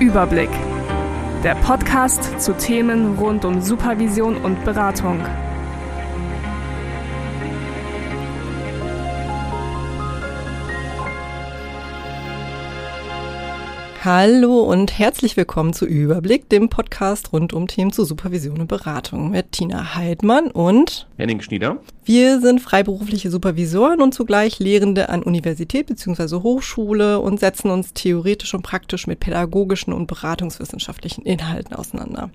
Überblick. Der Podcast zu Themen rund um Supervision und Beratung. Hallo und herzlich willkommen zu Überblick, dem Podcast rund um Themen zu Supervision und Beratung mit Tina Heidmann und Henning Schnieder. Wir sind freiberufliche Supervisoren und zugleich Lehrende an Universität bzw. Hochschule und setzen uns theoretisch und praktisch mit pädagogischen und beratungswissenschaftlichen Inhalten auseinander.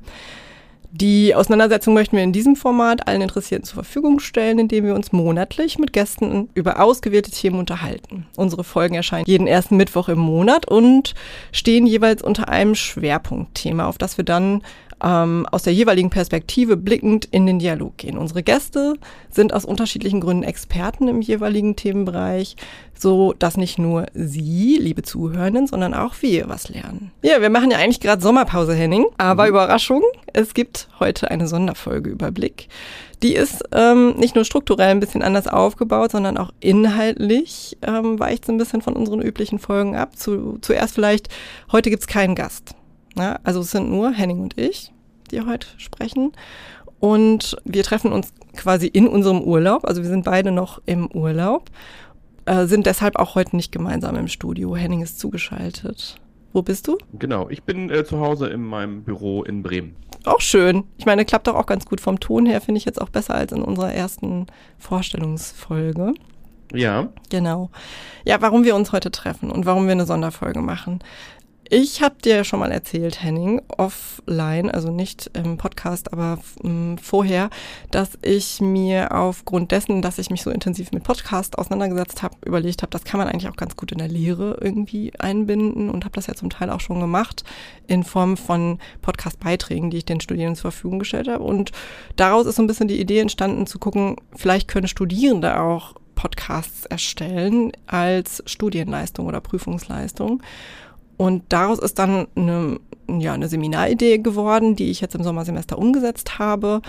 Die Auseinandersetzung möchten wir in diesem Format allen Interessierten zur Verfügung stellen, indem wir uns monatlich mit Gästen über ausgewählte Themen unterhalten. Unsere Folgen erscheinen jeden ersten Mittwoch im Monat und stehen jeweils unter einem Schwerpunktthema, auf das wir dann ähm, aus der jeweiligen Perspektive blickend in den Dialog gehen. Unsere Gäste sind aus unterschiedlichen Gründen Experten im jeweiligen Themenbereich, so dass nicht nur Sie, liebe Zuhörenden, sondern auch wir was lernen. Ja, wir machen ja eigentlich gerade Sommerpause, Henning, aber mhm. Überraschung, es gibt heute eine Sonderfolge Überblick. Die ist ähm, nicht nur strukturell ein bisschen anders aufgebaut, sondern auch inhaltlich ähm, weicht so ein bisschen von unseren üblichen Folgen ab. Zu, zuerst vielleicht, heute gibt's keinen Gast. Ja, also es sind nur Henning und ich, die heute sprechen. Und wir treffen uns quasi in unserem Urlaub. Also wir sind beide noch im Urlaub, äh, sind deshalb auch heute nicht gemeinsam im Studio. Henning ist zugeschaltet. Wo bist du? Genau, ich bin äh, zu Hause in meinem Büro in Bremen. Auch schön. Ich meine, klappt doch auch ganz gut vom Ton her, finde ich jetzt auch besser als in unserer ersten Vorstellungsfolge. Ja. Genau. Ja, warum wir uns heute treffen und warum wir eine Sonderfolge machen. Ich habe dir ja schon mal erzählt, Henning, offline, also nicht im Podcast, aber vorher, dass ich mir aufgrund dessen, dass ich mich so intensiv mit Podcast auseinandergesetzt habe, überlegt habe, das kann man eigentlich auch ganz gut in der Lehre irgendwie einbinden und habe das ja zum Teil auch schon gemacht in Form von Podcast-Beiträgen, die ich den Studierenden zur Verfügung gestellt habe. Und daraus ist so ein bisschen die Idee entstanden, zu gucken, vielleicht können Studierende auch Podcasts erstellen als Studienleistung oder Prüfungsleistung. Und daraus ist dann eine, ja, eine Seminaridee geworden, die ich jetzt im Sommersemester umgesetzt habe.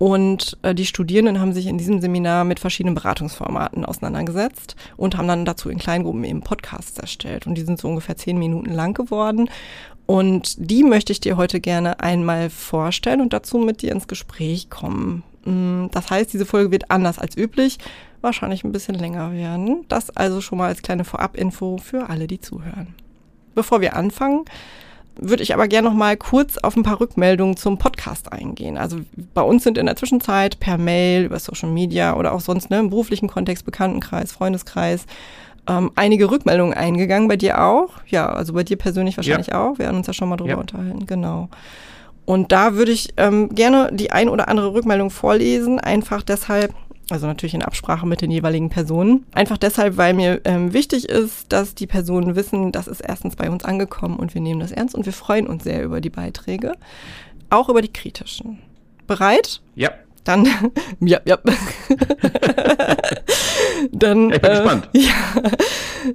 Und äh, die Studierenden haben sich in diesem Seminar mit verschiedenen Beratungsformaten auseinandergesetzt und haben dann dazu in Kleingruppen eben Podcasts erstellt. Und die sind so ungefähr zehn Minuten lang geworden. Und die möchte ich dir heute gerne einmal vorstellen und dazu mit dir ins Gespräch kommen. Mm, das heißt, diese Folge wird anders als üblich, wahrscheinlich ein bisschen länger werden. Das also schon mal als kleine Vorabinfo für alle, die zuhören. Bevor wir anfangen, würde ich aber gerne noch mal kurz auf ein paar Rückmeldungen zum Podcast eingehen. Also bei uns sind in der Zwischenzeit per Mail, über Social Media oder auch sonst ne, im beruflichen Kontext, Bekanntenkreis, Freundeskreis, ähm, einige Rückmeldungen eingegangen. Bei dir auch? Ja, also bei dir persönlich wahrscheinlich ja. auch. Wir haben uns ja schon mal drüber ja. unterhalten, genau. Und da würde ich ähm, gerne die ein oder andere Rückmeldung vorlesen, einfach deshalb, also natürlich in Absprache mit den jeweiligen Personen. Einfach deshalb, weil mir ähm, wichtig ist, dass die Personen wissen, das ist erstens bei uns angekommen und wir nehmen das ernst und wir freuen uns sehr über die Beiträge, auch über die kritischen. Bereit? Ja. Dann, ja, ja. Dann, ich bin äh, gespannt. Ja,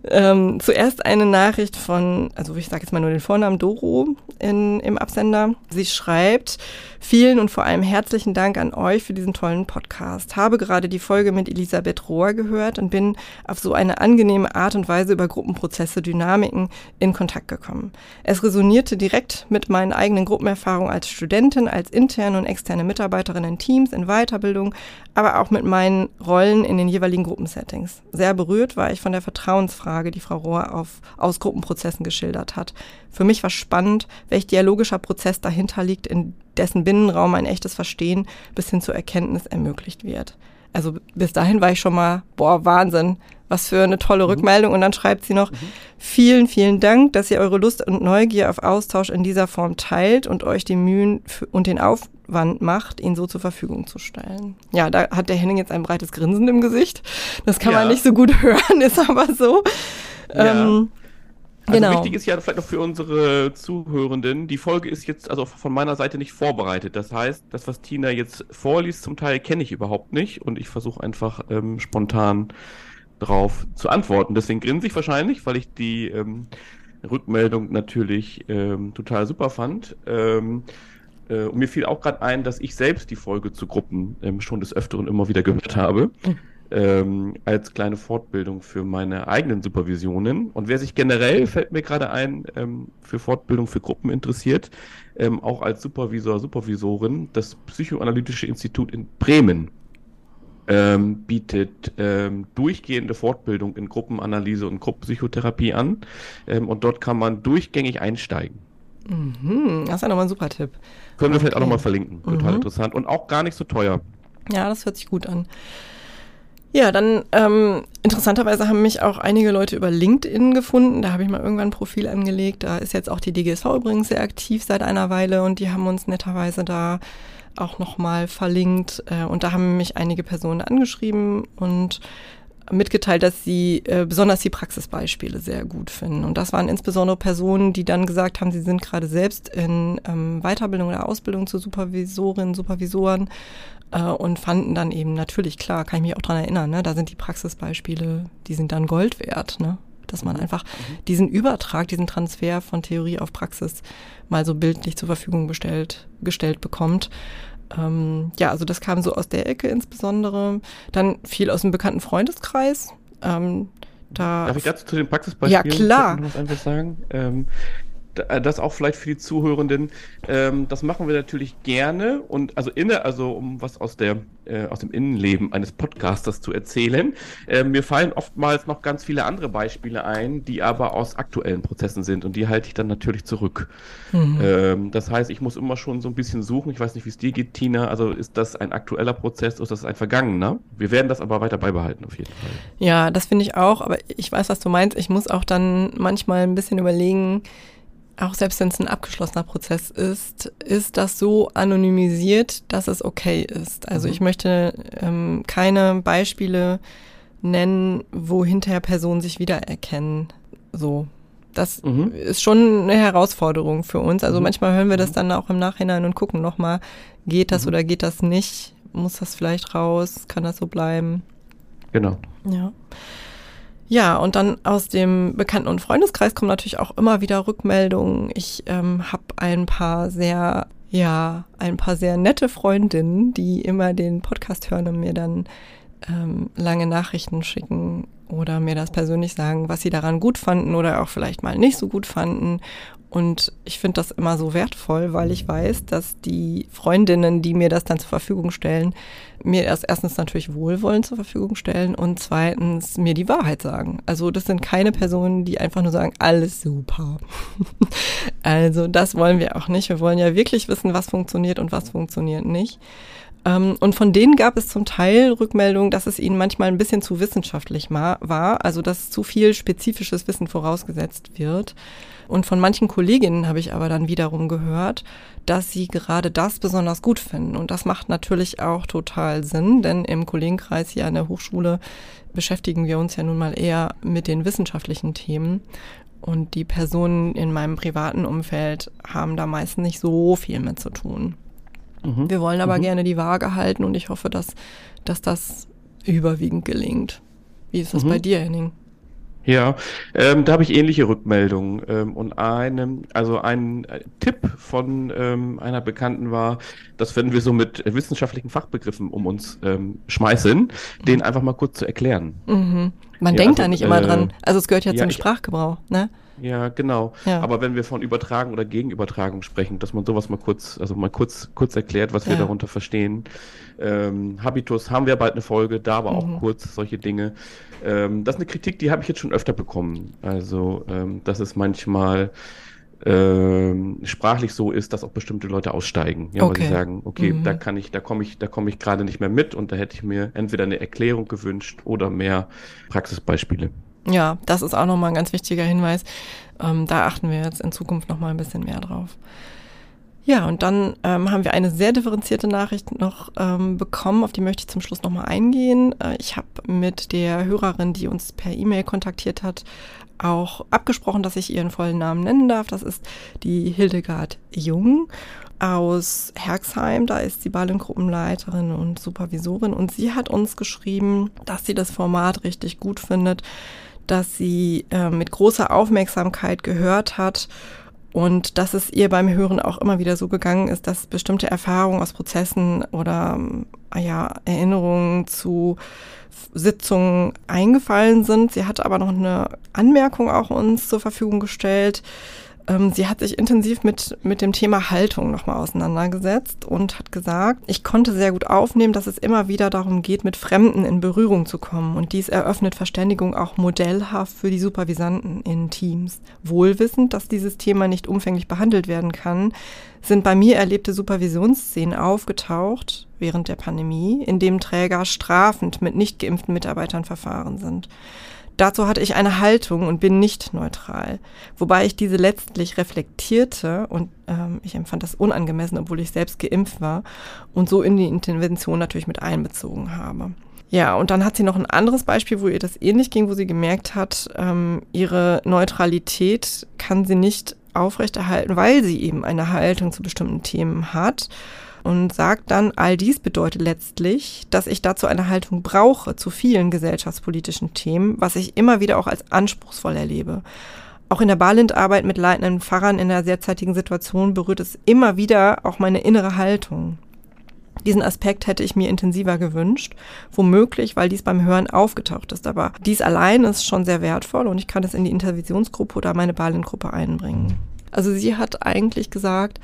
ähm, zuerst eine Nachricht von, also ich sage jetzt mal nur den Vornamen Doro in, im Absender. Sie schreibt, vielen und vor allem herzlichen Dank an euch für diesen tollen Podcast. Habe gerade die Folge mit Elisabeth Rohr gehört und bin auf so eine angenehme Art und Weise über Gruppenprozesse, Dynamiken in Kontakt gekommen. Es resonierte direkt mit meinen eigenen Gruppenerfahrungen als Studentin, als interne und externe Mitarbeiterin in Teams, in Weiterbildung, aber auch mit meinen Rollen in den jeweiligen Gruppensettings. Sehr berührt war ich von der Vertrauensfrage, die Frau Rohr auf, aus Gruppenprozessen geschildert hat. Für mich war spannend, welch dialogischer Prozess dahinter liegt, in dessen Binnenraum ein echtes Verstehen bis hin zur Erkenntnis ermöglicht wird. Also bis dahin war ich schon mal, boah, Wahnsinn, was für eine tolle mhm. Rückmeldung. Und dann schreibt sie noch, mhm. vielen, vielen Dank, dass ihr eure Lust und Neugier auf Austausch in dieser Form teilt und euch die Mühen und den Aufwand macht, ihn so zur Verfügung zu stellen. Ja, da hat der Henning jetzt ein breites Grinsen im Gesicht. Das kann ja. man nicht so gut hören, ist aber so. Ja. Ähm, also genau. wichtig ist ja vielleicht noch für unsere Zuhörenden, die Folge ist jetzt also von meiner Seite nicht vorbereitet. Das heißt, das, was Tina jetzt vorliest, zum Teil kenne ich überhaupt nicht und ich versuche einfach ähm, spontan drauf zu antworten. Deswegen grinse ich wahrscheinlich, weil ich die ähm, Rückmeldung natürlich ähm, total super fand. Ähm, äh, und mir fiel auch gerade ein, dass ich selbst die Folge zu Gruppen ähm, schon des Öfteren immer wieder gehört habe. ähm, als kleine Fortbildung für meine eigenen Supervisionen. Und wer sich generell, fällt mir gerade ein, ähm, für Fortbildung für Gruppen interessiert, ähm, auch als Supervisor, Supervisorin, das Psychoanalytische Institut in Bremen ähm, bietet ähm, durchgehende Fortbildung in Gruppenanalyse und Gruppenpsychotherapie an. Ähm, und dort kann man durchgängig einsteigen. Mhm, das ist ja nochmal ein super Tipp. Können wir vielleicht auch nochmal verlinken. Total mhm. interessant und auch gar nicht so teuer. Ja, das hört sich gut an. Ja, dann ähm, interessanterweise haben mich auch einige Leute über LinkedIn gefunden. Da habe ich mal irgendwann ein Profil angelegt. Da ist jetzt auch die DGSV übrigens sehr aktiv seit einer Weile und die haben uns netterweise da auch nochmal verlinkt. Äh, und da haben mich einige Personen angeschrieben und mitgeteilt, dass sie äh, besonders die Praxisbeispiele sehr gut finden. Und das waren insbesondere Personen, die dann gesagt haben, sie sind gerade selbst in ähm, Weiterbildung oder Ausbildung zu Supervisorinnen, Supervisoren äh, und fanden dann eben natürlich, klar, kann ich mich auch dran erinnern, ne, da sind die Praxisbeispiele, die sind dann Gold wert, ne? dass man einfach diesen Übertrag, diesen Transfer von Theorie auf Praxis mal so bildlich zur Verfügung bestellt, gestellt bekommt. Ähm, ja, also das kam so aus der Ecke insbesondere. Dann viel aus dem bekannten Freundeskreis. Ähm, da Darf ich dazu zu den Praxisbeispielen ja, klar. was einfach sagen? Ähm, äh, das auch vielleicht für die Zuhörenden. Ähm, das machen wir natürlich gerne und also inne, also um was aus der äh, aus dem Innenleben eines Podcasters zu erzählen. Äh, mir fallen oftmals noch ganz viele andere Beispiele ein, die aber aus aktuellen Prozessen sind und die halte ich dann natürlich zurück. Mhm. Ähm, das heißt, ich muss immer schon so ein bisschen suchen. Ich weiß nicht, wie es dir geht, Tina. Also ist das ein aktueller Prozess oder ist das ein vergangener? Wir werden das aber weiter beibehalten auf jeden Fall. Ja, das finde ich auch. Aber ich weiß, was du meinst. Ich muss auch dann manchmal ein bisschen überlegen auch selbst wenn es ein abgeschlossener Prozess ist, ist das so anonymisiert, dass es okay ist. Also mhm. ich möchte ähm, keine Beispiele nennen, wo hinterher Personen sich wiedererkennen. So. Das mhm. ist schon eine Herausforderung für uns. Also mhm. manchmal hören wir das mhm. dann auch im Nachhinein und gucken nochmal, geht das mhm. oder geht das nicht? Muss das vielleicht raus? Kann das so bleiben? Genau. Ja. Ja, und dann aus dem Bekannten- und Freundeskreis kommen natürlich auch immer wieder Rückmeldungen. Ich ähm, habe ein paar sehr, ja, ein paar sehr nette Freundinnen, die immer den Podcast hören und mir dann ähm, lange Nachrichten schicken oder mir das persönlich sagen, was sie daran gut fanden oder auch vielleicht mal nicht so gut fanden. Und ich finde das immer so wertvoll, weil ich weiß, dass die Freundinnen, die mir das dann zur Verfügung stellen, mir erst erstens natürlich Wohlwollen zur Verfügung stellen und zweitens mir die Wahrheit sagen. Also das sind keine Personen, die einfach nur sagen, alles super. also das wollen wir auch nicht. Wir wollen ja wirklich wissen, was funktioniert und was funktioniert nicht. Ähm, und von denen gab es zum Teil Rückmeldungen, dass es ihnen manchmal ein bisschen zu wissenschaftlich war, also dass zu viel spezifisches Wissen vorausgesetzt wird. Und von manchen Kolleginnen habe ich aber dann wiederum gehört, dass sie gerade das besonders gut finden. Und das macht natürlich auch total Sinn, denn im Kollegenkreis hier an der Hochschule beschäftigen wir uns ja nun mal eher mit den wissenschaftlichen Themen. Und die Personen in meinem privaten Umfeld haben da meistens nicht so viel mit zu tun. Mhm. Wir wollen aber mhm. gerne die Waage halten und ich hoffe, dass, dass das überwiegend gelingt. Wie ist das mhm. bei dir, Henning? Ja, ähm, da habe ich ähnliche Rückmeldungen. Ähm, und einem, also ein äh, Tipp von ähm, einer Bekannten war, dass wenn wir so mit wissenschaftlichen Fachbegriffen um uns ähm, schmeißen, den einfach mal kurz zu erklären. Mhm. Man ja, denkt also, da nicht immer äh, dran. Also es gehört ja, ja zum Sprachgebrauch, ne? Ja, genau. Ja. Aber wenn wir von Übertragung oder Gegenübertragung sprechen, dass man sowas mal kurz, also mal kurz, kurz erklärt, was wir darunter verstehen. Ähm, Habitus haben wir bald eine Folge, da aber auch mhm. kurz solche Dinge. Ähm, das ist eine Kritik, die habe ich jetzt schon öfter bekommen. Also, ähm, dass es manchmal ähm, sprachlich so ist, dass auch bestimmte Leute aussteigen, ja, okay. weil sie sagen, okay, mhm. da kann ich, da komme ich, da komme ich gerade nicht mehr mit und da hätte ich mir entweder eine Erklärung gewünscht oder mehr Praxisbeispiele. Ja, das ist auch nochmal ein ganz wichtiger Hinweis. Ähm, da achten wir jetzt in Zukunft nochmal ein bisschen mehr drauf. Ja, und dann ähm, haben wir eine sehr differenzierte Nachricht noch ähm, bekommen, auf die möchte ich zum Schluss nochmal eingehen. Äh, ich habe mit der Hörerin, die uns per E-Mail kontaktiert hat, auch abgesprochen, dass ich ihren vollen Namen nennen darf. Das ist die Hildegard Jung aus Herxheim. Da ist sie Ballengruppenleiterin und Supervisorin. Und sie hat uns geschrieben, dass sie das Format richtig gut findet, dass sie äh, mit großer Aufmerksamkeit gehört hat und dass es ihr beim Hören auch immer wieder so gegangen ist, dass bestimmte Erfahrungen aus Prozessen oder ja, Erinnerungen zu Sitzungen eingefallen sind. Sie hat aber noch eine Anmerkung auch uns zur Verfügung gestellt, ähm, sie hat sich intensiv mit, mit dem Thema Haltung nochmal auseinandergesetzt und hat gesagt, ich konnte sehr gut aufnehmen, dass es immer wieder darum geht, mit Fremden in Berührung zu kommen. Und dies eröffnet Verständigung auch modellhaft für die Supervisanten in Teams. Wohlwissend, dass dieses Thema nicht umfänglich behandelt werden kann, sind bei mir erlebte Supervisionsszenen aufgetaucht während der Pandemie, in dem Träger strafend mit nicht geimpften Mitarbeitern verfahren sind. Dazu hatte ich eine Haltung und bin nicht neutral, wobei ich diese letztlich reflektierte und ähm, ich empfand das unangemessen, obwohl ich selbst geimpft war und so in die Intervention natürlich mit einbezogen habe. Ja, und dann hat sie noch ein anderes Beispiel, wo ihr das ähnlich ging, wo sie gemerkt hat, ähm, ihre Neutralität kann sie nicht aufrechterhalten, weil sie eben eine Haltung zu bestimmten Themen hat und sagt dann, all dies bedeutet letztlich, dass ich dazu eine Haltung brauche zu vielen gesellschaftspolitischen Themen, was ich immer wieder auch als anspruchsvoll erlebe. Auch in der Balint-Arbeit mit leitenden Pfarrern in der derzeitigen Situation berührt es immer wieder auch meine innere Haltung. Diesen Aspekt hätte ich mir intensiver gewünscht, womöglich, weil dies beim Hören aufgetaucht ist. Aber dies allein ist schon sehr wertvoll und ich kann es in die Intervisionsgruppe oder meine Balint-Gruppe einbringen. Also sie hat eigentlich gesagt,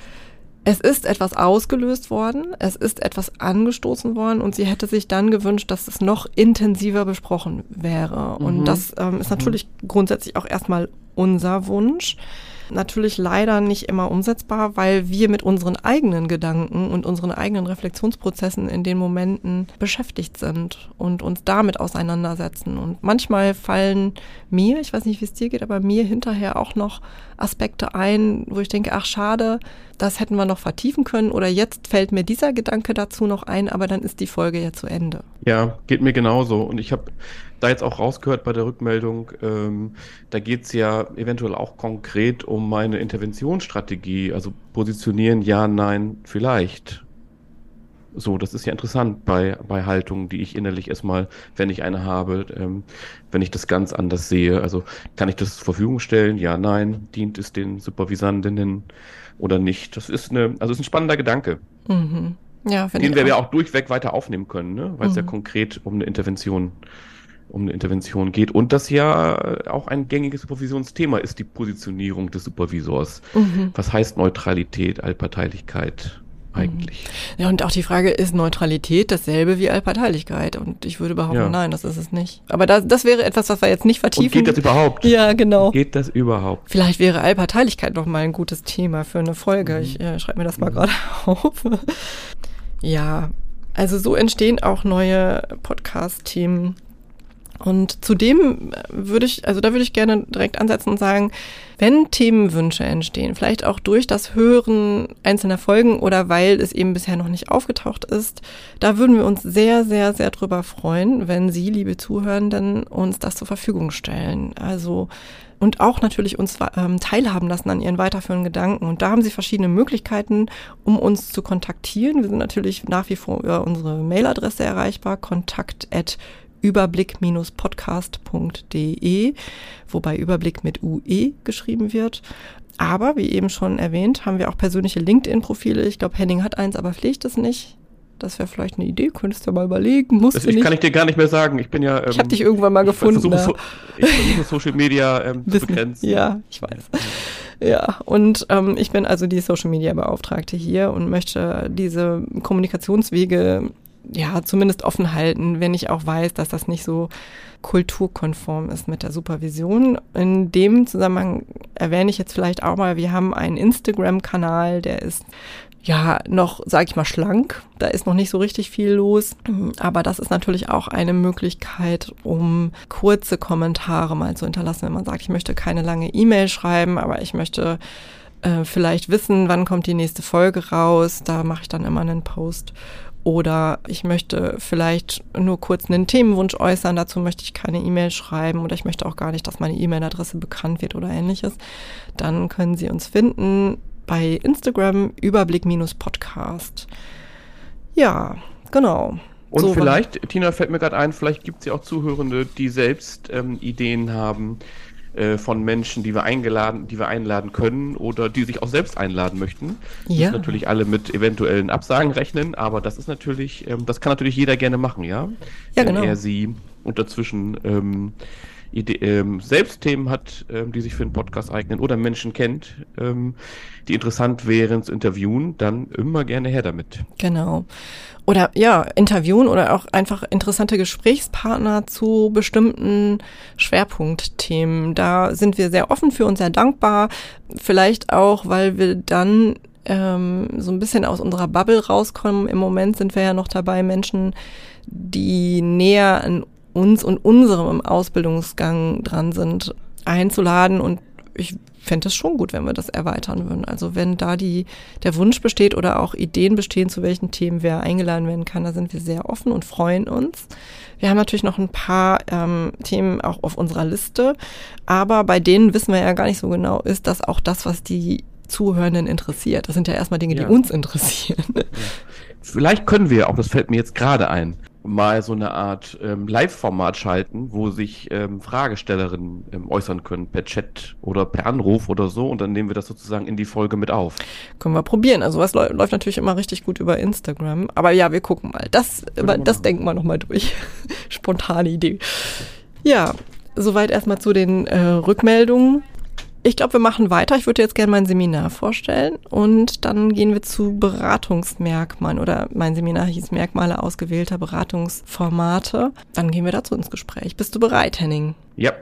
es ist etwas ausgelöst worden, es ist etwas angestoßen worden und sie hätte sich dann gewünscht, dass es noch intensiver besprochen wäre. Mhm. Und das ähm, ist natürlich mhm. grundsätzlich auch erstmal unser Wunsch natürlich leider nicht immer umsetzbar, weil wir mit unseren eigenen Gedanken und unseren eigenen Reflexionsprozessen in den Momenten beschäftigt sind und uns damit auseinandersetzen. Und manchmal fallen mir, ich weiß nicht, wie es dir geht, aber mir hinterher auch noch Aspekte ein, wo ich denke, ach schade, das hätten wir noch vertiefen können oder jetzt fällt mir dieser Gedanke dazu noch ein, aber dann ist die Folge ja zu Ende. Ja, geht mir genauso. Und ich habe da jetzt auch rausgehört bei der Rückmeldung, ähm, da geht es ja eventuell auch konkret um meine Interventionsstrategie, also positionieren, ja, nein, vielleicht. So, das ist ja interessant bei, bei Haltungen, die ich innerlich erstmal, wenn ich eine habe, ähm, wenn ich das ganz anders sehe. Also kann ich das zur Verfügung stellen? Ja, nein. Dient es den Supervisandinnen oder nicht? Das ist eine, also ist ein spannender Gedanke. Mhm. Ja, den wir ja auch durchweg weiter aufnehmen können, ne? weil es ja mhm. konkret um eine Intervention um eine Intervention geht und das ja auch ein gängiges Supervisionsthema ist, die Positionierung des Supervisors. Mhm. Was heißt Neutralität, Allparteilichkeit eigentlich? Ja, und auch die Frage, ist Neutralität dasselbe wie Allparteilichkeit? Und ich würde behaupten, ja. nein, das ist es nicht. Aber das, das wäre etwas, was wir jetzt nicht vertiefen. Und geht das überhaupt? Ja, genau. Geht das überhaupt? Vielleicht wäre Allparteilichkeit noch mal ein gutes Thema für eine Folge. Mhm. Ich äh, schreibe mir das mal mhm. gerade auf. ja, also so entstehen auch neue Podcast-Themen und zudem würde ich, also da würde ich gerne direkt ansetzen und sagen, wenn Themenwünsche entstehen, vielleicht auch durch das Hören einzelner Folgen oder weil es eben bisher noch nicht aufgetaucht ist, da würden wir uns sehr, sehr, sehr drüber freuen, wenn Sie, liebe Zuhörenden, uns das zur Verfügung stellen. Also und auch natürlich uns ähm, teilhaben lassen an ihren weiterführenden Gedanken. Und da haben Sie verschiedene Möglichkeiten, um uns zu kontaktieren. Wir sind natürlich nach wie vor über unsere Mailadresse erreichbar, kontakt@ überblick-podcast.de, wobei Überblick mit UE geschrieben wird. Aber wie eben schon erwähnt, haben wir auch persönliche LinkedIn-Profile. Ich glaube, Henning hat eins, aber pflegt es nicht. Das wäre vielleicht eine Idee, könntest du mal überlegen. Musst das ich, nicht. kann ich dir gar nicht mehr sagen. Ich bin ja. Ähm, ich habe dich irgendwann mal ich gefunden. Versuche, so, ich versuche Social Media ähm, zu begrenzen. Ja, ich weiß. Ja, und ähm, ich bin also die Social Media Beauftragte hier und möchte diese Kommunikationswege ja, zumindest offen halten, wenn ich auch weiß, dass das nicht so kulturkonform ist mit der Supervision. In dem Zusammenhang erwähne ich jetzt vielleicht auch mal, wir haben einen Instagram-Kanal, der ist ja noch, sage ich mal, schlank. Da ist noch nicht so richtig viel los. Aber das ist natürlich auch eine Möglichkeit, um kurze Kommentare mal zu hinterlassen, wenn man sagt, ich möchte keine lange E-Mail schreiben, aber ich möchte äh, vielleicht wissen, wann kommt die nächste Folge raus. Da mache ich dann immer einen Post. Oder ich möchte vielleicht nur kurz einen Themenwunsch äußern, dazu möchte ich keine E-Mail schreiben oder ich möchte auch gar nicht, dass meine E-Mail-Adresse bekannt wird oder ähnliches. Dann können Sie uns finden bei Instagram Überblick-Podcast. Ja, genau. Und so vielleicht, Tina fällt mir gerade ein, vielleicht gibt es ja auch Zuhörende, die selbst ähm, Ideen haben, äh, von Menschen, die wir eingeladen, die wir einladen können oder die sich auch selbst einladen möchten. Ja. Müssen natürlich alle mit eventuellen Absagen rechnen, aber das ist natürlich, ähm, das kann natürlich jeder gerne machen, ja. Ja, Wenn genau. er sie und dazwischen ähm, Idee, ähm, selbst Themen hat, ähm, die sich für einen Podcast eignen oder Menschen kennt, ähm, die interessant wären zu interviewen, dann immer gerne her damit. Genau. Oder ja, interviewen oder auch einfach interessante Gesprächspartner zu bestimmten Schwerpunktthemen. Da sind wir sehr offen für und sehr dankbar. Vielleicht auch, weil wir dann ähm, so ein bisschen aus unserer Bubble rauskommen. Im Moment sind wir ja noch dabei, Menschen, die näher an uns und unserem Ausbildungsgang dran sind, einzuladen. Und ich fände es schon gut, wenn wir das erweitern würden. Also wenn da die, der Wunsch besteht oder auch Ideen bestehen, zu welchen Themen wer eingeladen werden kann, da sind wir sehr offen und freuen uns. Wir haben natürlich noch ein paar ähm, Themen auch auf unserer Liste, aber bei denen wissen wir ja gar nicht so genau, ist das auch das, was die Zuhörenden interessiert. Das sind ja erstmal Dinge, die uns interessieren. Ja. Vielleicht können wir, auch das fällt mir jetzt gerade ein, mal so eine Art ähm, Live-Format schalten, wo sich ähm, Fragestellerinnen ähm, äußern können, per Chat oder per Anruf oder so, und dann nehmen wir das sozusagen in die Folge mit auf. Können wir probieren. Also was läuft natürlich immer richtig gut über Instagram. Aber ja, wir gucken mal. Das, das denken wir nochmal durch. Spontane Idee. Ja, soweit erstmal zu den äh, Rückmeldungen. Ich glaube, wir machen weiter. Ich würde jetzt gerne mein Seminar vorstellen und dann gehen wir zu Beratungsmerkmalen oder mein Seminar hieß Merkmale ausgewählter Beratungsformate. Dann gehen wir dazu ins Gespräch. Bist du bereit, Henning? Ja.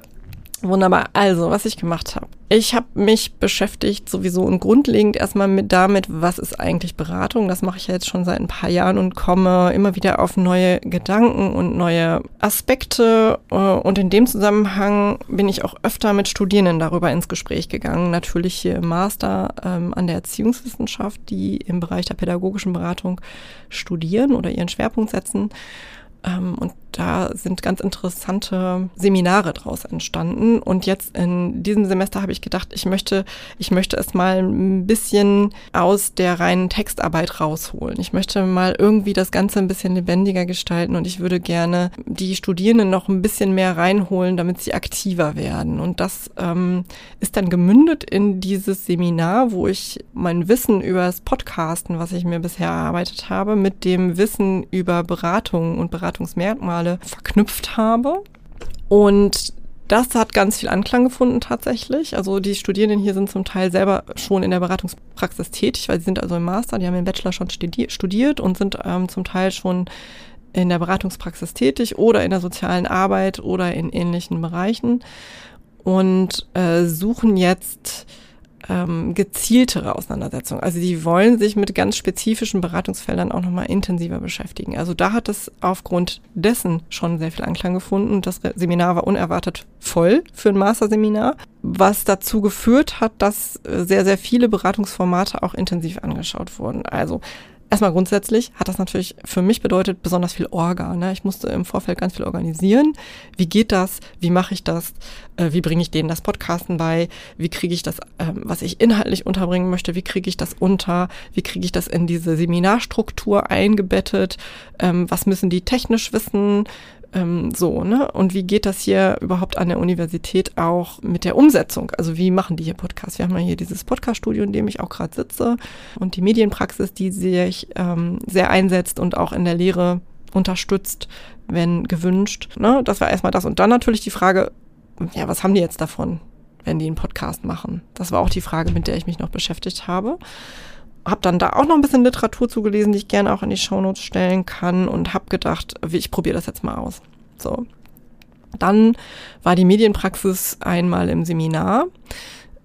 Wunderbar. Also, was ich gemacht habe. Ich habe mich beschäftigt sowieso und grundlegend erstmal mit damit, was ist eigentlich Beratung. Das mache ich ja jetzt schon seit ein paar Jahren und komme immer wieder auf neue Gedanken und neue Aspekte. Äh, und in dem Zusammenhang bin ich auch öfter mit Studierenden darüber ins Gespräch gegangen. Natürlich hier im Master ähm, an der Erziehungswissenschaft, die im Bereich der pädagogischen Beratung studieren oder ihren Schwerpunkt setzen. Ähm, und da sind ganz interessante Seminare draus entstanden. Und jetzt in diesem Semester habe ich gedacht, ich möchte, ich möchte es mal ein bisschen aus der reinen Textarbeit rausholen. Ich möchte mal irgendwie das Ganze ein bisschen lebendiger gestalten und ich würde gerne die Studierenden noch ein bisschen mehr reinholen, damit sie aktiver werden. Und das ähm, ist dann gemündet in dieses Seminar, wo ich mein Wissen über das Podcasten, was ich mir bisher erarbeitet habe, mit dem Wissen über Beratung und Beratungsmerkmale Merkmale verknüpft habe. Und das hat ganz viel Anklang gefunden tatsächlich. Also die Studierenden hier sind zum Teil selber schon in der Beratungspraxis tätig, weil sie sind also im Master, die haben im Bachelor schon studiert und sind ähm, zum Teil schon in der Beratungspraxis tätig oder in der sozialen Arbeit oder in ähnlichen Bereichen und äh, suchen jetzt ähm, gezieltere Auseinandersetzung. Also die wollen sich mit ganz spezifischen Beratungsfeldern auch nochmal intensiver beschäftigen. Also da hat es aufgrund dessen schon sehr viel Anklang gefunden. Das Seminar war unerwartet voll für ein Masterseminar, was dazu geführt hat, dass äh, sehr, sehr viele Beratungsformate auch intensiv angeschaut wurden. Also Erstmal grundsätzlich hat das natürlich für mich bedeutet besonders viel Orga. Ne? Ich musste im Vorfeld ganz viel organisieren. Wie geht das? Wie mache ich das? Äh, wie bringe ich denen das Podcasten bei? Wie kriege ich das, ähm, was ich inhaltlich unterbringen möchte? Wie kriege ich das unter? Wie kriege ich das in diese Seminarstruktur eingebettet? Ähm, was müssen die technisch wissen? Ähm, so, ne? Und wie geht das hier überhaupt an der Universität auch mit der Umsetzung? Also wie machen die hier Podcasts? Wir haben ja hier dieses Podcast-Studio, in dem ich auch gerade sitze und die Medienpraxis, die sich ähm, sehr einsetzt und auch in der Lehre unterstützt, wenn gewünscht. Ne? Das war erstmal das. Und dann natürlich die Frage, ja, was haben die jetzt davon, wenn die einen Podcast machen? Das war auch die Frage, mit der ich mich noch beschäftigt habe habe dann da auch noch ein bisschen Literatur zugelesen, die ich gerne auch in die Shownotes stellen kann und habe gedacht, ich probiere das jetzt mal aus. So. Dann war die Medienpraxis einmal im Seminar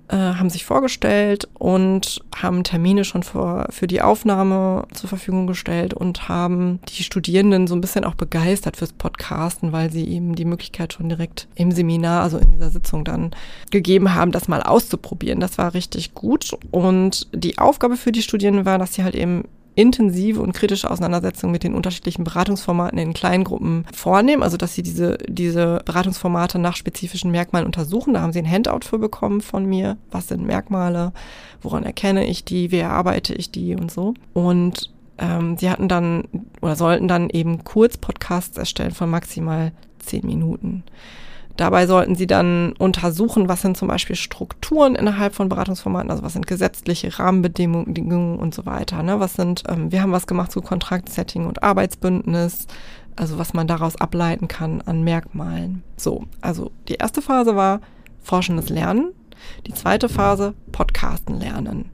äh, haben sich vorgestellt und haben Termine schon vor, für die Aufnahme zur Verfügung gestellt und haben die Studierenden so ein bisschen auch begeistert fürs Podcasten, weil sie eben die Möglichkeit schon direkt im Seminar, also in dieser Sitzung dann gegeben haben, das mal auszuprobieren. Das war richtig gut. Und die Aufgabe für die Studierenden war, dass sie halt eben intensive und kritische Auseinandersetzung mit den unterschiedlichen Beratungsformaten in kleinen Gruppen vornehmen, also dass sie diese, diese Beratungsformate nach spezifischen Merkmalen untersuchen. Da haben sie ein Handout für bekommen von mir. Was sind Merkmale? Woran erkenne ich die? Wie erarbeite ich die und so? Und ähm, sie hatten dann oder sollten dann eben Kurzpodcasts erstellen von maximal zehn Minuten. Dabei sollten sie dann untersuchen, was sind zum Beispiel Strukturen innerhalb von Beratungsformaten, also was sind gesetzliche Rahmenbedingungen und so weiter. Ne? Was sind, ähm, wir haben was gemacht zu Kontraktsetting und Arbeitsbündnis, also was man daraus ableiten kann an Merkmalen. So, also die erste Phase war forschendes Lernen, die zweite Phase Podcasten lernen.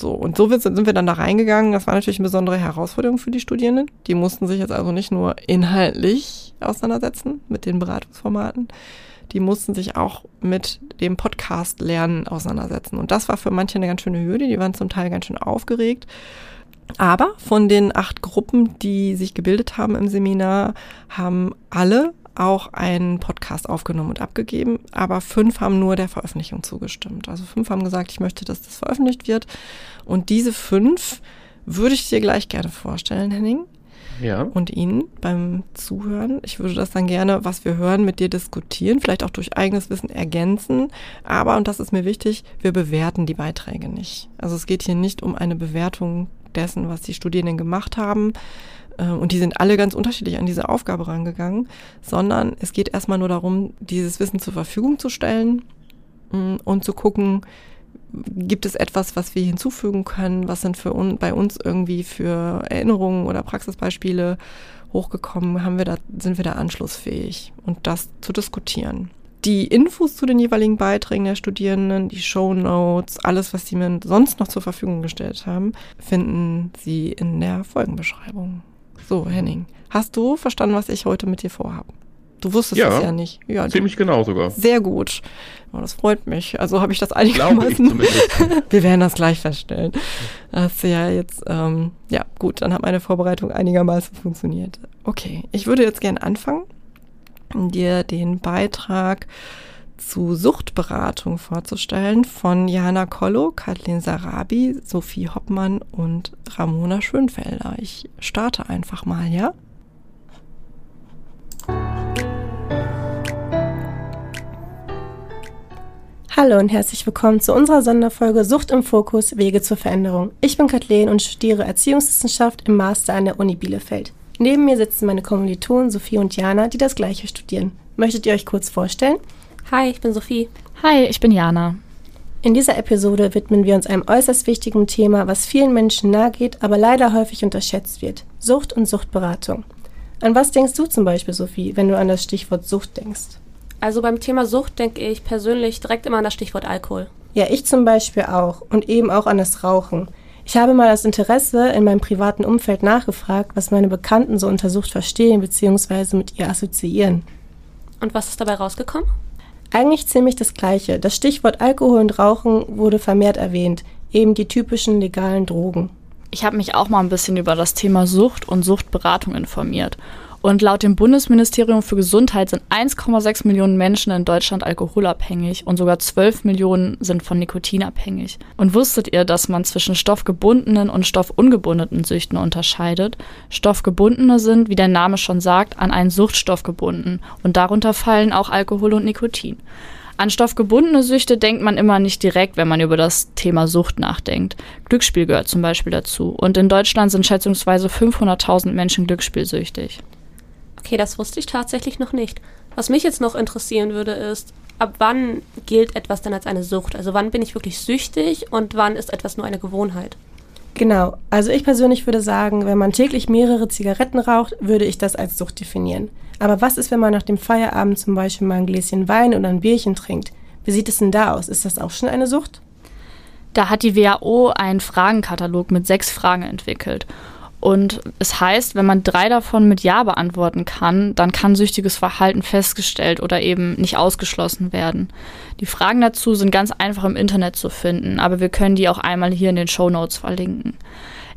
So, und so sind wir dann da reingegangen. Das war natürlich eine besondere Herausforderung für die Studierenden. Die mussten sich jetzt also nicht nur inhaltlich auseinandersetzen mit den Beratungsformaten, die mussten sich auch mit dem Podcast lernen auseinandersetzen. Und das war für manche eine ganz schöne Hürde. Die waren zum Teil ganz schön aufgeregt. Aber von den acht Gruppen, die sich gebildet haben im Seminar, haben alle auch einen Podcast aufgenommen und abgegeben, aber fünf haben nur der Veröffentlichung zugestimmt. Also fünf haben gesagt, ich möchte, dass das veröffentlicht wird. Und diese fünf würde ich dir gleich gerne vorstellen, Henning. Ja. Und Ihnen beim Zuhören. Ich würde das dann gerne, was wir hören, mit dir diskutieren, vielleicht auch durch eigenes Wissen ergänzen. Aber, und das ist mir wichtig, wir bewerten die Beiträge nicht. Also es geht hier nicht um eine Bewertung dessen, was die Studierenden gemacht haben, und die sind alle ganz unterschiedlich an diese Aufgabe rangegangen, sondern es geht erstmal nur darum, dieses Wissen zur Verfügung zu stellen mm, und zu gucken, gibt es etwas, was wir hinzufügen können, was sind für un bei uns irgendwie für Erinnerungen oder Praxisbeispiele hochgekommen, haben wir da, sind wir da anschlussfähig und das zu diskutieren. Die Infos zu den jeweiligen Beiträgen der Studierenden, die Show Notes, alles, was sie mir sonst noch zur Verfügung gestellt haben, finden Sie in der Folgenbeschreibung. So, Henning, hast du verstanden, was ich heute mit dir vorhabe? Du wusstest ja, es ja nicht. Ja, ziemlich genau sogar. Sehr gut. Oh, das freut mich. Also habe ich das einigermaßen. Wir werden das gleich feststellen. Das ist ja jetzt, ähm, ja gut, dann hat meine Vorbereitung einigermaßen funktioniert. Okay, ich würde jetzt gerne anfangen, dir den Beitrag zu Suchtberatung vorzustellen von Jana Kollo, Kathleen Sarabi, Sophie Hoppmann und Ramona Schönfelder. Ich starte einfach mal, ja? Hallo und herzlich willkommen zu unserer Sonderfolge Sucht im Fokus, Wege zur Veränderung. Ich bin Kathleen und studiere Erziehungswissenschaft im Master an der Uni Bielefeld. Neben mir sitzen meine Kommilitonen Sophie und Jana, die das gleiche studieren. Möchtet ihr euch kurz vorstellen? Hi, ich bin Sophie. Hi, ich bin Jana. In dieser Episode widmen wir uns einem äußerst wichtigen Thema, was vielen Menschen nahe geht, aber leider häufig unterschätzt wird. Sucht und Suchtberatung. An was denkst du zum Beispiel, Sophie, wenn du an das Stichwort Sucht denkst? Also beim Thema Sucht denke ich persönlich direkt immer an das Stichwort Alkohol. Ja, ich zum Beispiel auch und eben auch an das Rauchen. Ich habe mal aus Interesse in meinem privaten Umfeld nachgefragt, was meine Bekannten so unter Sucht verstehen bzw. mit ihr assoziieren. Und was ist dabei rausgekommen? Eigentlich ziemlich das Gleiche. Das Stichwort Alkohol und Rauchen wurde vermehrt erwähnt, eben die typischen legalen Drogen. Ich habe mich auch mal ein bisschen über das Thema Sucht und Suchtberatung informiert. Und laut dem Bundesministerium für Gesundheit sind 1,6 Millionen Menschen in Deutschland alkoholabhängig und sogar 12 Millionen sind von Nikotin abhängig. Und wusstet ihr, dass man zwischen stoffgebundenen und stoffungebundenen Süchten unterscheidet? Stoffgebundene sind, wie der Name schon sagt, an einen Suchtstoff gebunden und darunter fallen auch Alkohol und Nikotin. An stoffgebundene Süchte denkt man immer nicht direkt, wenn man über das Thema Sucht nachdenkt. Glücksspiel gehört zum Beispiel dazu. Und in Deutschland sind schätzungsweise 500.000 Menschen glücksspielsüchtig. Okay, das wusste ich tatsächlich noch nicht. Was mich jetzt noch interessieren würde, ist, ab wann gilt etwas denn als eine Sucht? Also wann bin ich wirklich süchtig und wann ist etwas nur eine Gewohnheit? Genau, also ich persönlich würde sagen, wenn man täglich mehrere Zigaretten raucht, würde ich das als Sucht definieren. Aber was ist, wenn man nach dem Feierabend zum Beispiel mal ein Gläschen Wein oder ein Bierchen trinkt? Wie sieht es denn da aus? Ist das auch schon eine Sucht? Da hat die WHO einen Fragenkatalog mit sechs Fragen entwickelt. Und es heißt, wenn man drei davon mit Ja beantworten kann, dann kann süchtiges Verhalten festgestellt oder eben nicht ausgeschlossen werden. Die Fragen dazu sind ganz einfach im Internet zu finden, aber wir können die auch einmal hier in den Show Notes verlinken.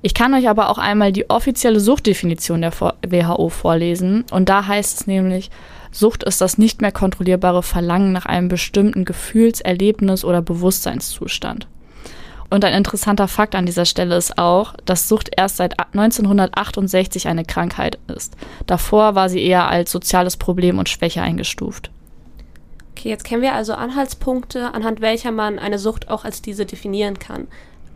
Ich kann euch aber auch einmal die offizielle Suchtdefinition der WHO vorlesen. Und da heißt es nämlich, Sucht ist das nicht mehr kontrollierbare Verlangen nach einem bestimmten Gefühls-, Erlebnis- oder Bewusstseinszustand. Und ein interessanter Fakt an dieser Stelle ist auch, dass Sucht erst seit 1968 eine Krankheit ist. Davor war sie eher als soziales Problem und Schwäche eingestuft. Okay, jetzt kennen wir also Anhaltspunkte, anhand welcher man eine Sucht auch als diese definieren kann.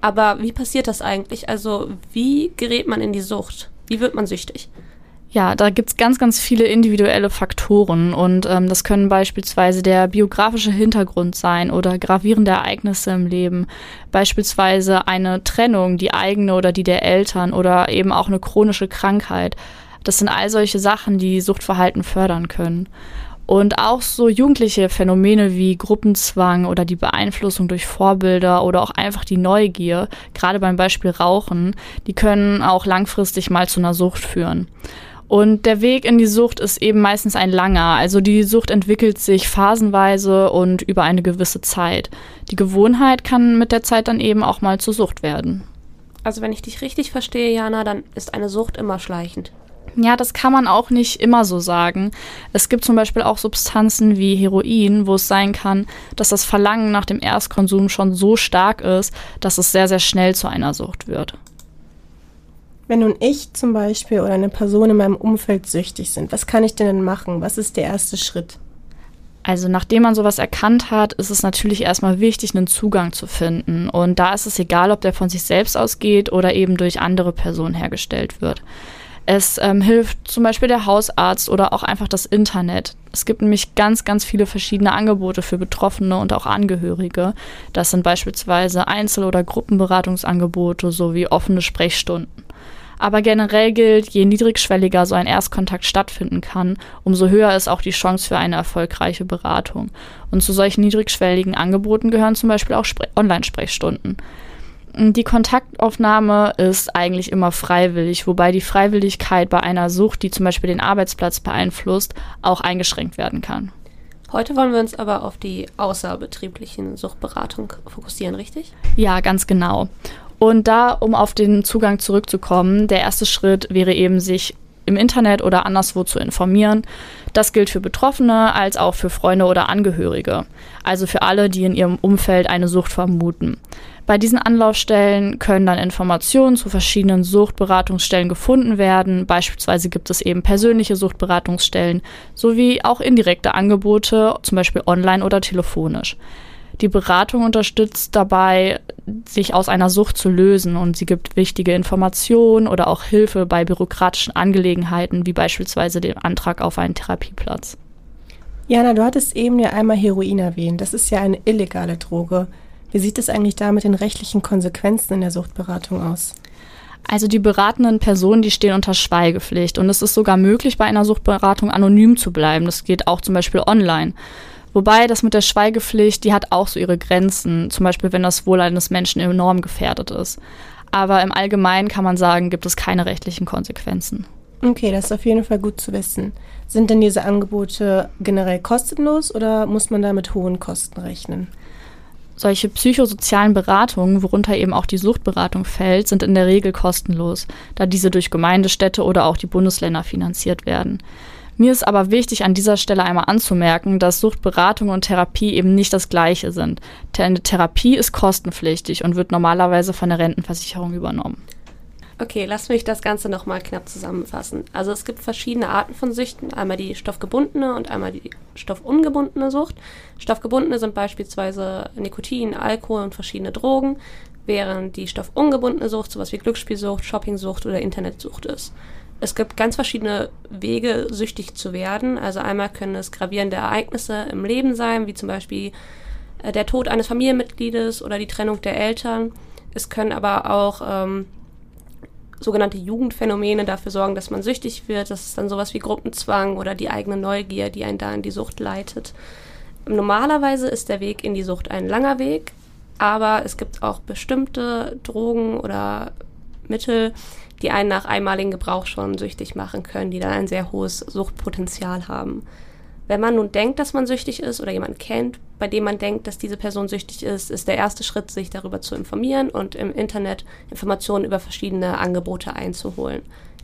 Aber wie passiert das eigentlich? Also wie gerät man in die Sucht? Wie wird man süchtig? Ja, da gibt's ganz, ganz viele individuelle Faktoren und ähm, das können beispielsweise der biografische Hintergrund sein oder gravierende Ereignisse im Leben, beispielsweise eine Trennung, die eigene oder die der Eltern oder eben auch eine chronische Krankheit. Das sind all solche Sachen, die Suchtverhalten fördern können. Und auch so jugendliche Phänomene wie Gruppenzwang oder die Beeinflussung durch Vorbilder oder auch einfach die Neugier, gerade beim Beispiel Rauchen, die können auch langfristig mal zu einer Sucht führen. Und der Weg in die Sucht ist eben meistens ein langer. Also die Sucht entwickelt sich phasenweise und über eine gewisse Zeit. Die Gewohnheit kann mit der Zeit dann eben auch mal zur Sucht werden. Also wenn ich dich richtig verstehe, Jana, dann ist eine Sucht immer schleichend. Ja, das kann man auch nicht immer so sagen. Es gibt zum Beispiel auch Substanzen wie Heroin, wo es sein kann, dass das Verlangen nach dem Erstkonsum schon so stark ist, dass es sehr, sehr schnell zu einer Sucht wird. Wenn nun ich zum Beispiel oder eine Person in meinem Umfeld süchtig sind, was kann ich denn machen? Was ist der erste Schritt? Also nachdem man sowas erkannt hat, ist es natürlich erstmal wichtig, einen Zugang zu finden. Und da ist es egal, ob der von sich selbst ausgeht oder eben durch andere Personen hergestellt wird. Es ähm, hilft zum Beispiel der Hausarzt oder auch einfach das Internet. Es gibt nämlich ganz, ganz viele verschiedene Angebote für Betroffene und auch Angehörige. Das sind beispielsweise Einzel- oder Gruppenberatungsangebote sowie offene Sprechstunden. Aber generell gilt, je niedrigschwelliger so ein Erstkontakt stattfinden kann, umso höher ist auch die Chance für eine erfolgreiche Beratung. Und zu solchen niedrigschwelligen Angeboten gehören zum Beispiel auch Online-Sprechstunden. Die Kontaktaufnahme ist eigentlich immer freiwillig, wobei die Freiwilligkeit bei einer Sucht, die zum Beispiel den Arbeitsplatz beeinflusst, auch eingeschränkt werden kann. Heute wollen wir uns aber auf die außerbetrieblichen Suchtberatung fokussieren, richtig? Ja, ganz genau. Und da, um auf den Zugang zurückzukommen, der erste Schritt wäre eben, sich im Internet oder anderswo zu informieren. Das gilt für Betroffene als auch für Freunde oder Angehörige, also für alle, die in ihrem Umfeld eine Sucht vermuten. Bei diesen Anlaufstellen können dann Informationen zu verschiedenen Suchtberatungsstellen gefunden werden. Beispielsweise gibt es eben persönliche Suchtberatungsstellen sowie auch indirekte Angebote, zum Beispiel online oder telefonisch. Die Beratung unterstützt dabei, sich aus einer Sucht zu lösen und sie gibt wichtige Informationen oder auch Hilfe bei bürokratischen Angelegenheiten, wie beispielsweise dem Antrag auf einen Therapieplatz. Jana, du hattest eben ja einmal Heroin erwähnt. Das ist ja eine illegale Droge. Wie sieht es eigentlich da mit den rechtlichen Konsequenzen in der Suchtberatung aus? Also die beratenden Personen, die stehen unter Schweigepflicht und es ist sogar möglich, bei einer Suchtberatung anonym zu bleiben. Das geht auch zum Beispiel online. Wobei das mit der Schweigepflicht, die hat auch so ihre Grenzen, zum Beispiel wenn das Wohl eines Menschen enorm gefährdet ist. Aber im Allgemeinen kann man sagen, gibt es keine rechtlichen Konsequenzen. Okay, das ist auf jeden Fall gut zu wissen. Sind denn diese Angebote generell kostenlos oder muss man da mit hohen Kosten rechnen? Solche psychosozialen Beratungen, worunter eben auch die Suchtberatung fällt, sind in der Regel kostenlos, da diese durch Gemeindestädte oder auch die Bundesländer finanziert werden. Mir ist aber wichtig, an dieser Stelle einmal anzumerken, dass Suchtberatung und Therapie eben nicht das gleiche sind. Eine Therapie ist kostenpflichtig und wird normalerweise von der Rentenversicherung übernommen. Okay, lass mich das Ganze nochmal knapp zusammenfassen. Also es gibt verschiedene Arten von Süchten, einmal die stoffgebundene und einmal die stoffungebundene Sucht. Stoffgebundene sind beispielsweise Nikotin, Alkohol und verschiedene Drogen, während die stoffungebundene Sucht sowas wie Glücksspielsucht, Shoppingsucht oder Internetsucht ist es gibt ganz verschiedene Wege, süchtig zu werden. Also einmal können es gravierende Ereignisse im Leben sein, wie zum Beispiel äh, der Tod eines Familienmitgliedes oder die Trennung der Eltern. Es können aber auch ähm, sogenannte Jugendphänomene dafür sorgen, dass man süchtig wird. Das ist dann sowas wie Gruppenzwang oder die eigene Neugier, die einen da in die Sucht leitet. Normalerweise ist der Weg in die Sucht ein langer Weg, aber es gibt auch bestimmte Drogen oder Mittel, die einen nach einmaligen Gebrauch schon süchtig machen können, die dann ein sehr hohes Suchtpotenzial haben. Wenn man nun denkt, dass man süchtig ist oder jemanden kennt, bei dem man denkt, dass diese Person süchtig ist, ist der erste Schritt, sich darüber zu informieren und im Internet Informationen über verschiedene Angebote einzuholen.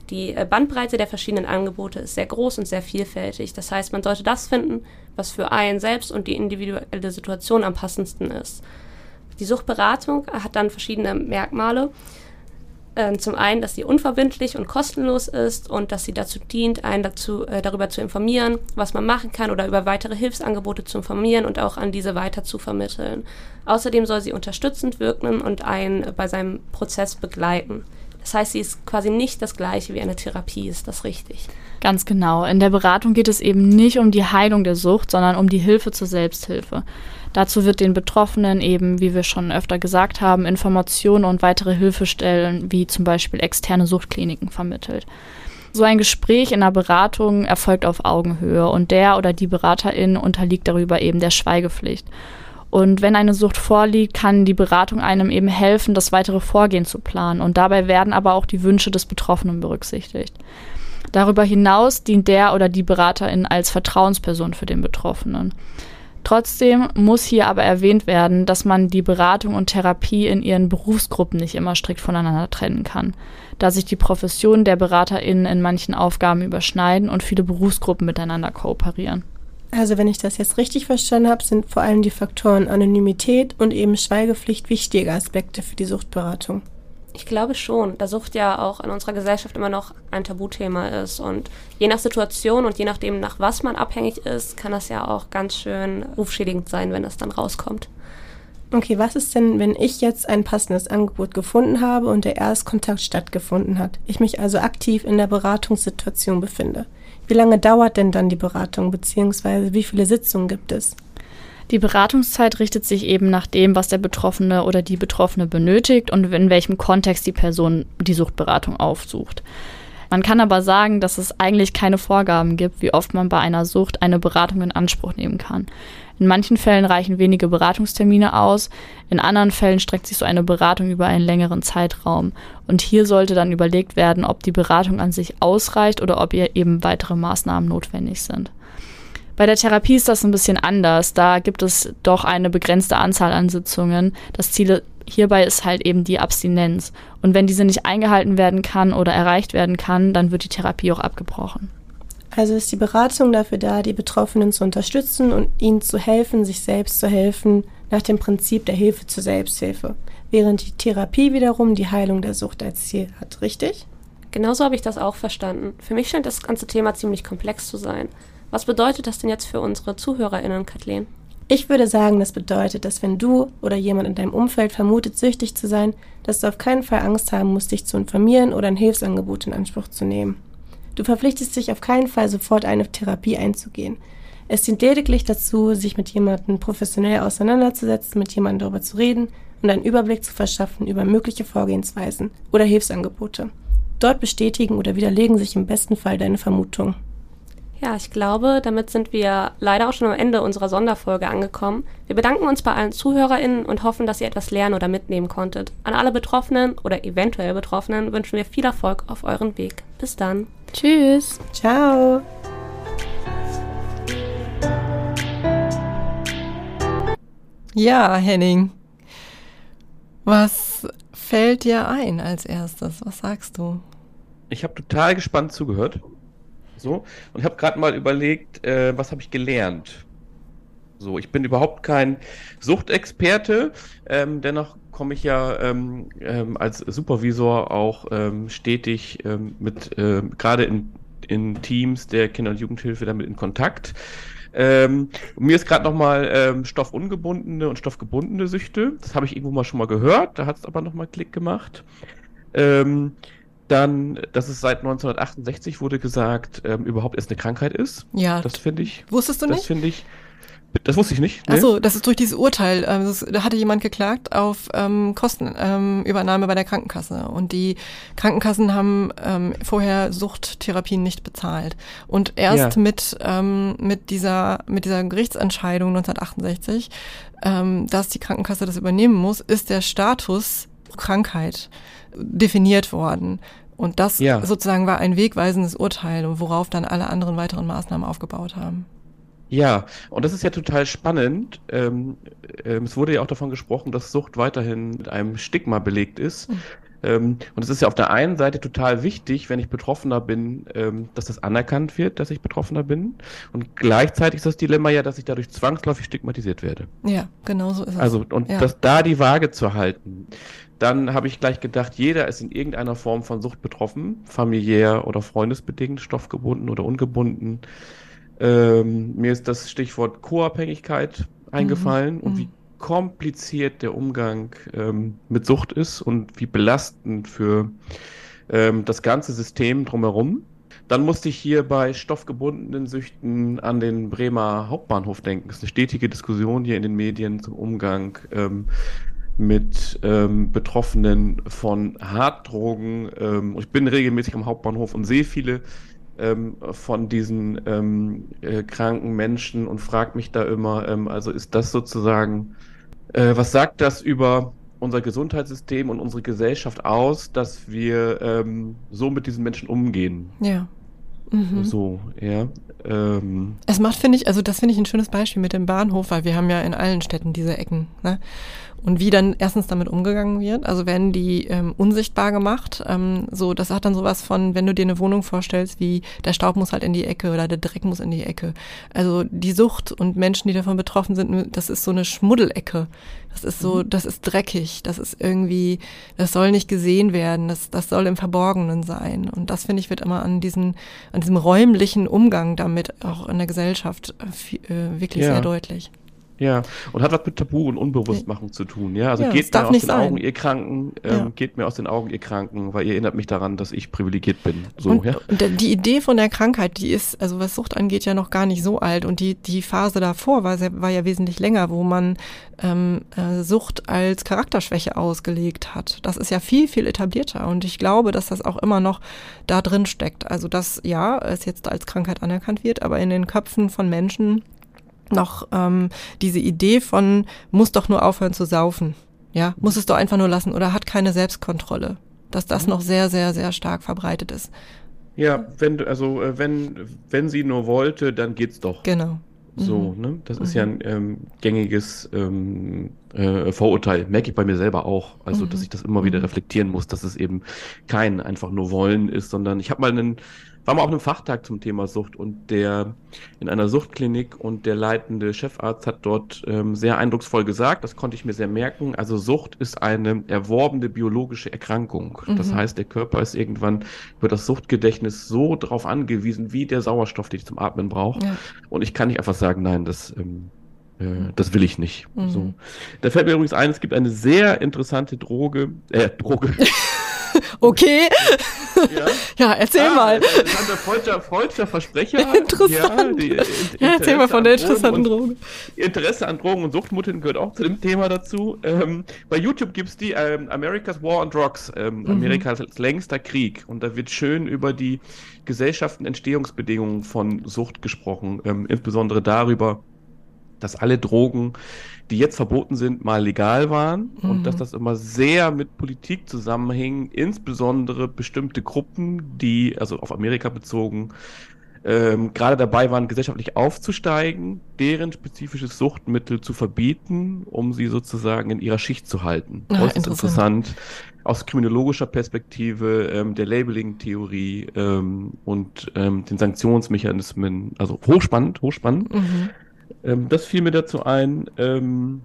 Die äh, Bandbreite der verschiedenen Angebote ist sehr groß und sehr vielfältig. Das heißt, man sollte das finden, was für einen selbst und die individuelle Situation am passendsten ist. Die Suchtberatung hat dann verschiedene Merkmale. Ähm, zum einen, dass sie unverbindlich und kostenlos ist und dass sie dazu dient, einen dazu, äh, darüber zu informieren, was man machen kann oder über weitere Hilfsangebote zu informieren und auch an diese weiter zu vermitteln. Außerdem soll sie unterstützend wirken und einen bei seinem Prozess begleiten. Das heißt, sie ist quasi nicht das gleiche wie eine Therapie, ist das richtig? Ganz genau. In der Beratung geht es eben nicht um die Heilung der Sucht, sondern um die Hilfe zur Selbsthilfe. Dazu wird den Betroffenen eben, wie wir schon öfter gesagt haben, Informationen und weitere Hilfestellen wie zum Beispiel externe Suchtkliniken vermittelt. So ein Gespräch in einer Beratung erfolgt auf Augenhöhe und der oder die Beraterin unterliegt darüber eben der Schweigepflicht. Und wenn eine Sucht vorliegt, kann die Beratung einem eben helfen, das weitere Vorgehen zu planen. Und dabei werden aber auch die Wünsche des Betroffenen berücksichtigt. Darüber hinaus dient der oder die Beraterin als Vertrauensperson für den Betroffenen. Trotzdem muss hier aber erwähnt werden, dass man die Beratung und Therapie in ihren Berufsgruppen nicht immer strikt voneinander trennen kann, da sich die Professionen der BeraterInnen in manchen Aufgaben überschneiden und viele Berufsgruppen miteinander kooperieren. Also wenn ich das jetzt richtig verstanden habe, sind vor allem die Faktoren Anonymität und eben Schweigepflicht wichtige Aspekte für die Suchtberatung. Ich glaube schon, da Sucht ja auch in unserer Gesellschaft immer noch ein Tabuthema ist. Und je nach Situation und je nachdem, nach was man abhängig ist, kann das ja auch ganz schön rufschädigend sein, wenn das dann rauskommt. Okay, was ist denn, wenn ich jetzt ein passendes Angebot gefunden habe und der Erstkontakt stattgefunden hat? Ich mich also aktiv in der Beratungssituation befinde. Wie lange dauert denn dann die Beratung, beziehungsweise wie viele Sitzungen gibt es? Die Beratungszeit richtet sich eben nach dem, was der Betroffene oder die Betroffene benötigt und in welchem Kontext die Person die Suchtberatung aufsucht. Man kann aber sagen, dass es eigentlich keine Vorgaben gibt, wie oft man bei einer Sucht eine Beratung in Anspruch nehmen kann. In manchen Fällen reichen wenige Beratungstermine aus, in anderen Fällen streckt sich so eine Beratung über einen längeren Zeitraum. Und hier sollte dann überlegt werden, ob die Beratung an sich ausreicht oder ob ihr eben weitere Maßnahmen notwendig sind. Bei der Therapie ist das ein bisschen anders. Da gibt es doch eine begrenzte Anzahl an Sitzungen. Das Ziel hierbei ist halt eben die Abstinenz. Und wenn diese nicht eingehalten werden kann oder erreicht werden kann, dann wird die Therapie auch abgebrochen. Also ist die Beratung dafür da, die Betroffenen zu unterstützen und ihnen zu helfen, sich selbst zu helfen, nach dem Prinzip der Hilfe zur Selbsthilfe. Während die Therapie wiederum die Heilung der Sucht als Ziel hat, richtig? Genauso habe ich das auch verstanden. Für mich scheint das ganze Thema ziemlich komplex zu sein. Was bedeutet das denn jetzt für unsere ZuhörerInnen, Kathleen? Ich würde sagen, das bedeutet, dass wenn du oder jemand in deinem Umfeld vermutet, süchtig zu sein, dass du auf keinen Fall Angst haben musst, dich zu informieren oder ein Hilfsangebot in Anspruch zu nehmen. Du verpflichtest dich auf keinen Fall sofort eine Therapie einzugehen. Es dient lediglich dazu, sich mit jemandem professionell auseinanderzusetzen, mit jemandem darüber zu reden und einen Überblick zu verschaffen über mögliche Vorgehensweisen oder Hilfsangebote. Dort bestätigen oder widerlegen sich im besten Fall deine Vermutungen. Ja, ich glaube, damit sind wir leider auch schon am Ende unserer Sonderfolge angekommen. Wir bedanken uns bei allen ZuhörerInnen und hoffen, dass ihr etwas lernen oder mitnehmen konntet. An alle Betroffenen oder eventuell Betroffenen wünschen wir viel Erfolg auf euren Weg. Bis dann. Tschüss. Ciao. Ja, Henning. Was fällt dir ein als erstes? Was sagst du? Ich habe total gespannt zugehört. So. Und ich habe gerade mal überlegt, äh, was habe ich gelernt? So, ich bin überhaupt kein Suchtexperte, ähm, dennoch komme ich ja ähm, ähm, als Supervisor auch ähm, stetig ähm, mit, äh, gerade in, in Teams der Kinder- und Jugendhilfe damit in Kontakt. Ähm, mir ist gerade nochmal ähm, stoffungebundene und stoffgebundene Süchte. Das habe ich irgendwo mal schon mal gehört, da hat es aber nochmal Klick gemacht. Ähm, dann, dass es seit 1968 wurde gesagt, ähm, überhaupt erst eine Krankheit ist. Ja. Das finde ich. Wusstest du nicht? Das finde ich. Das wusste ich nicht. Nee. Achso, das ist durch dieses Urteil. Ähm, das, da hatte jemand geklagt auf ähm, Kostenübernahme ähm, bei der Krankenkasse. Und die Krankenkassen haben ähm, vorher Suchttherapien nicht bezahlt. Und erst ja. mit, ähm, mit, dieser, mit dieser Gerichtsentscheidung 1968, ähm, dass die Krankenkasse das übernehmen muss, ist der Status Krankheit definiert worden. Und das ja. sozusagen war ein wegweisendes Urteil, worauf dann alle anderen weiteren Maßnahmen aufgebaut haben. Ja, und das ist ja total spannend. Ähm, äh, es wurde ja auch davon gesprochen, dass Sucht weiterhin mit einem Stigma belegt ist. Mhm. Ähm, und es ist ja auf der einen Seite total wichtig, wenn ich Betroffener bin, ähm, dass das anerkannt wird, dass ich Betroffener bin. Und gleichzeitig ist das Dilemma ja, dass ich dadurch zwangsläufig stigmatisiert werde. Ja, genau so ist es. Also, und ja. das da die Waage zu halten. Dann habe ich gleich gedacht, jeder ist in irgendeiner Form von Sucht betroffen, familiär oder freundesbedingt, stoffgebunden oder ungebunden. Ähm, mir ist das Stichwort Co-Abhängigkeit eingefallen mhm. und wie kompliziert der Umgang ähm, mit Sucht ist und wie belastend für ähm, das ganze System drumherum. Dann musste ich hier bei stoffgebundenen Süchten an den Bremer Hauptbahnhof denken. Das ist eine stetige Diskussion hier in den Medien zum Umgang ähm, mit ähm, Betroffenen von Harddrogen. Ähm, ich bin regelmäßig am Hauptbahnhof und sehe viele ähm, von diesen ähm, äh, kranken Menschen und frage mich da immer, ähm, also ist das sozusagen, äh, was sagt das über unser Gesundheitssystem und unsere Gesellschaft aus, dass wir ähm, so mit diesen Menschen umgehen? Ja. Mhm. So, ja. Ähm. Es macht, finde ich, also das finde ich ein schönes Beispiel mit dem Bahnhof, weil wir haben ja in allen Städten diese Ecken. Ne? Und wie dann erstens damit umgegangen wird, also werden die ähm, unsichtbar gemacht. Ähm, so, das hat dann sowas von, wenn du dir eine Wohnung vorstellst, wie der Staub muss halt in die Ecke oder der Dreck muss in die Ecke. Also die Sucht und Menschen, die davon betroffen sind, das ist so eine Schmuddelecke. Das ist so, mhm. das ist dreckig, das ist irgendwie, das soll nicht gesehen werden, das, das soll im Verborgenen sein. Und das finde ich wird immer an diesen, an diesem räumlichen Umgang damit auch in der Gesellschaft äh, äh wirklich ja. sehr deutlich. Ja, und hat was mit Tabu und Unbewusstmachung zu tun. Ja, also ja, geht mir aus den sein. Augen, ihr Kranken, ähm, ja. geht mir aus den Augen, ihr Kranken, weil ihr erinnert mich daran, dass ich privilegiert bin. So, und, ja. und die Idee von der Krankheit, die ist, also was Sucht angeht, ja noch gar nicht so alt. Und die, die Phase davor war, war ja wesentlich länger, wo man ähm, äh, Sucht als Charakterschwäche ausgelegt hat. Das ist ja viel, viel etablierter. Und ich glaube, dass das auch immer noch da drin steckt. Also, dass ja, es jetzt als Krankheit anerkannt wird, aber in den Köpfen von Menschen noch ähm, diese Idee von, muss doch nur aufhören zu saufen. Ja, muss es doch einfach nur lassen oder hat keine Selbstkontrolle. Dass das noch sehr, sehr, sehr stark verbreitet ist. Ja, wenn also äh, wenn wenn sie nur wollte, dann geht's doch. Genau. So, mhm. ne? Das mhm. ist ja ein ähm, gängiges ähm, äh, Vorurteil. Merke ich bei mir selber auch. Also, mhm. dass ich das immer wieder mhm. reflektieren muss, dass es eben kein einfach nur wollen ist, sondern ich habe mal einen war mal auf einem Fachtag zum Thema Sucht und der in einer Suchtklinik und der leitende Chefarzt hat dort ähm, sehr eindrucksvoll gesagt, das konnte ich mir sehr merken, also Sucht ist eine erworbene biologische Erkrankung. Mhm. Das heißt, der Körper ist irgendwann über das Suchtgedächtnis so drauf angewiesen, wie der Sauerstoff, den ich zum Atmen brauche. Ja. Und ich kann nicht einfach sagen, nein, das ähm, äh, das will ich nicht. Mhm. So. Da fällt mir übrigens ein, es gibt eine sehr interessante Droge, äh, Droge. okay. Ja, ja erzähl ah, mal. Interessanter freudscher Versprecher. Interessant. Ja, die, ja, erzähl mal von der interessanten Droge. Interesse an Drogen und Suchtmutteln gehört auch zu dem Thema dazu. Ähm, bei YouTube gibt es die ähm, America's War on Drugs, ähm, mhm. Amerikas längster Krieg. Und da wird schön über die Gesellschaftenentstehungsbedingungen von Sucht gesprochen, ähm, insbesondere darüber, dass alle Drogen, die jetzt verboten sind, mal legal waren mhm. und dass das immer sehr mit Politik zusammenhing, insbesondere bestimmte Gruppen, die, also auf Amerika bezogen, ähm, gerade dabei waren, gesellschaftlich aufzusteigen, deren spezifisches Suchtmittel zu verbieten, um sie sozusagen in ihrer Schicht zu halten. Ah, das ist interessant. Aus kriminologischer Perspektive, ähm, der Labeling-Theorie ähm, und ähm, den Sanktionsmechanismen, also hochspannend, hochspannend. Mhm. Ähm, das fiel mir dazu ein. Ähm,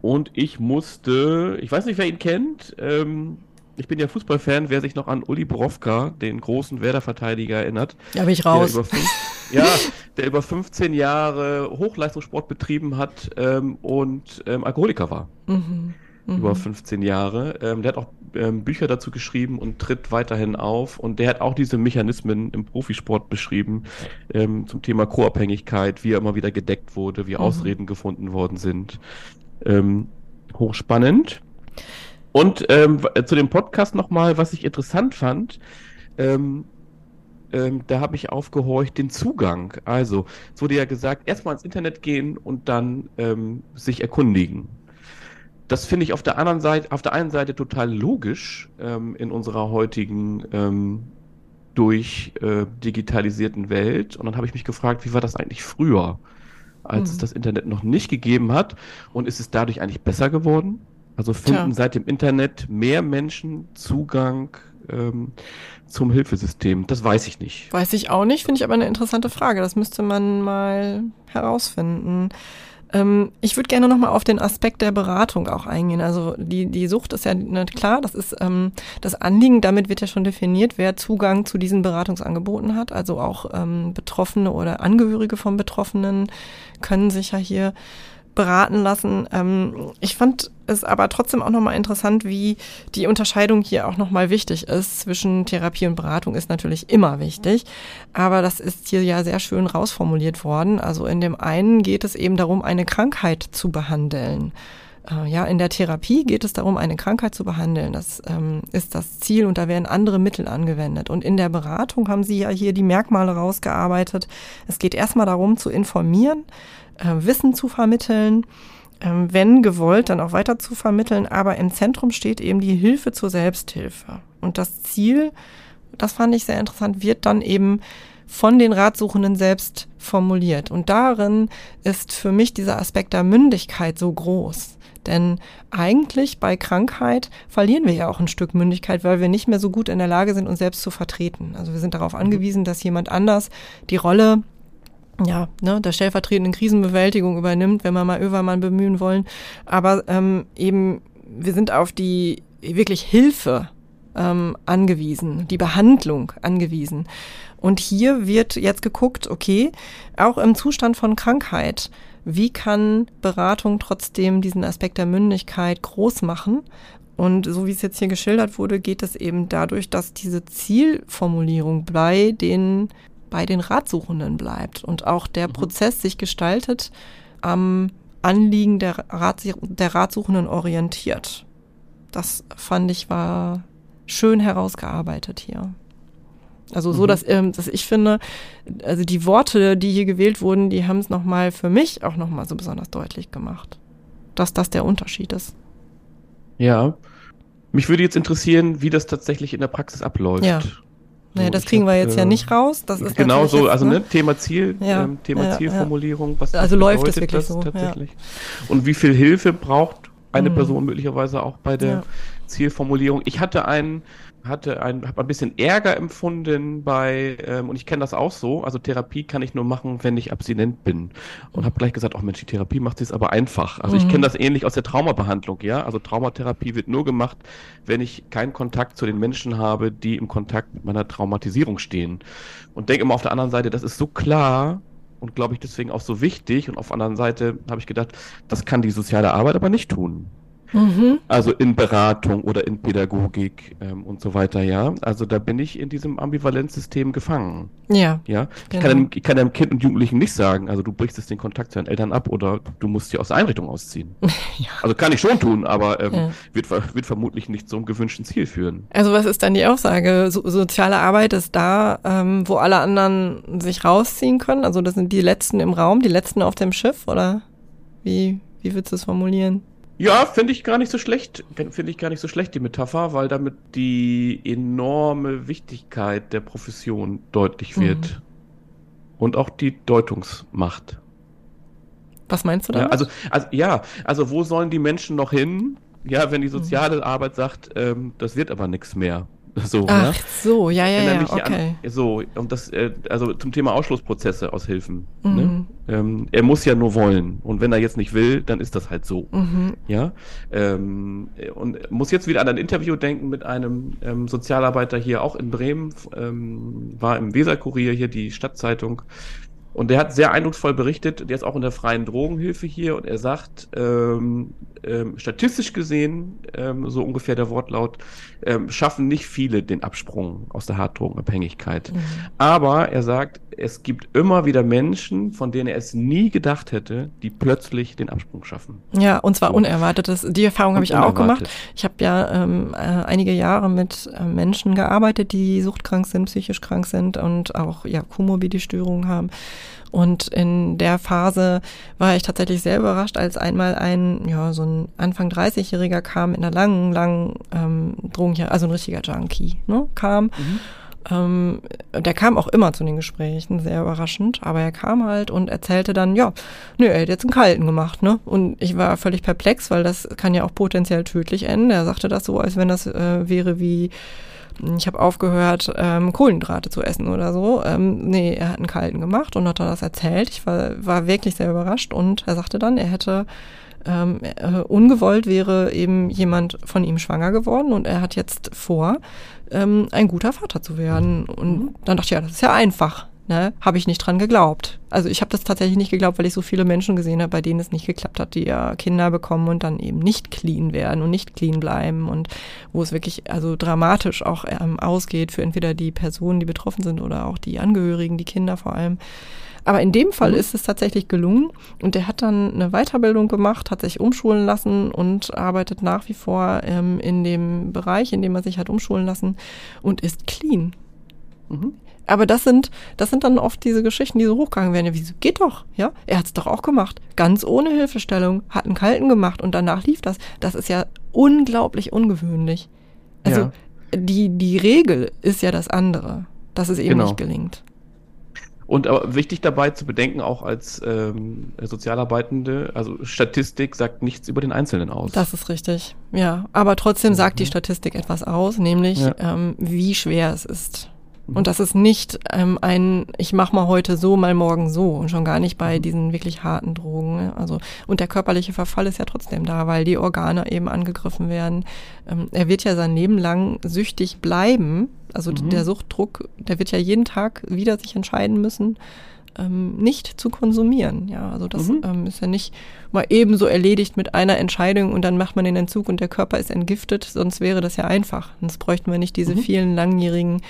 und ich musste, ich weiß nicht, wer ihn kennt. Ähm, ich bin ja Fußballfan, wer sich noch an Uli Borowka, den großen Werder-Verteidiger, erinnert. Ja, bin ich raus. Der fünf, ja, der über 15 Jahre Hochleistungssport betrieben hat ähm, und ähm, Alkoholiker war. Mhm mhm. über 15 Jahre. Ähm, der hat auch ähm, Bücher dazu geschrieben und tritt weiterhin auf. Und der hat auch diese Mechanismen im Profisport beschrieben ähm, zum Thema Co-Abhängigkeit, wie er immer wieder gedeckt wurde, wie mhm. Ausreden gefunden worden sind. Ähm, hochspannend. Und ähm, zu dem Podcast nochmal, was ich interessant fand. Ähm, ähm, da habe ich aufgehorcht, den Zugang. Also, es wurde ja gesagt, erstmal ins Internet gehen und dann ähm, sich erkundigen das finde ich auf der anderen Seite, auf der einen Seite total logisch ähm, in unserer heutigen ähm, durch äh, digitalisierten Welt. Und dann habe ich mich gefragt, wie war das eigentlich früher, als mhm. es das Internet noch nicht gegeben hat? Und ist es dadurch eigentlich besser geworden? Also finden Tja. seit dem Internet mehr Menschen Zugang ähm, zum Hilfesystem? Das weiß ich nicht. Weiß ich auch nicht, finde ich aber eine interessante Frage. Das müsste man mal herausfinden. Ähm, ich würde gerne nochmal auf den Aspekt der Beratung auch eingehen. Also die, die Sucht ist ja ne, klar, das ist ähm, das Anliegen, damit wird ja schon definiert, wer Zugang zu diesen Beratungsangeboten hat. Also auch ähm, Betroffene oder Angehörige von Betroffenen können sich ja hier beraten lassen. Ähm, ich fand es aber trotzdem auch nochmal interessant, wie die Unterscheidung hier auch nochmal wichtig ist. Zwischen Therapie und Beratung ist natürlich immer wichtig, aber das ist hier ja sehr schön rausformuliert worden. Also in dem einen geht es eben darum, eine Krankheit zu behandeln. Äh, ja, in der Therapie geht es darum, eine Krankheit zu behandeln. Das ähm, ist das Ziel und da werden andere Mittel angewendet. Und in der Beratung haben Sie ja hier die Merkmale rausgearbeitet. Es geht erstmal darum, zu informieren, äh, Wissen zu vermitteln, äh, wenn gewollt, dann auch weiter zu vermitteln. Aber im Zentrum steht eben die Hilfe zur Selbsthilfe. Und das Ziel, das fand ich sehr interessant, wird dann eben von den Ratsuchenden selbst formuliert. Und darin ist für mich dieser Aspekt der Mündigkeit so groß. Denn eigentlich bei Krankheit verlieren wir ja auch ein Stück Mündigkeit, weil wir nicht mehr so gut in der Lage sind, uns selbst zu vertreten. Also wir sind darauf mhm. angewiesen, dass jemand anders die Rolle ja, ne, der stellvertretenden Krisenbewältigung übernimmt, wenn wir mal Övermann bemühen wollen. Aber ähm, eben, wir sind auf die wirklich Hilfe ähm, angewiesen, die Behandlung angewiesen. Und hier wird jetzt geguckt, okay, auch im Zustand von Krankheit wie kann Beratung trotzdem diesen Aspekt der Mündigkeit groß machen? Und so wie es jetzt hier geschildert wurde, geht es eben dadurch, dass diese Zielformulierung bei den, bei den Ratsuchenden bleibt und auch der mhm. Prozess sich gestaltet am Anliegen der, Rat, der Ratsuchenden orientiert. Das fand ich war schön herausgearbeitet hier. Also so, mhm. dass, ähm, dass ich finde, also die Worte, die hier gewählt wurden, die haben es nochmal für mich auch nochmal so besonders deutlich gemacht, dass das der Unterschied ist. Ja. Mich würde jetzt interessieren, wie das tatsächlich in der Praxis abläuft. Ja. Naja, das kriegen hab, wir jetzt äh, ja nicht raus. Das ist genau so, jetzt, also ne, Thema Ziel, ja, ähm, Thema ja, Zielformulierung. Was also läuft es wirklich so. Tatsächlich? Und wie viel Hilfe braucht eine mhm. Person möglicherweise auch bei der Zielformulierung? Ich hatte einen hatte ein, habe ein bisschen Ärger empfunden bei, ähm, und ich kenne das auch so, also Therapie kann ich nur machen, wenn ich abstinent bin. Und habe gleich gesagt, ach Mensch, die Therapie macht es aber einfach. Also mhm. ich kenne das ähnlich aus der Traumabehandlung, ja. Also Traumatherapie wird nur gemacht, wenn ich keinen Kontakt zu den Menschen habe, die im Kontakt mit meiner Traumatisierung stehen. Und denke immer auf der anderen Seite, das ist so klar, und glaube ich deswegen auch so wichtig. Und auf der anderen Seite habe ich gedacht, das kann die soziale Arbeit aber nicht tun. Mhm. Also in Beratung oder in Pädagogik ähm, und so weiter, ja. Also da bin ich in diesem Ambivalenzsystem gefangen. Ja. Ja. Ich, genau. kann einem, ich kann einem Kind und Jugendlichen nicht sagen, also du brichst jetzt den Kontakt zu deinen Eltern ab oder du musst dich aus der Einrichtung ausziehen. ja. Also kann ich schon tun, aber ähm, ja. wird, wird vermutlich nicht zum gewünschten Ziel führen. Also was ist dann die Aussage? So, soziale Arbeit ist da, ähm, wo alle anderen sich rausziehen können? Also das sind die Letzten im Raum, die Letzten auf dem Schiff oder wie, wie würdest du es formulieren? Ja, finde ich gar nicht so schlecht. Finde ich gar nicht so schlecht, die Metapher, weil damit die enorme Wichtigkeit der Profession deutlich mhm. wird. Mhm. Und auch die Deutungsmacht. Was meinst du da? Ja, also, also, ja, also wo sollen die Menschen noch hin? Ja, wenn die soziale mhm. Arbeit sagt, ähm, das wird aber nichts mehr. So, Ach ja? so, ja, ja, ja, okay. An, so, und das, äh, also zum Thema Ausschlussprozesse aus Hilfen. Ne? Mhm. Ne? Ähm, er muss ja nur wollen. Und wenn er jetzt nicht will, dann ist das halt so. Mhm. Ja. Ähm, und muss jetzt wieder an ein Interview denken mit einem ähm, Sozialarbeiter hier auch in Bremen, ähm, war im Weserkurier hier die Stadtzeitung. Und der hat sehr eindrucksvoll berichtet, der ist auch in der freien Drogenhilfe hier und er sagt, ähm, ähm, statistisch gesehen, ähm, so ungefähr der Wortlaut, ähm, schaffen nicht viele den Absprung aus der Harddrogenabhängigkeit. Mhm. Aber er sagt, es gibt immer wieder Menschen, von denen er es nie gedacht hätte, die plötzlich den Absprung schaffen. Ja, und zwar so. unerwartet. die Erfahrung habe ich auch gemacht. Ich habe ja ähm, äh, einige Jahre mit äh, Menschen gearbeitet, die suchtkrank sind, psychisch krank sind und auch ja, komorbide Störungen haben. Und in der Phase war ich tatsächlich sehr überrascht, als einmal ein, ja, so ein Anfang 30-Jähriger kam in einer langen, langen ähm, Drogen, also ein richtiger Junkie, ne, kam. Mhm. Ähm, der kam auch immer zu den Gesprächen, sehr überraschend, aber er kam halt und erzählte dann, ja, nö, er hat jetzt einen Kalten gemacht, ne? Und ich war völlig perplex, weil das kann ja auch potenziell tödlich enden. Er sagte das so, als wenn das äh, wäre wie ich habe aufgehört, ähm, Kohlenhydrate zu essen oder so. Ähm, nee, er hat einen kalten gemacht und hat das erzählt. Ich war, war wirklich sehr überrascht und er sagte dann, er hätte ähm, äh, ungewollt wäre eben jemand von ihm schwanger geworden und er hat jetzt vor, ähm, ein guter Vater zu werden. Und mhm. dann dachte ich, ja, das ist ja einfach. ne, habe ich nicht dran geglaubt. Also ich habe das tatsächlich nicht geglaubt, weil ich so viele Menschen gesehen habe, bei denen es nicht geklappt hat, die ja Kinder bekommen und dann eben nicht clean werden und nicht clean bleiben und wo es wirklich also dramatisch auch ähm, ausgeht für entweder die Personen, die betroffen sind oder auch die Angehörigen, die Kinder vor allem. Aber in dem Fall mhm. ist es tatsächlich gelungen und er hat dann eine Weiterbildung gemacht, hat sich umschulen lassen und arbeitet nach wie vor ähm, in dem Bereich, in dem er sich hat umschulen lassen und ist clean. Mhm. Aber das sind, das sind dann oft diese Geschichten, die so hochgegangen werden. Ja, wieso geht doch? Ja, er hat es doch auch gemacht. Ganz ohne Hilfestellung, hat einen kalten gemacht und danach lief das. Das ist ja unglaublich ungewöhnlich. Also ja. die, die Regel ist ja das andere, dass es eben genau. nicht gelingt. Und aber wichtig dabei zu bedenken, auch als ähm, Sozialarbeitende, also Statistik sagt nichts über den Einzelnen aus. Das ist richtig, ja. Aber trotzdem sagt die mhm. Statistik etwas aus, nämlich ja. ähm, wie schwer es ist. Und das ist nicht ähm, ein, ich mach mal heute so, mal morgen so und schon gar nicht bei mhm. diesen wirklich harten Drogen. Ne? Also und der körperliche Verfall ist ja trotzdem da, weil die Organe eben angegriffen werden. Ähm, er wird ja sein Leben lang süchtig bleiben. Also mhm. der Suchtdruck, der wird ja jeden Tag wieder sich entscheiden müssen, ähm, nicht zu konsumieren. Ja, also das mhm. ähm, ist ja nicht mal ebenso erledigt mit einer Entscheidung und dann macht man den Entzug und der Körper ist entgiftet. Sonst wäre das ja einfach. Sonst bräuchten wir nicht diese mhm. vielen langjährigen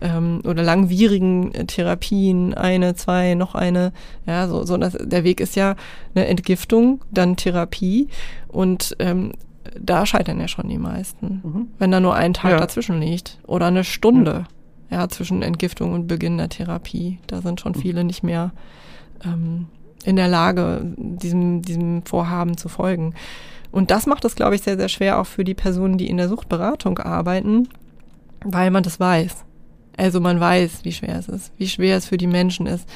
ähm, oder langwierigen äh, Therapien, eine, zwei, noch eine. Ja, so, so das, der Weg ist ja eine Entgiftung, dann Therapie und ähm, da scheitern ja schon die meisten. Mhm. Wenn da nur ein Tag ja. dazwischen liegt oder eine Stunde, ja. ja. zwischen Entgiftung und Beginn der Therapie, da sind schon mhm. viele nicht mehr ähm, in der Lage, diesem, diesem Vorhaben zu folgen. Und das macht es, glaube ich, sehr, sehr schwer auch für die Personen, die in der Suchtberatung arbeiten, weil man das weiß. Also man weiß, wie schwer es ist, wie schwer es für die Menschen ist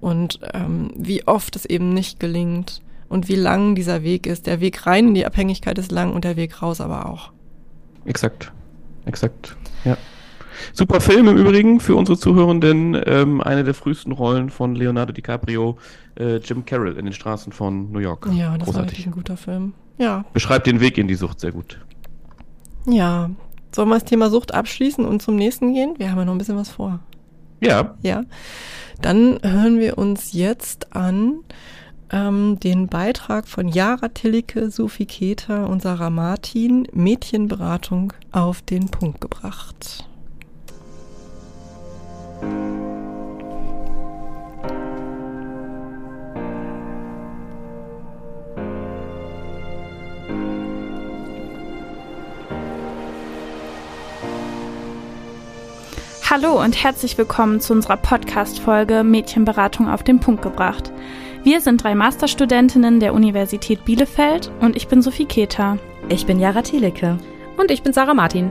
und ähm, wie oft es eben nicht gelingt und wie lang dieser Weg ist. Der Weg rein in die Abhängigkeit ist lang und der Weg raus aber auch. Exakt, exakt, ja. Super Film im Übrigen für unsere Zuhörenden. Ähm, eine der frühesten Rollen von Leonardo DiCaprio, äh, Jim Carroll in den Straßen von New York. Ja, das Großartig. war wirklich ein guter Film. Ja. Beschreibt den Weg in die Sucht sehr gut. Ja, Sollen wir das Thema Sucht abschließen und zum nächsten gehen? Wir haben ja noch ein bisschen was vor. Ja. Ja. Dann hören wir uns jetzt an ähm, den Beitrag von Jara Tillicke, Sophie Keter und Sarah Martin, Mädchenberatung auf den Punkt gebracht. Hallo und herzlich willkommen zu unserer Podcast-Folge Mädchenberatung auf den Punkt gebracht. Wir sind drei Masterstudentinnen der Universität Bielefeld und ich bin Sophie Keter. Ich bin Jara Thieleke. Und ich bin Sarah Martin.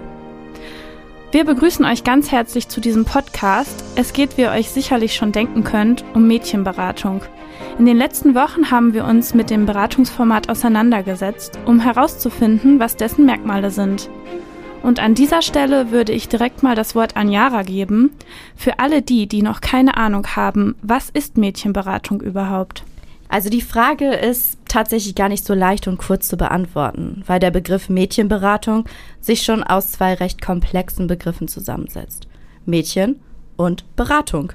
Wir begrüßen euch ganz herzlich zu diesem Podcast. Es geht, wie ihr euch sicherlich schon denken könnt, um Mädchenberatung. In den letzten Wochen haben wir uns mit dem Beratungsformat auseinandergesetzt, um herauszufinden, was dessen Merkmale sind. Und an dieser Stelle würde ich direkt mal das Wort an Yara geben. Für alle die, die noch keine Ahnung haben, was ist Mädchenberatung überhaupt? Also die Frage ist tatsächlich gar nicht so leicht und kurz zu beantworten, weil der Begriff Mädchenberatung sich schon aus zwei recht komplexen Begriffen zusammensetzt. Mädchen und Beratung.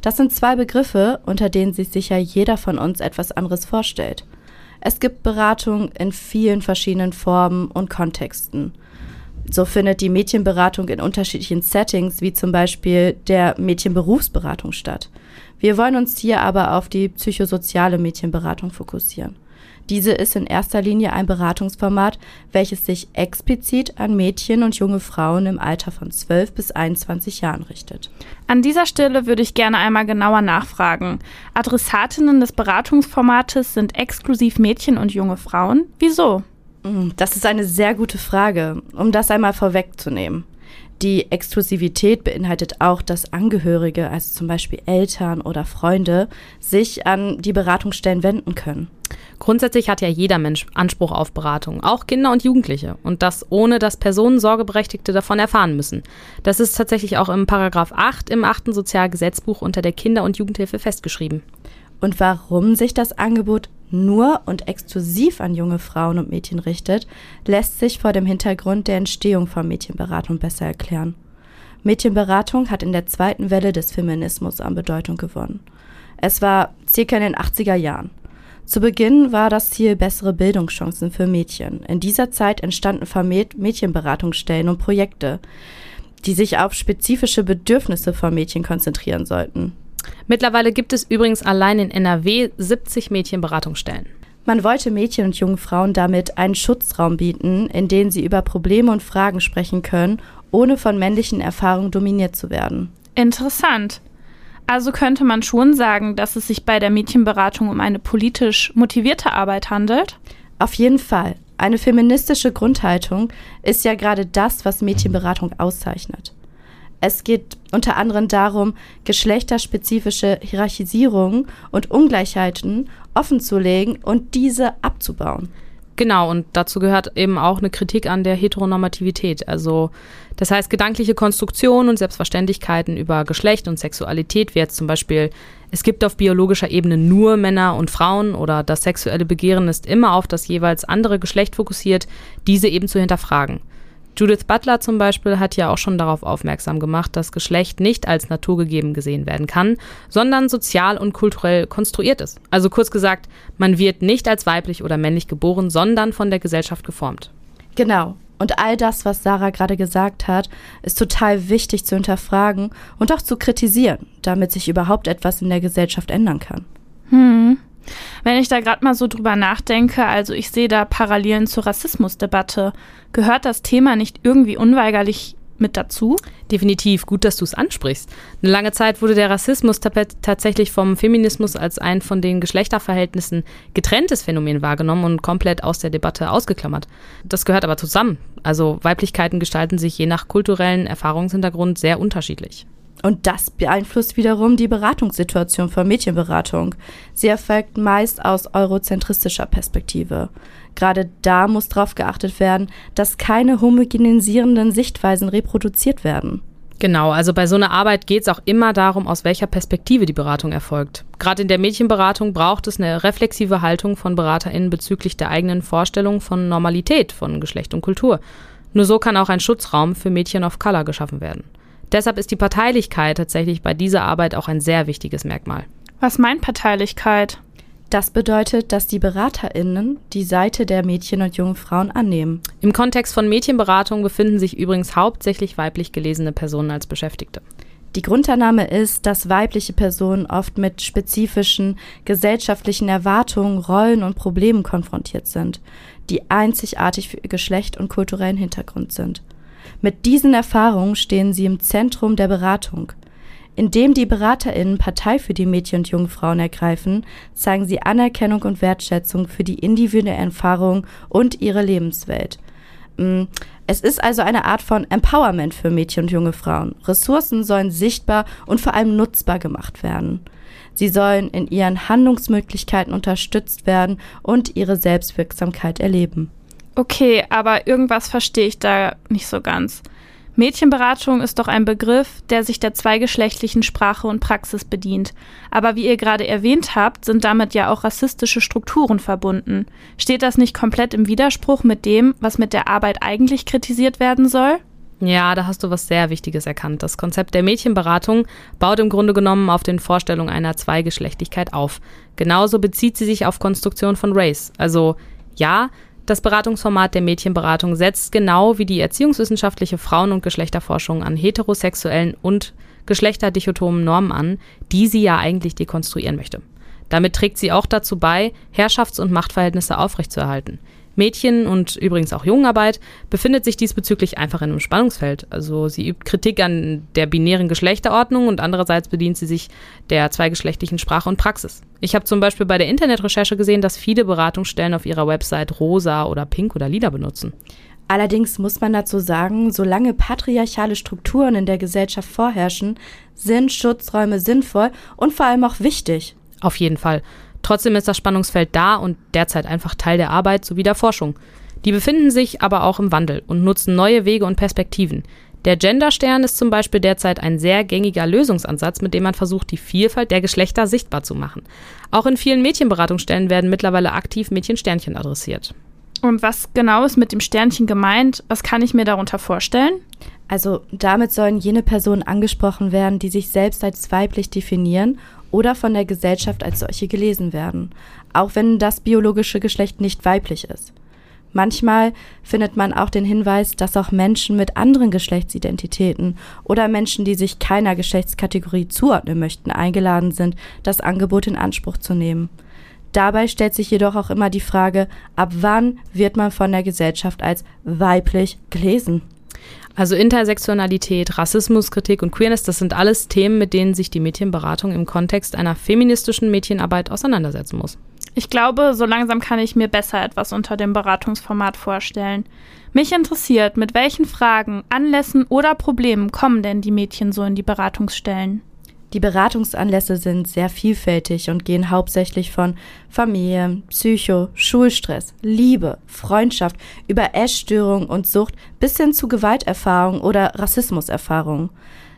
Das sind zwei Begriffe, unter denen sich sicher jeder von uns etwas anderes vorstellt. Es gibt Beratung in vielen verschiedenen Formen und Kontexten. So findet die Mädchenberatung in unterschiedlichen Settings, wie zum Beispiel der Mädchenberufsberatung statt. Wir wollen uns hier aber auf die psychosoziale Mädchenberatung fokussieren. Diese ist in erster Linie ein Beratungsformat, welches sich explizit an Mädchen und junge Frauen im Alter von 12 bis 21 Jahren richtet. An dieser Stelle würde ich gerne einmal genauer nachfragen. Adressatinnen des Beratungsformates sind exklusiv Mädchen und junge Frauen. Wieso? Mm, das ist eine sehr gute Frage, um das einmal vorwegzunehmen. Die Exklusivität beinhaltet auch, dass Angehörige, also zum Beispiel Eltern oder Freunde, sich an die Beratungsstellen wenden können. Grundsätzlich hat ja jeder Mensch Anspruch auf Beratung, auch Kinder und Jugendliche. Und das ohne, dass Personen Sorgeberechtigte davon erfahren müssen. Das ist tatsächlich auch im Paragraph 8 im 8. Sozialgesetzbuch unter der Kinder- und Jugendhilfe festgeschrieben. Und warum sich das Angebot nur und exklusiv an junge Frauen und Mädchen richtet, lässt sich vor dem Hintergrund der Entstehung von Mädchenberatung besser erklären. Mädchenberatung hat in der zweiten Welle des Feminismus an Bedeutung gewonnen. Es war circa in den 80er Jahren. Zu Beginn war das Ziel bessere Bildungschancen für Mädchen. In dieser Zeit entstanden vermehrt Mädchenberatungsstellen und Projekte, die sich auf spezifische Bedürfnisse von Mädchen konzentrieren sollten. Mittlerweile gibt es übrigens allein in NRW 70 Mädchenberatungsstellen. Man wollte Mädchen und jungen Frauen damit einen Schutzraum bieten, in dem sie über Probleme und Fragen sprechen können, ohne von männlichen Erfahrungen dominiert zu werden. Interessant. Also könnte man schon sagen, dass es sich bei der Mädchenberatung um eine politisch motivierte Arbeit handelt? Auf jeden Fall. Eine feministische Grundhaltung ist ja gerade das, was Mädchenberatung auszeichnet. Es geht unter anderem darum, geschlechterspezifische Hierarchisierungen und Ungleichheiten offenzulegen und diese abzubauen. Genau, und dazu gehört eben auch eine Kritik an der Heteronormativität. Also das heißt, gedankliche Konstruktionen und Selbstverständlichkeiten über Geschlecht und Sexualität, wie jetzt zum Beispiel, es gibt auf biologischer Ebene nur Männer und Frauen oder das sexuelle Begehren ist immer auf das jeweils andere Geschlecht fokussiert, diese eben zu hinterfragen. Judith Butler zum Beispiel hat ja auch schon darauf aufmerksam gemacht, dass Geschlecht nicht als naturgegeben gesehen werden kann, sondern sozial und kulturell konstruiert ist. Also kurz gesagt, man wird nicht als weiblich oder männlich geboren, sondern von der Gesellschaft geformt. Genau. Und all das, was Sarah gerade gesagt hat, ist total wichtig zu hinterfragen und auch zu kritisieren, damit sich überhaupt etwas in der Gesellschaft ändern kann. Hm. Wenn ich da gerade mal so drüber nachdenke, also ich sehe da Parallelen zur Rassismusdebatte. Gehört das Thema nicht irgendwie unweigerlich mit dazu? Definitiv, gut, dass du es ansprichst. Eine lange Zeit wurde der Rassismus tatsächlich vom Feminismus als ein von den Geschlechterverhältnissen getrenntes Phänomen wahrgenommen und komplett aus der Debatte ausgeklammert. Das gehört aber zusammen. Also Weiblichkeiten gestalten sich je nach kulturellen Erfahrungshintergrund sehr unterschiedlich. Und das beeinflusst wiederum die Beratungssituation von Mädchenberatung. Sie erfolgt meist aus eurozentristischer Perspektive. Gerade da muss darauf geachtet werden, dass keine homogenisierenden Sichtweisen reproduziert werden. Genau, also bei so einer Arbeit geht es auch immer darum, aus welcher Perspektive die Beratung erfolgt. Gerade in der Mädchenberatung braucht es eine reflexive Haltung von BeraterInnen bezüglich der eigenen Vorstellung von Normalität, von Geschlecht und Kultur. Nur so kann auch ein Schutzraum für Mädchen of Color geschaffen werden. Deshalb ist die Parteilichkeit tatsächlich bei dieser Arbeit auch ein sehr wichtiges Merkmal. Was meint Parteilichkeit? Das bedeutet, dass die BeraterInnen die Seite der Mädchen und jungen Frauen annehmen. Im Kontext von Mädchenberatung befinden sich übrigens hauptsächlich weiblich gelesene Personen als Beschäftigte. Die Grundannahme ist, dass weibliche Personen oft mit spezifischen gesellschaftlichen Erwartungen, Rollen und Problemen konfrontiert sind, die einzigartig für ihr Geschlecht und kulturellen Hintergrund sind. Mit diesen Erfahrungen stehen sie im Zentrum der Beratung. Indem die BeraterInnen Partei für die Mädchen und jungen Frauen ergreifen, zeigen sie Anerkennung und Wertschätzung für die individuelle Erfahrung und ihre Lebenswelt. Mm, es ist also eine Art von Empowerment für Mädchen und junge Frauen. Ressourcen sollen sichtbar und vor allem nutzbar gemacht werden. Sie sollen in ihren Handlungsmöglichkeiten unterstützt werden und ihre Selbstwirksamkeit erleben. Okay, aber irgendwas verstehe ich da nicht so ganz. Mädchenberatung ist doch ein Begriff, der sich der zweigeschlechtlichen Sprache und Praxis bedient. Aber wie ihr gerade erwähnt habt, sind damit ja auch rassistische Strukturen verbunden. Steht das nicht komplett im Widerspruch mit dem, was mit der Arbeit eigentlich kritisiert werden soll? Ja, da hast du was sehr Wichtiges erkannt. Das Konzept der Mädchenberatung baut im Grunde genommen auf den Vorstellungen einer Zweigeschlechtigkeit auf. Genauso bezieht sie sich auf Konstruktion von Race. Also ja, das Beratungsformat der Mädchenberatung setzt genau wie die erziehungswissenschaftliche Frauen- und Geschlechterforschung an heterosexuellen und geschlechterdichotomen Normen an, die sie ja eigentlich dekonstruieren möchte. Damit trägt sie auch dazu bei, Herrschafts- und Machtverhältnisse aufrechtzuerhalten. Mädchen und übrigens auch Jungenarbeit befindet sich diesbezüglich einfach in einem Spannungsfeld. Also sie übt Kritik an der binären Geschlechterordnung und andererseits bedient sie sich der zweigeschlechtlichen Sprache und Praxis. Ich habe zum Beispiel bei der Internetrecherche gesehen, dass viele Beratungsstellen auf ihrer Website rosa oder pink oder lila benutzen. Allerdings muss man dazu sagen, solange patriarchale Strukturen in der Gesellschaft vorherrschen, sind Schutzräume sinnvoll und vor allem auch wichtig. Auf jeden Fall. Trotzdem ist das Spannungsfeld da und derzeit einfach Teil der Arbeit sowie der Forschung. Die befinden sich aber auch im Wandel und nutzen neue Wege und Perspektiven. Der Genderstern ist zum Beispiel derzeit ein sehr gängiger Lösungsansatz, mit dem man versucht, die Vielfalt der Geschlechter sichtbar zu machen. Auch in vielen Mädchenberatungsstellen werden mittlerweile aktiv Mädchensternchen adressiert. Und was genau ist mit dem Sternchen gemeint? Was kann ich mir darunter vorstellen? Also damit sollen jene Personen angesprochen werden, die sich selbst als weiblich definieren oder von der Gesellschaft als solche gelesen werden, auch wenn das biologische Geschlecht nicht weiblich ist. Manchmal findet man auch den Hinweis, dass auch Menschen mit anderen Geschlechtsidentitäten oder Menschen, die sich keiner Geschlechtskategorie zuordnen möchten, eingeladen sind, das Angebot in Anspruch zu nehmen. Dabei stellt sich jedoch auch immer die Frage, ab wann wird man von der Gesellschaft als weiblich gelesen? Also Intersektionalität, Rassismuskritik und Queerness, das sind alles Themen, mit denen sich die Mädchenberatung im Kontext einer feministischen Mädchenarbeit auseinandersetzen muss. Ich glaube, so langsam kann ich mir besser etwas unter dem Beratungsformat vorstellen. Mich interessiert, mit welchen Fragen, Anlässen oder Problemen kommen denn die Mädchen so in die Beratungsstellen? Die Beratungsanlässe sind sehr vielfältig und gehen hauptsächlich von Familie, Psycho, Schulstress, Liebe, Freundschaft über Essstörung und Sucht bis hin zu Gewalterfahrung oder Rassismuserfahrung.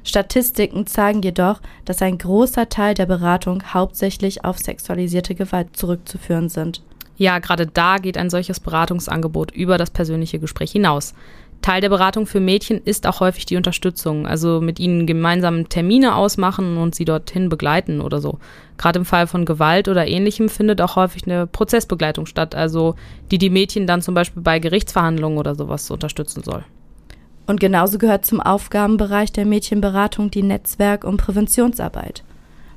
Statistiken zeigen jedoch, dass ein großer Teil der Beratung hauptsächlich auf sexualisierte Gewalt zurückzuführen sind. Ja, gerade da geht ein solches Beratungsangebot über das persönliche Gespräch hinaus. Teil der Beratung für Mädchen ist auch häufig die Unterstützung, also mit ihnen gemeinsam Termine ausmachen und sie dorthin begleiten oder so. Gerade im Fall von Gewalt oder ähnlichem findet auch häufig eine Prozessbegleitung statt, also die die Mädchen dann zum Beispiel bei Gerichtsverhandlungen oder sowas unterstützen soll. Und genauso gehört zum Aufgabenbereich der Mädchenberatung die Netzwerk- und Präventionsarbeit.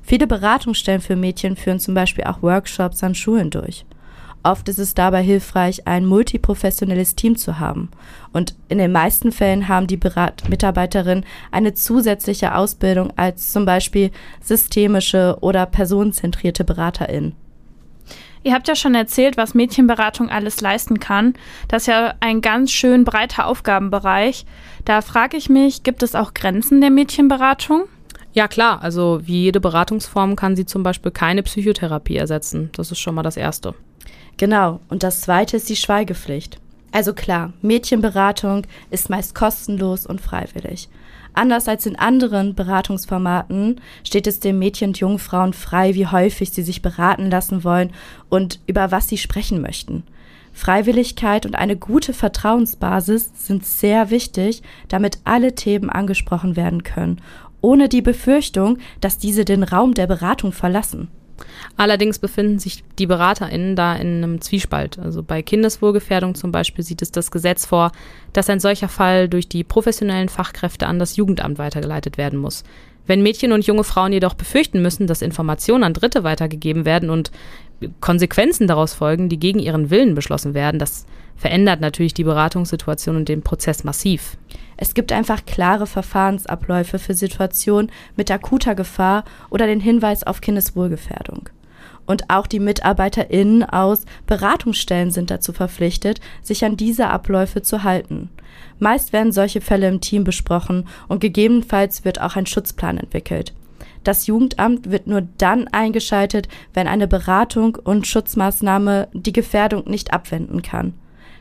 Viele Beratungsstellen für Mädchen führen zum Beispiel auch Workshops an Schulen durch. Oft ist es dabei hilfreich, ein multiprofessionelles Team zu haben. Und in den meisten Fällen haben die Berat Mitarbeiterinnen eine zusätzliche Ausbildung als zum Beispiel systemische oder personenzentrierte BeraterInnen. Ihr habt ja schon erzählt, was Mädchenberatung alles leisten kann. Das ist ja ein ganz schön breiter Aufgabenbereich. Da frage ich mich, gibt es auch Grenzen der Mädchenberatung? Ja klar, also wie jede Beratungsform kann sie zum Beispiel keine Psychotherapie ersetzen. Das ist schon mal das Erste. Genau, und das zweite ist die Schweigepflicht. Also klar, Mädchenberatung ist meist kostenlos und freiwillig. Anders als in anderen Beratungsformaten steht es den Mädchen und jungen Frauen frei, wie häufig sie sich beraten lassen wollen und über was sie sprechen möchten. Freiwilligkeit und eine gute Vertrauensbasis sind sehr wichtig, damit alle Themen angesprochen werden können, ohne die Befürchtung, dass diese den Raum der Beratung verlassen. Allerdings befinden sich die BeraterInnen da in einem Zwiespalt. Also bei Kindeswohlgefährdung zum Beispiel sieht es das Gesetz vor, dass ein solcher Fall durch die professionellen Fachkräfte an das Jugendamt weitergeleitet werden muss. Wenn Mädchen und junge Frauen jedoch befürchten müssen, dass Informationen an Dritte weitergegeben werden und Konsequenzen daraus folgen, die gegen ihren Willen beschlossen werden, das verändert natürlich die Beratungssituation und den Prozess massiv. Es gibt einfach klare Verfahrensabläufe für Situationen mit akuter Gefahr oder den Hinweis auf Kindeswohlgefährdung. Und auch die MitarbeiterInnen aus Beratungsstellen sind dazu verpflichtet, sich an diese Abläufe zu halten. Meist werden solche Fälle im Team besprochen und gegebenenfalls wird auch ein Schutzplan entwickelt. Das Jugendamt wird nur dann eingeschaltet, wenn eine Beratung und Schutzmaßnahme die Gefährdung nicht abwenden kann.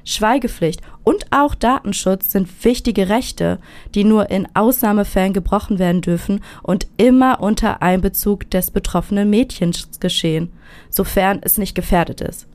Schweigepflicht und auch Datenschutz sind wichtige Rechte, die nur in Ausnahmefällen gebrochen werden dürfen und immer unter Einbezug des betroffenen Mädchens geschehen, sofern es nicht gefährdet ist.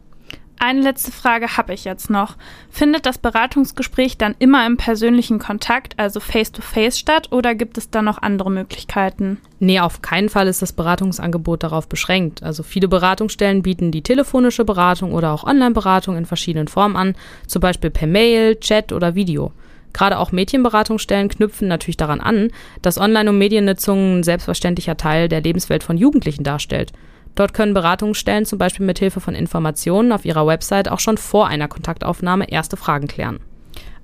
Eine letzte Frage habe ich jetzt noch. Findet das Beratungsgespräch dann immer im persönlichen Kontakt, also face-to-face -face statt, oder gibt es da noch andere Möglichkeiten? Nee, auf keinen Fall ist das Beratungsangebot darauf beschränkt. Also viele Beratungsstellen bieten die telefonische Beratung oder auch Online-Beratung in verschiedenen Formen an, zum Beispiel per Mail, Chat oder Video. Gerade auch Mädchenberatungsstellen knüpfen natürlich daran an, dass Online- und Mediennutzung ein selbstverständlicher Teil der Lebenswelt von Jugendlichen darstellt. Dort können Beratungsstellen zum Beispiel mit Hilfe von Informationen auf ihrer Website auch schon vor einer Kontaktaufnahme erste Fragen klären.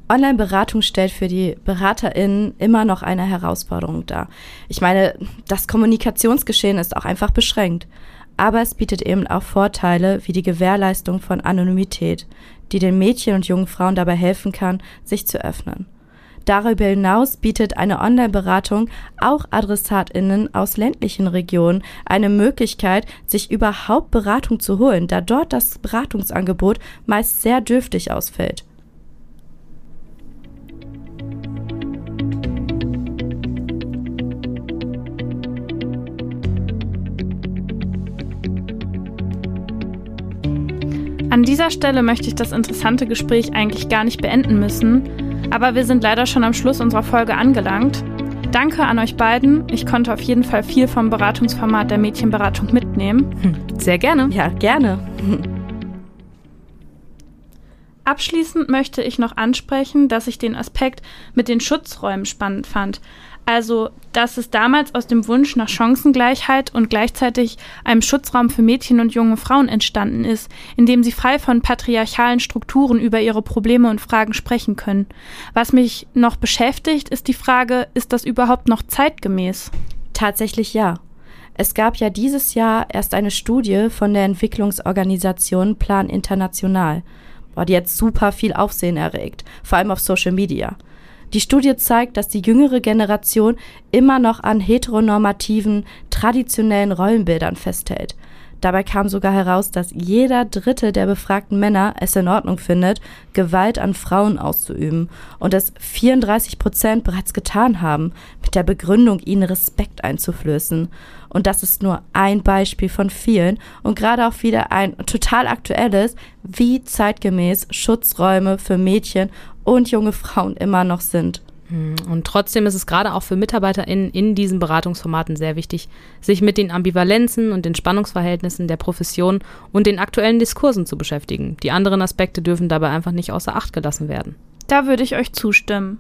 Online-Beratung stellt für die BeraterInnen immer noch eine Herausforderung dar. Ich meine, das Kommunikationsgeschehen ist auch einfach beschränkt. Aber es bietet eben auch Vorteile wie die Gewährleistung von Anonymität, die den Mädchen und jungen Frauen dabei helfen kann, sich zu öffnen. Darüber hinaus bietet eine Online-Beratung auch AdressatInnen aus ländlichen Regionen eine Möglichkeit, sich überhaupt Beratung zu holen, da dort das Beratungsangebot meist sehr dürftig ausfällt. An dieser Stelle möchte ich das interessante Gespräch eigentlich gar nicht beenden müssen, aber wir sind leider schon am Schluss unserer Folge angelangt. Danke an euch beiden. Ich konnte auf jeden Fall viel vom Beratungsformat der Mädchenberatung mitnehmen. Hm, sehr gerne. Ja, gerne. Abschließend möchte ich noch ansprechen, dass ich den Aspekt mit den Schutzräumen spannend fand. Also, dass es damals aus dem Wunsch nach Chancengleichheit und gleichzeitig einem Schutzraum für Mädchen und junge Frauen entstanden ist, in dem sie frei von patriarchalen Strukturen über ihre Probleme und Fragen sprechen können. Was mich noch beschäftigt, ist die Frage, ist das überhaupt noch zeitgemäß? Tatsächlich ja. Es gab ja dieses Jahr erst eine Studie von der Entwicklungsorganisation Plan International, die jetzt super viel Aufsehen erregt, vor allem auf Social Media. Die Studie zeigt, dass die jüngere Generation immer noch an heteronormativen, traditionellen Rollenbildern festhält. Dabei kam sogar heraus, dass jeder Dritte der befragten Männer es in Ordnung findet, Gewalt an Frauen auszuüben und dass 34 Prozent bereits getan haben, mit der Begründung, ihnen Respekt einzuflößen. Und das ist nur ein Beispiel von vielen und gerade auch wieder ein total aktuelles, wie zeitgemäß Schutzräume für Mädchen und junge Frauen immer noch sind. Hm, und trotzdem ist es gerade auch für MitarbeiterInnen in diesen Beratungsformaten sehr wichtig, sich mit den Ambivalenzen und den Spannungsverhältnissen der Profession und den aktuellen Diskursen zu beschäftigen. Die anderen Aspekte dürfen dabei einfach nicht außer Acht gelassen werden. Da würde ich euch zustimmen.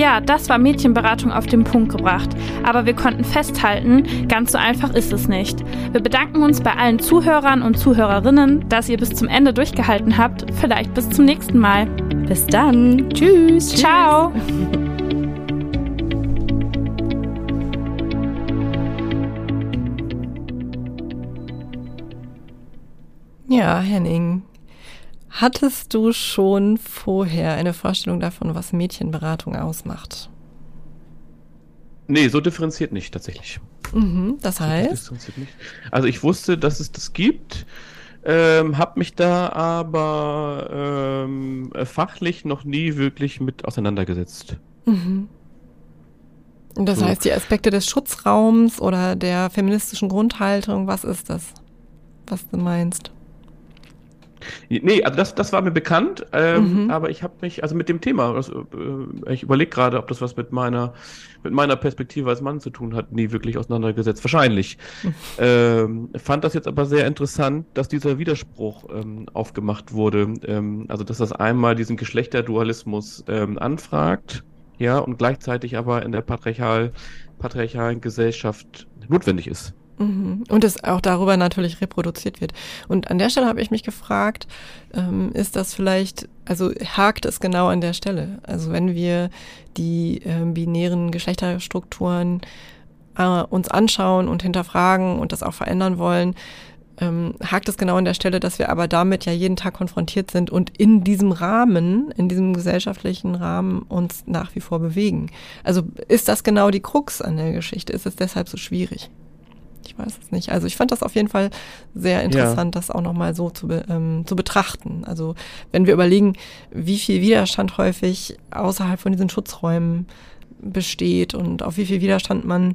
Ja, das war Mädchenberatung auf den Punkt gebracht. Aber wir konnten festhalten, ganz so einfach ist es nicht. Wir bedanken uns bei allen Zuhörern und Zuhörerinnen, dass ihr bis zum Ende durchgehalten habt. Vielleicht bis zum nächsten Mal. Bis dann. Tschüss. Ciao. Ja, Henning, Hattest du schon vorher eine Vorstellung davon, was Mädchenberatung ausmacht? Nee, so differenziert nicht tatsächlich. Mhm, das heißt? Also ich wusste, dass es das gibt, ähm, habe mich da aber ähm, fachlich noch nie wirklich mit auseinandergesetzt. Mhm. Das so. heißt, die Aspekte des Schutzraums oder der feministischen Grundhaltung, was ist das, was du meinst? Nee, also das, das war mir bekannt, ähm, mhm. aber ich habe mich, also mit dem Thema, also, äh, ich überlege gerade, ob das was mit meiner, mit meiner Perspektive als Mann zu tun hat, nie wirklich auseinandergesetzt. Wahrscheinlich. Mhm. Ähm, fand das jetzt aber sehr interessant, dass dieser Widerspruch ähm, aufgemacht wurde. Ähm, also, dass das einmal diesen Geschlechterdualismus ähm, anfragt, ja, und gleichzeitig aber in der patriarchal, patriarchalen Gesellschaft notwendig ist. Mhm. Und es auch darüber natürlich reproduziert wird. Und an der Stelle habe ich mich gefragt, ähm, ist das vielleicht, also hakt es genau an der Stelle? Also wenn wir die äh, binären Geschlechterstrukturen äh, uns anschauen und hinterfragen und das auch verändern wollen, ähm, hakt es genau an der Stelle, dass wir aber damit ja jeden Tag konfrontiert sind und in diesem Rahmen, in diesem gesellschaftlichen Rahmen uns nach wie vor bewegen. Also ist das genau die Krux an der Geschichte? Ist es deshalb so schwierig? Ich weiß es nicht. Also ich fand das auf jeden Fall sehr interessant, ja. das auch nochmal so zu, be, ähm, zu betrachten. Also wenn wir überlegen, wie viel Widerstand häufig außerhalb von diesen Schutzräumen besteht und auf wie viel Widerstand man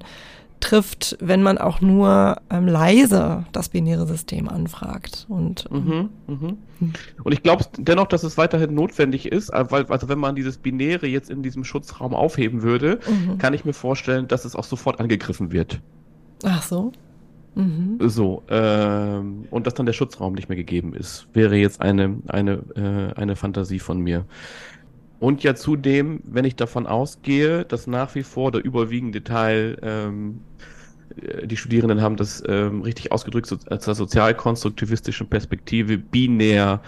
trifft, wenn man auch nur ähm, leise das binäre System anfragt. Und, ähm, mhm, mh. und ich glaube dennoch, dass es weiterhin notwendig ist, äh, weil also wenn man dieses Binäre jetzt in diesem Schutzraum aufheben würde, mhm. kann ich mir vorstellen, dass es auch sofort angegriffen wird. Ach so. Mhm. So, ähm, und dass dann der Schutzraum nicht mehr gegeben ist, wäre jetzt eine, eine, äh, eine Fantasie von mir. Und ja zudem, wenn ich davon ausgehe, dass nach wie vor der überwiegende Teil, ähm, äh, die Studierenden haben das ähm, richtig ausgedrückt, so, aus der sozialkonstruktivistischen Perspektive binär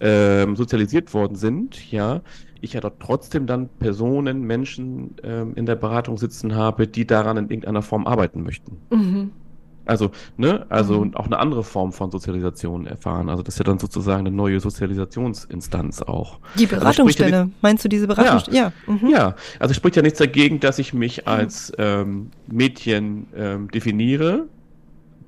ähm, sozialisiert worden sind, ja, ich ja dort trotzdem dann Personen, Menschen ähm, in der Beratung sitzen habe, die daran in irgendeiner Form arbeiten möchten. Mhm. Also, ne, also mhm. auch eine andere Form von Sozialisation erfahren. Also das ist ja dann sozusagen eine neue Sozialisationsinstanz auch. Die also Beratungsstelle, also ja meinst du diese Beratungsstelle? Ja. Ja. Mhm. ja, also spricht ja nichts dagegen, dass ich mich als ähm, Mädchen ähm, definiere,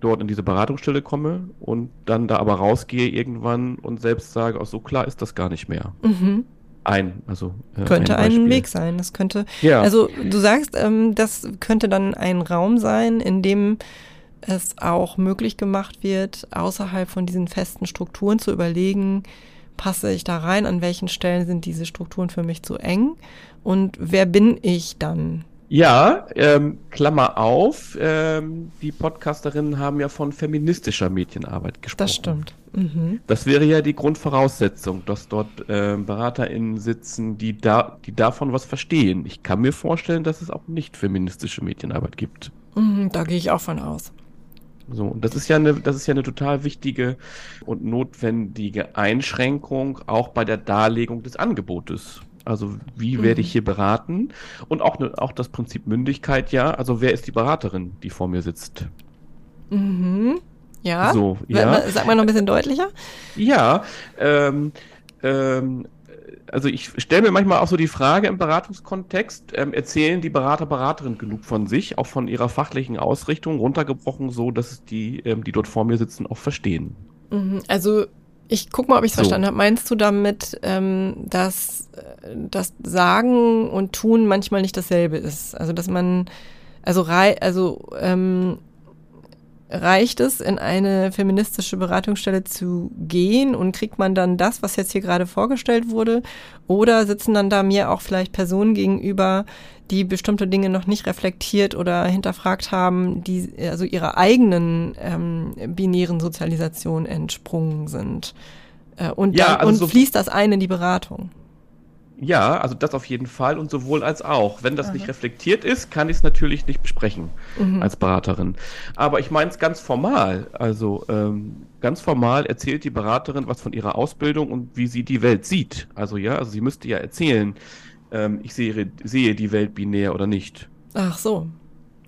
dort in diese Beratungsstelle komme und dann da aber rausgehe irgendwann und selbst sage, auch so klar ist das gar nicht mehr. Mhm. ein, also äh, könnte ein, ein, Weg sein. Das könnte, ja. also du sagst, ähm, das könnte dann ein Raum sein, in dem es auch möglich gemacht wird, außerhalb von diesen festen Strukturen zu überlegen, passe ich da rein, an welchen Stellen sind diese Strukturen für mich zu eng und wer bin ich dann? Ja, ähm, Klammer auf, ähm, die Podcasterinnen haben ja von feministischer Medienarbeit gesprochen. Das stimmt. Mhm. Das wäre ja die Grundvoraussetzung, dass dort äh, BeraterInnen sitzen, die, da, die davon was verstehen. Ich kann mir vorstellen, dass es auch nicht feministische Medienarbeit gibt. Mhm, da gehe ich auch von aus. So, und das ist ja eine, das ist ja eine total wichtige und notwendige Einschränkung auch bei der Darlegung des Angebotes. Also wie werde ich mhm. hier beraten? Und auch, auch das Prinzip Mündigkeit, ja. Also wer ist die Beraterin, die vor mir sitzt? Mhm. Ja. So, ja. Sag mal noch ein bisschen deutlicher. Ja. Ähm, ähm, also ich stelle mir manchmal auch so die Frage im Beratungskontext, ähm, erzählen die Berater, Beraterinnen genug von sich, auch von ihrer fachlichen Ausrichtung, runtergebrochen, so dass die, ähm, die dort vor mir sitzen, auch verstehen? Mhm. Also ich guck mal, ob ich es so. verstanden habe. Meinst du damit, ähm, dass äh, das Sagen und Tun manchmal nicht dasselbe ist? Also dass man, also rei also ähm, reicht es, in eine feministische Beratungsstelle zu gehen und kriegt man dann das, was jetzt hier gerade vorgestellt wurde? Oder sitzen dann da mir auch vielleicht Personen gegenüber, die bestimmte Dinge noch nicht reflektiert oder hinterfragt haben, die also ihrer eigenen ähm, binären Sozialisation entsprungen sind. Äh, und ja, dann, also und so fließt das ein in die Beratung. Ja, also das auf jeden Fall und sowohl als auch. Wenn das Aha. nicht reflektiert ist, kann ich es natürlich nicht besprechen mhm. als Beraterin. Aber ich meine es ganz formal. Also ähm, ganz formal erzählt die Beraterin was von ihrer Ausbildung und wie sie die Welt sieht. Also ja, also sie müsste ja erzählen, ähm, ich sehe, sehe die Welt binär oder nicht. Ach so.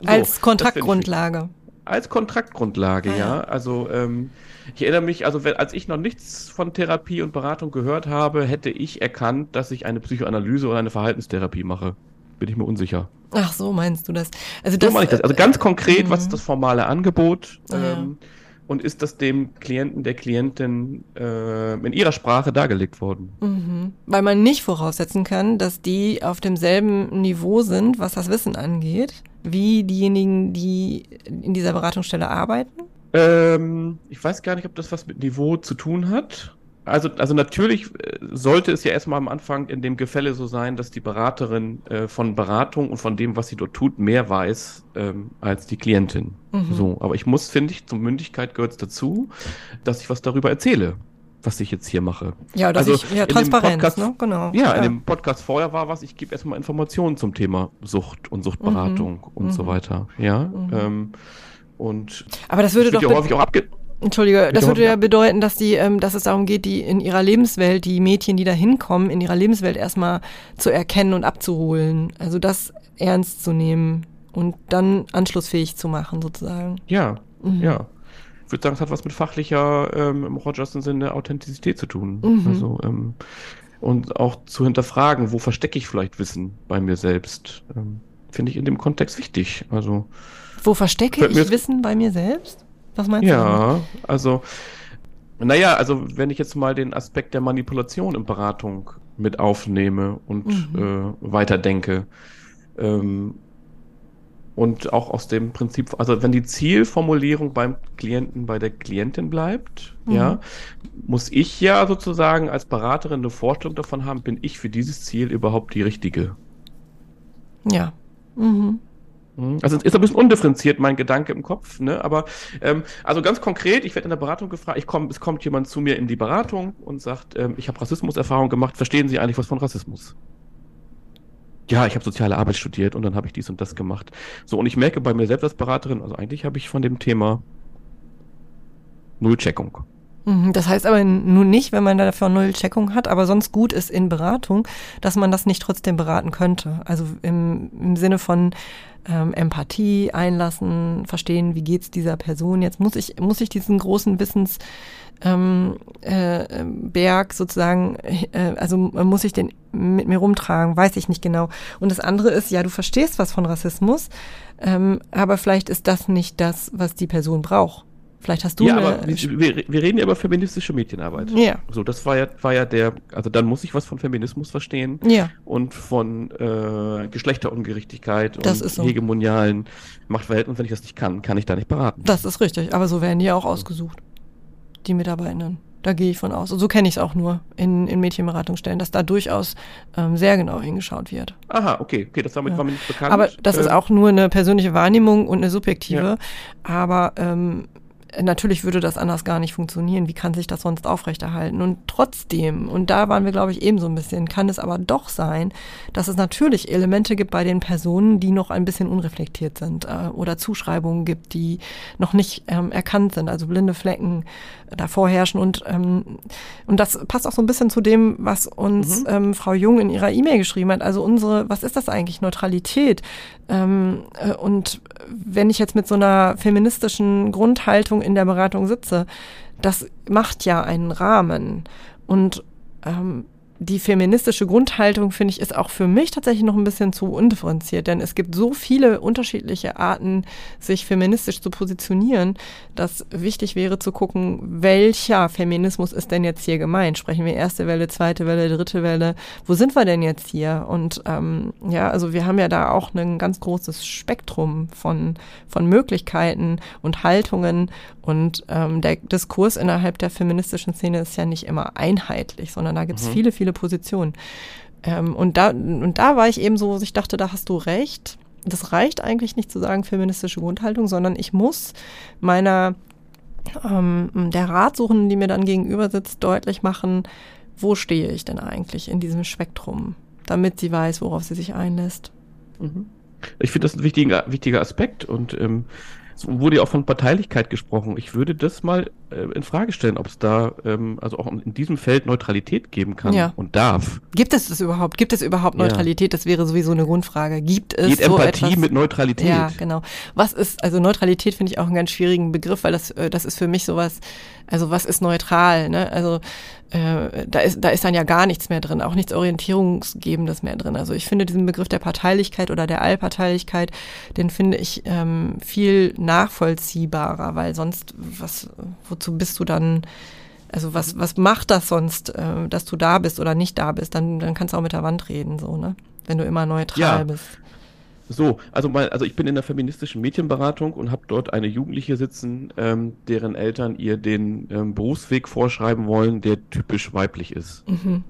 so als Kontaktgrundlage. Als Kontraktgrundlage, ah, ja. ja. Also ähm, ich erinnere mich, also wenn, als ich noch nichts von Therapie und Beratung gehört habe, hätte ich erkannt, dass ich eine Psychoanalyse oder eine Verhaltenstherapie mache. Bin ich mir unsicher. Ach so, meinst du das? Also das, so meine ich das. Also ganz konkret, was ist das formale Angebot? Ah, ähm, ja und ist das dem Klienten, der Klientin äh, in ihrer Sprache dargelegt worden. Mhm. Weil man nicht voraussetzen kann, dass die auf demselben Niveau sind, was das Wissen angeht, wie diejenigen, die in dieser Beratungsstelle arbeiten? Ähm, ich weiß gar nicht, ob das was mit Niveau zu tun hat. Also, also natürlich äh, sollte es ja erstmal am Anfang in dem Gefälle so sein, dass die Beraterin äh, von Beratung und von dem, was sie dort tut, mehr weiß ähm, als die Klientin. Mhm. So, aber ich muss, finde ich, zur Mündigkeit gehört es dazu, dass ich was darüber erzähle, was ich jetzt hier mache. Ja, dass also ich, ja, Transparenz, Podcast, ne? genau. Ja, ja, in dem Podcast vorher war was, ich gebe erstmal Informationen zum Thema Sucht und Suchtberatung mhm. und mhm. so weiter. Ja. Mhm. Ähm, und aber das würde doch ja häufig auch abge Entschuldige, das würde ja bedeuten, dass die, ähm, dass es darum geht, die in ihrer Lebenswelt, die Mädchen, die da hinkommen, in ihrer Lebenswelt erstmal zu erkennen und abzuholen. Also das ernst zu nehmen und dann anschlussfähig zu machen, sozusagen. Ja, mhm. ja. Ich würde sagen, es hat was mit fachlicher, ähm, im Rogerson Sinne, Authentizität zu tun. Mhm. Also, ähm, und auch zu hinterfragen, wo verstecke ich vielleicht Wissen bei mir selbst, ähm, finde ich in dem Kontext wichtig. Also, wo verstecke ich Wissen bei mir selbst? Was meinst ja, du? Ja, also, naja, also wenn ich jetzt mal den Aspekt der Manipulation in Beratung mit aufnehme und mhm. äh, weiterdenke, ähm, und auch aus dem Prinzip, also wenn die Zielformulierung beim Klienten bei der Klientin bleibt, mhm. ja, muss ich ja sozusagen als Beraterin eine Vorstellung davon haben, bin ich für dieses Ziel überhaupt die richtige? Ja. Mhm. Mhm. Also es ist ein bisschen undifferenziert, mein Gedanke im Kopf, ne? Aber ähm, also ganz konkret, ich werde in der Beratung gefragt, ich komm, es kommt jemand zu mir in die Beratung und sagt, ähm, ich habe Rassismuserfahrung gemacht, verstehen Sie eigentlich was von Rassismus? Ja, ich habe soziale Arbeit studiert und dann habe ich dies und das gemacht. So, und ich merke bei mir selbst als Beraterin, also eigentlich habe ich von dem Thema null Checkung. Mhm, das heißt aber nun nicht, wenn man dafür null Checkung hat, aber sonst gut ist in Beratung, dass man das nicht trotzdem beraten könnte. Also im, im Sinne von, ähm, Empathie einlassen, verstehen, wie geht's dieser Person. Jetzt muss ich, muss ich diesen großen Wissensberg ähm, äh, Berg sozusagen, äh, also muss ich den mit mir rumtragen, weiß ich nicht genau. Und das andere ist, ja, du verstehst was von Rassismus, ähm, aber vielleicht ist das nicht das, was die Person braucht. Vielleicht hast du ja, aber wir, wir, reden ja über feministische Medienarbeit. Ja. So, das war ja, war ja der, also dann muss ich was von Feminismus verstehen. Ja. Und von äh, Geschlechterungerechtigkeit das und so. hegemonialen Machtverhältnissen. Wenn ich das nicht kann, kann ich da nicht beraten. Das ist richtig, aber so werden die auch ausgesucht. Die Mitarbeitenden. Da gehe ich von aus. Und so kenne ich es auch nur in, in Mädchenberatungsstellen, dass da durchaus ähm, sehr genau hingeschaut wird. Aha, okay, okay, das damit ja. war mir nicht bekannt. Aber das äh, ist auch nur eine persönliche Wahrnehmung und eine subjektive. Ja. Aber ähm, natürlich würde das anders gar nicht funktionieren. Wie kann sich das sonst aufrechterhalten? Und trotzdem, und da waren wir, glaube ich, eben so ein bisschen, kann es aber doch sein, dass es natürlich Elemente gibt bei den Personen, die noch ein bisschen unreflektiert sind äh, oder Zuschreibungen gibt, die noch nicht ähm, erkannt sind, also blinde Flecken davor herrschen. Und, ähm, und das passt auch so ein bisschen zu dem, was uns mhm. ähm, Frau Jung in ihrer E-Mail geschrieben hat. Also unsere, was ist das eigentlich? Neutralität. Ähm, äh, und wenn ich jetzt mit so einer feministischen Grundhaltung in der Beratung sitze, das macht ja einen Rahmen. Und ähm, die feministische Grundhaltung, finde ich, ist auch für mich tatsächlich noch ein bisschen zu undifferenziert, denn es gibt so viele unterschiedliche Arten, sich feministisch zu positionieren, dass wichtig wäre zu gucken, welcher Feminismus ist denn jetzt hier gemeint? Sprechen wir erste Welle, zweite Welle, dritte Welle? Wo sind wir denn jetzt hier? Und ähm, ja, also wir haben ja da auch ein ganz großes Spektrum von, von Möglichkeiten und Haltungen und ähm, der Diskurs innerhalb der feministischen Szene ist ja nicht immer einheitlich, sondern da gibt es mhm. viele, viele Positionen. Ähm, und, da, und da war ich eben so, ich dachte, da hast du recht. Das reicht eigentlich nicht zu sagen feministische Grundhaltung, sondern ich muss meiner ähm, der Ratsuchenden, die mir dann gegenüber sitzt, deutlich machen, wo stehe ich denn eigentlich in diesem Spektrum, damit sie weiß, worauf sie sich einlässt. Mhm. Ich finde das ein wichtiger, wichtiger Aspekt und ähm, es wurde ja auch von Parteilichkeit gesprochen. Ich würde das mal äh, in Frage stellen, ob es da ähm, also auch in diesem Feld Neutralität geben kann ja. und darf. Gibt es das überhaupt? Gibt es überhaupt Neutralität? Ja. Das wäre sowieso eine Grundfrage. Gibt es Geht so Empathie etwas? mit Neutralität? Ja, genau. Was ist also Neutralität finde ich auch einen ganz schwierigen Begriff, weil das äh, das ist für mich sowas. Also was ist neutral? Ne? Also äh, da ist da ist dann ja gar nichts mehr drin, auch nichts Orientierungsgebendes mehr drin. Also ich finde diesen Begriff der Parteilichkeit oder der Allparteilichkeit, den finde ich ähm, viel nachvollziehbarer, weil sonst was wozu bist du dann also was, was macht das sonst, äh, dass du da bist oder nicht da bist? Dann, dann kannst du auch mit der Wand reden, so, ne? Wenn du immer neutral ja. bist. So, also mal, also ich bin in der feministischen Mädchenberatung und habe dort eine Jugendliche sitzen, ähm, deren Eltern ihr den ähm, Berufsweg vorschreiben wollen, der typisch weiblich ist. Mhm.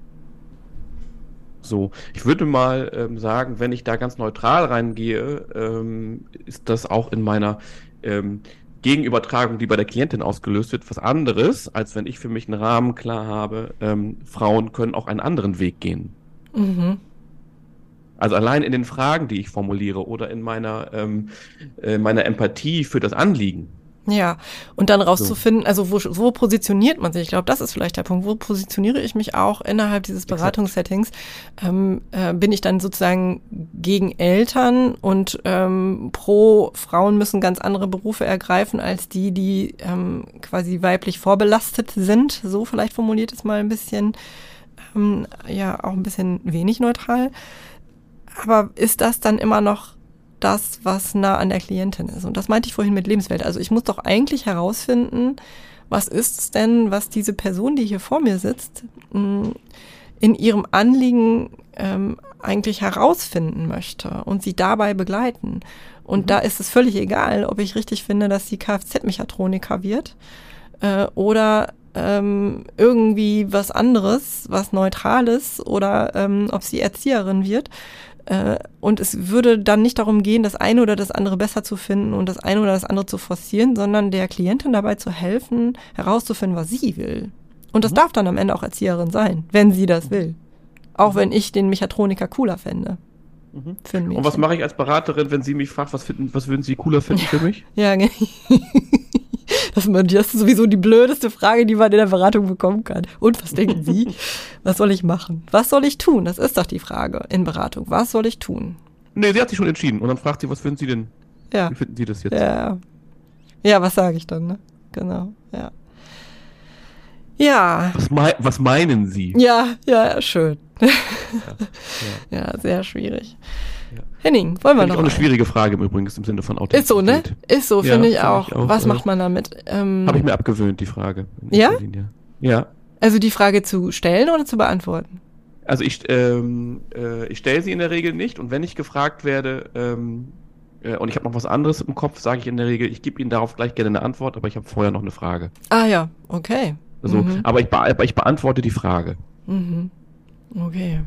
So, ich würde mal ähm, sagen, wenn ich da ganz neutral reingehe, ähm, ist das auch in meiner ähm, Gegenübertragung, die bei der Klientin ausgelöst wird, was anderes, als wenn ich für mich einen Rahmen klar habe, ähm, Frauen können auch einen anderen Weg gehen. Mhm. Also allein in den Fragen, die ich formuliere oder in meiner, ähm, äh, meiner Empathie für das Anliegen. Ja, und dann rauszufinden, so. also wo, wo positioniert man sich? Ich glaube, das ist vielleicht der Punkt. Wo positioniere ich mich auch innerhalb dieses Beratungssettings? Ähm, äh, bin ich dann sozusagen gegen Eltern und ähm, pro Frauen müssen ganz andere Berufe ergreifen als die, die ähm, quasi weiblich vorbelastet sind? So vielleicht formuliert es mal ein bisschen, ähm, ja, auch ein bisschen wenig neutral. Aber ist das dann immer noch das, was nah an der Klientin ist. Und das meinte ich vorhin mit Lebenswelt. Also ich muss doch eigentlich herausfinden, was ist es denn, was diese Person, die hier vor mir sitzt, mm, in ihrem Anliegen ähm, eigentlich herausfinden möchte und sie dabei begleiten. Und mhm. da ist es völlig egal, ob ich richtig finde, dass sie Kfz-Mechatroniker wird äh, oder ähm, irgendwie was anderes, was Neutrales oder ähm, ob sie Erzieherin wird. Äh, und es würde dann nicht darum gehen, das eine oder das andere besser zu finden und das eine oder das andere zu forcieren, sondern der Klientin dabei zu helfen, herauszufinden, was sie will. Und das mhm. darf dann am Ende auch Erzieherin sein, wenn sie das will. Auch wenn ich den Mechatroniker cooler fände. Mhm. Und was mache ich als Beraterin, wenn sie mich fragt, was, finden, was würden Sie cooler finden für mich? ja, genau. Das, ist sowieso die blödeste Frage, die man in der Beratung bekommen kann. Und was denken Sie? was soll ich machen? Was soll ich tun? Das ist doch die Frage in Beratung. Was soll ich tun? Nee, sie hat sich schon entschieden. Und dann fragt sie, was finden Sie denn? Ja. Wie finden Sie das jetzt? Ja. Ja, was sage ich dann, ne? Genau, ja. Ja. Was, mei was meinen Sie? Ja, ja, schön. ja, ja. ja, sehr schwierig. Ja. Henning, wollen wir noch? Ich auch eine schwierige Frage im Übrigen im Sinne von Authentizität. Ist so, ne? Ist so, finde ich, auch. ich auch. Was macht man damit? Ähm, Habe ich mir abgewöhnt, die Frage. Ja? Ja. Also die Frage zu stellen oder zu beantworten? Also ich, ähm, äh, ich stelle sie in der Regel nicht und wenn ich gefragt werde ähm, äh, und ich habe noch was anderes im Kopf, sage ich in der Regel, ich gebe Ihnen darauf gleich gerne eine Antwort, aber ich habe vorher noch eine Frage. Ah ja, okay. Also, mhm. aber, ich aber ich beantworte die Frage. Mhm. Okay.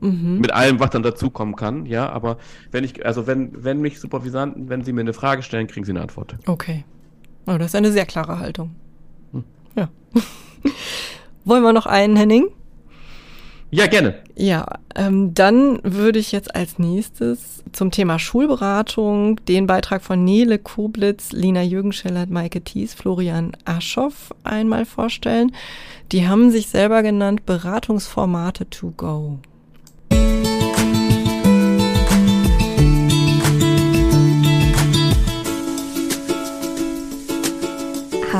Mhm. Mit allem, was dann dazukommen kann, ja, aber wenn ich, also wenn, wenn mich Supervisanten, wenn sie mir eine Frage stellen, kriegen sie eine Antwort. Okay. Oh, das ist eine sehr klare Haltung. Hm. Ja. Wollen wir noch einen, Henning? Ja, gerne. Ja, ähm, dann würde ich jetzt als nächstes zum Thema Schulberatung den Beitrag von Nele Koblitz, Lina Jürgenschellert, Maike Thies, Florian Aschoff einmal vorstellen. Die haben sich selber genannt Beratungsformate to go.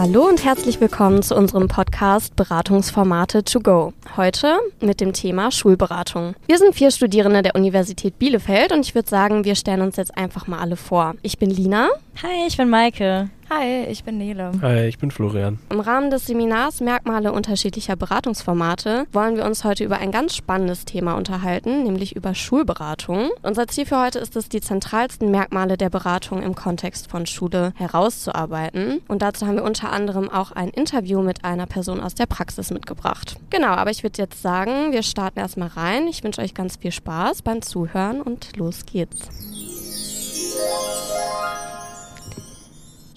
Hallo und herzlich willkommen zu unserem Podcast Beratungsformate to go. Heute mit dem Thema Schulberatung. Wir sind vier Studierende der Universität Bielefeld und ich würde sagen, wir stellen uns jetzt einfach mal alle vor. Ich bin Lina. Hi, ich bin Maike. Hi, ich bin Nele. Hi, ich bin Florian. Im Rahmen des Seminars Merkmale unterschiedlicher Beratungsformate wollen wir uns heute über ein ganz spannendes Thema unterhalten, nämlich über Schulberatung. Unser Ziel für heute ist es, die zentralsten Merkmale der Beratung im Kontext von Schule herauszuarbeiten. Und dazu haben wir unter anderem auch ein Interview mit einer Person aus der Praxis mitgebracht. Genau, aber ich würde jetzt sagen, wir starten erstmal rein. Ich wünsche euch ganz viel Spaß beim Zuhören und los geht's.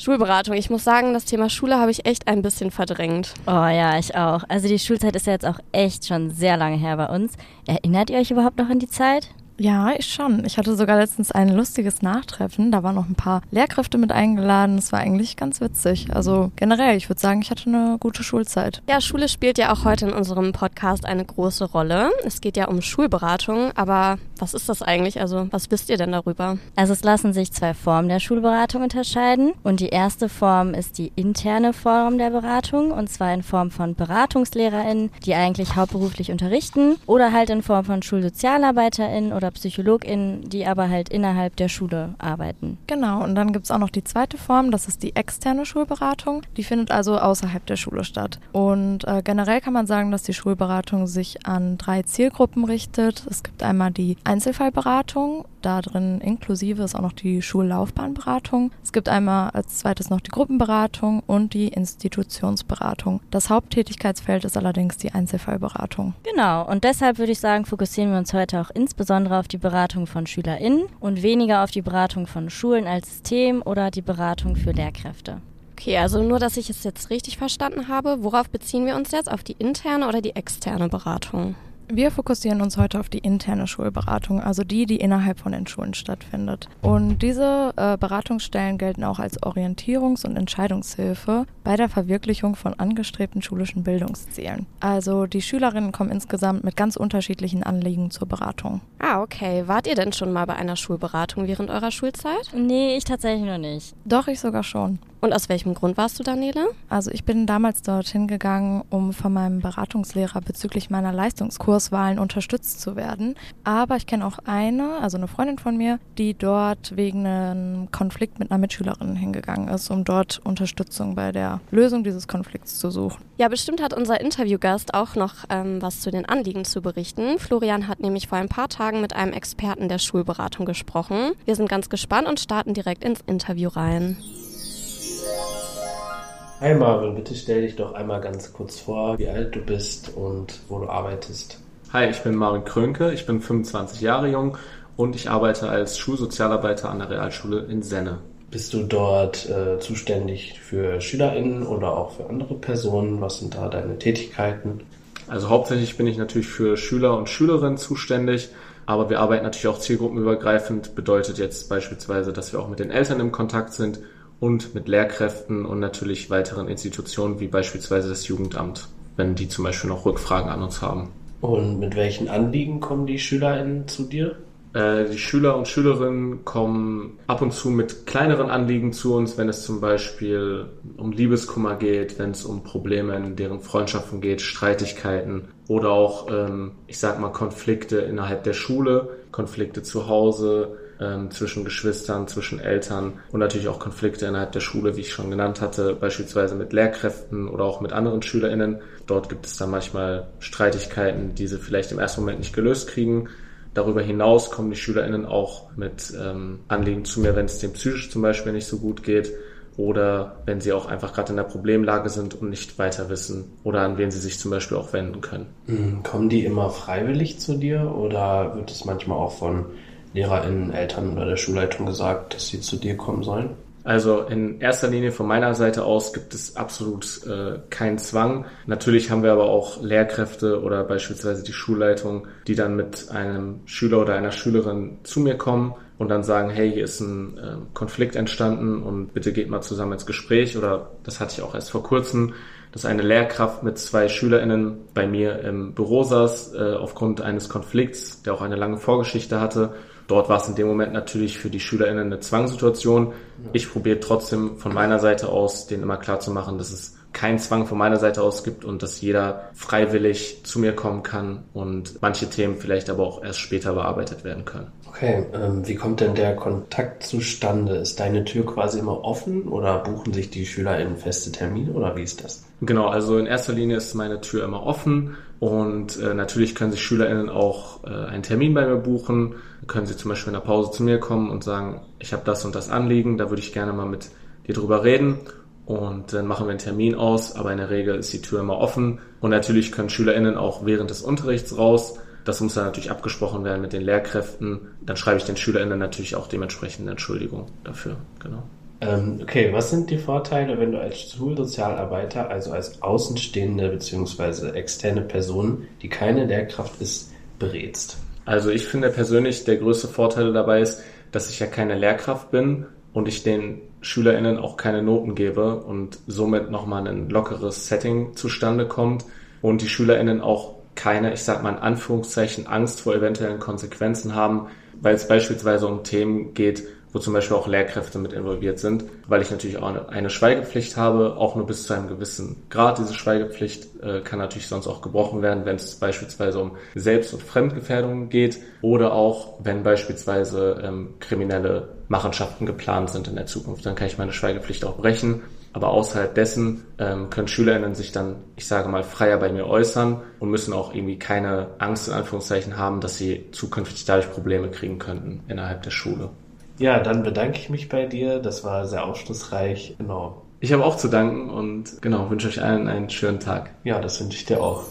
Schulberatung. Ich muss sagen, das Thema Schule habe ich echt ein bisschen verdrängt. Oh ja, ich auch. Also die Schulzeit ist ja jetzt auch echt schon sehr lange her bei uns. Erinnert ihr euch überhaupt noch an die Zeit? Ja, ich schon. Ich hatte sogar letztens ein lustiges Nachtreffen. Da waren noch ein paar Lehrkräfte mit eingeladen. Das war eigentlich ganz witzig. Also generell, ich würde sagen, ich hatte eine gute Schulzeit. Ja, Schule spielt ja auch heute in unserem Podcast eine große Rolle. Es geht ja um Schulberatung, aber was ist das eigentlich? Also, was wisst ihr denn darüber? Also, es lassen sich zwei Formen der Schulberatung unterscheiden. Und die erste Form ist die interne Form der Beratung. Und zwar in Form von BeratungslehrerInnen, die eigentlich hauptberuflich unterrichten. Oder halt in Form von SchulsozialarbeiterInnen oder PsychologInnen, die aber halt innerhalb der Schule arbeiten. Genau, und dann gibt es auch noch die zweite Form, das ist die externe Schulberatung. Die findet also außerhalb der Schule statt. Und äh, generell kann man sagen, dass die Schulberatung sich an drei Zielgruppen richtet. Es gibt einmal die Einzelfallberatung, da drin inklusive ist auch noch die Schullaufbahnberatung. Es gibt einmal als zweites noch die Gruppenberatung und die Institutionsberatung. Das Haupttätigkeitsfeld ist allerdings die Einzelfallberatung. Genau, und deshalb würde ich sagen, fokussieren wir uns heute auch insbesondere auf die Beratung von SchülerInnen und weniger auf die Beratung von Schulen als System oder die Beratung für Lehrkräfte. Okay, also nur, dass ich es jetzt richtig verstanden habe, worauf beziehen wir uns jetzt? Auf die interne oder die externe Beratung? Wir fokussieren uns heute auf die interne Schulberatung, also die, die innerhalb von den Schulen stattfindet. Und diese äh, Beratungsstellen gelten auch als Orientierungs- und Entscheidungshilfe bei der Verwirklichung von angestrebten schulischen Bildungszielen. Also die Schülerinnen kommen insgesamt mit ganz unterschiedlichen Anliegen zur Beratung. Ah, okay. Wart ihr denn schon mal bei einer Schulberatung während eurer Schulzeit? Nee, ich tatsächlich noch nicht. Doch, ich sogar schon. Und aus welchem Grund warst du, Daniela? Also ich bin damals dorthin gegangen, um von meinem Beratungslehrer bezüglich meiner Leistungskurswahlen unterstützt zu werden. Aber ich kenne auch eine, also eine Freundin von mir, die dort wegen einem Konflikt mit einer Mitschülerin hingegangen ist, um dort Unterstützung bei der Lösung dieses Konflikts zu suchen. Ja, bestimmt hat unser Interviewgast auch noch ähm, was zu den Anliegen zu berichten. Florian hat nämlich vor ein paar Tagen mit einem Experten der Schulberatung gesprochen. Wir sind ganz gespannt und starten direkt ins Interview rein. Hi Marvin, bitte stell dich doch einmal ganz kurz vor, wie alt du bist und wo du arbeitest. Hi, ich bin Marvin Krönke, ich bin 25 Jahre jung und ich arbeite als Schulsozialarbeiter an der Realschule in Senne. Bist du dort äh, zuständig für SchülerInnen oder auch für andere Personen? Was sind da deine Tätigkeiten? Also hauptsächlich bin ich natürlich für Schüler und Schülerinnen zuständig, aber wir arbeiten natürlich auch zielgruppenübergreifend. Bedeutet jetzt beispielsweise, dass wir auch mit den Eltern im Kontakt sind und mit Lehrkräften und natürlich weiteren Institutionen wie beispielsweise das Jugendamt, wenn die zum Beispiel noch Rückfragen an uns haben. Und mit welchen Anliegen kommen die SchülerInnen zu dir? Äh, die Schüler und Schülerinnen kommen ab und zu mit kleineren Anliegen zu uns, wenn es zum Beispiel um Liebeskummer geht, wenn es um Probleme in deren Freundschaften geht, Streitigkeiten oder auch, ähm, ich sag mal, Konflikte innerhalb der Schule, Konflikte zu Hause, ähm, zwischen Geschwistern, zwischen Eltern und natürlich auch Konflikte innerhalb der Schule, wie ich schon genannt hatte, beispielsweise mit Lehrkräften oder auch mit anderen SchülerInnen. Dort gibt es dann manchmal Streitigkeiten, die sie vielleicht im ersten Moment nicht gelöst kriegen. Darüber hinaus kommen die SchülerInnen auch mit ähm, Anliegen zu mir, wenn es dem psychisch zum Beispiel nicht so gut geht oder wenn sie auch einfach gerade in der Problemlage sind und nicht weiter wissen oder an wen sie sich zum Beispiel auch wenden können. Hm, kommen die immer freiwillig zu dir oder wird es manchmal auch von LehrerInnen, Eltern oder der Schulleitung gesagt, dass sie zu dir kommen sollen? Also in erster Linie von meiner Seite aus gibt es absolut äh, keinen Zwang. Natürlich haben wir aber auch Lehrkräfte oder beispielsweise die Schulleitung, die dann mit einem Schüler oder einer Schülerin zu mir kommen und dann sagen, hey, hier ist ein äh, Konflikt entstanden und bitte geht mal zusammen ins Gespräch. Oder das hatte ich auch erst vor kurzem, dass eine Lehrkraft mit zwei SchülerInnen bei mir im Büro saß, äh, aufgrund eines Konflikts, der auch eine lange Vorgeschichte hatte Dort war es in dem Moment natürlich für die SchülerInnen eine Zwangssituation. Ich probiere trotzdem von meiner Seite aus, denen immer klar zu machen, dass es keinen Zwang von meiner Seite aus gibt und dass jeder freiwillig zu mir kommen kann und manche Themen vielleicht aber auch erst später bearbeitet werden können. Okay, ähm, wie kommt denn der Kontakt zustande? Ist deine Tür quasi immer offen oder buchen sich die SchülerInnen feste Termine oder wie ist das? Genau, also in erster Linie ist meine Tür immer offen und äh, natürlich können sich SchülerInnen auch äh, einen Termin bei mir buchen können Sie zum Beispiel in der Pause zu mir kommen und sagen, ich habe das und das Anliegen, da würde ich gerne mal mit dir drüber reden. Und dann machen wir einen Termin aus, aber in der Regel ist die Tür immer offen. Und natürlich können SchülerInnen auch während des Unterrichts raus. Das muss dann natürlich abgesprochen werden mit den Lehrkräften. Dann schreibe ich den SchülerInnen natürlich auch dementsprechend eine Entschuldigung dafür. Genau. Ähm, okay, was sind die Vorteile, wenn du als Schulsozialarbeiter, also als außenstehende bzw. externe Person, die keine Lehrkraft ist, berätst? Also ich finde persönlich, der größte Vorteil dabei ist, dass ich ja keine Lehrkraft bin und ich den SchülerInnen auch keine Noten gebe und somit nochmal ein lockeres Setting zustande kommt und die SchülerInnen auch keine, ich sag mal in Anführungszeichen, Angst vor eventuellen Konsequenzen haben, weil es beispielsweise um Themen geht, wo zum Beispiel auch Lehrkräfte mit involviert sind, weil ich natürlich auch eine, Schweigepflicht habe, auch nur bis zu einem gewissen Grad. Diese Schweigepflicht äh, kann natürlich sonst auch gebrochen werden, wenn es beispielsweise um Selbst- und Fremdgefährdung geht oder auch wenn beispielsweise ähm, kriminelle Machenschaften geplant sind in der Zukunft. Dann kann ich meine Schweigepflicht auch brechen. Aber außerhalb dessen ähm, können SchülerInnen sich dann, ich sage mal, freier bei mir äußern und müssen auch irgendwie keine Angst in Anführungszeichen haben, dass sie zukünftig dadurch Probleme kriegen könnten innerhalb der Schule. Ja, dann bedanke ich mich bei dir. Das war sehr aufschlussreich. Genau. Ich habe auch zu danken und genau, wünsche euch allen einen schönen Tag. Ja, das wünsche ich dir auch.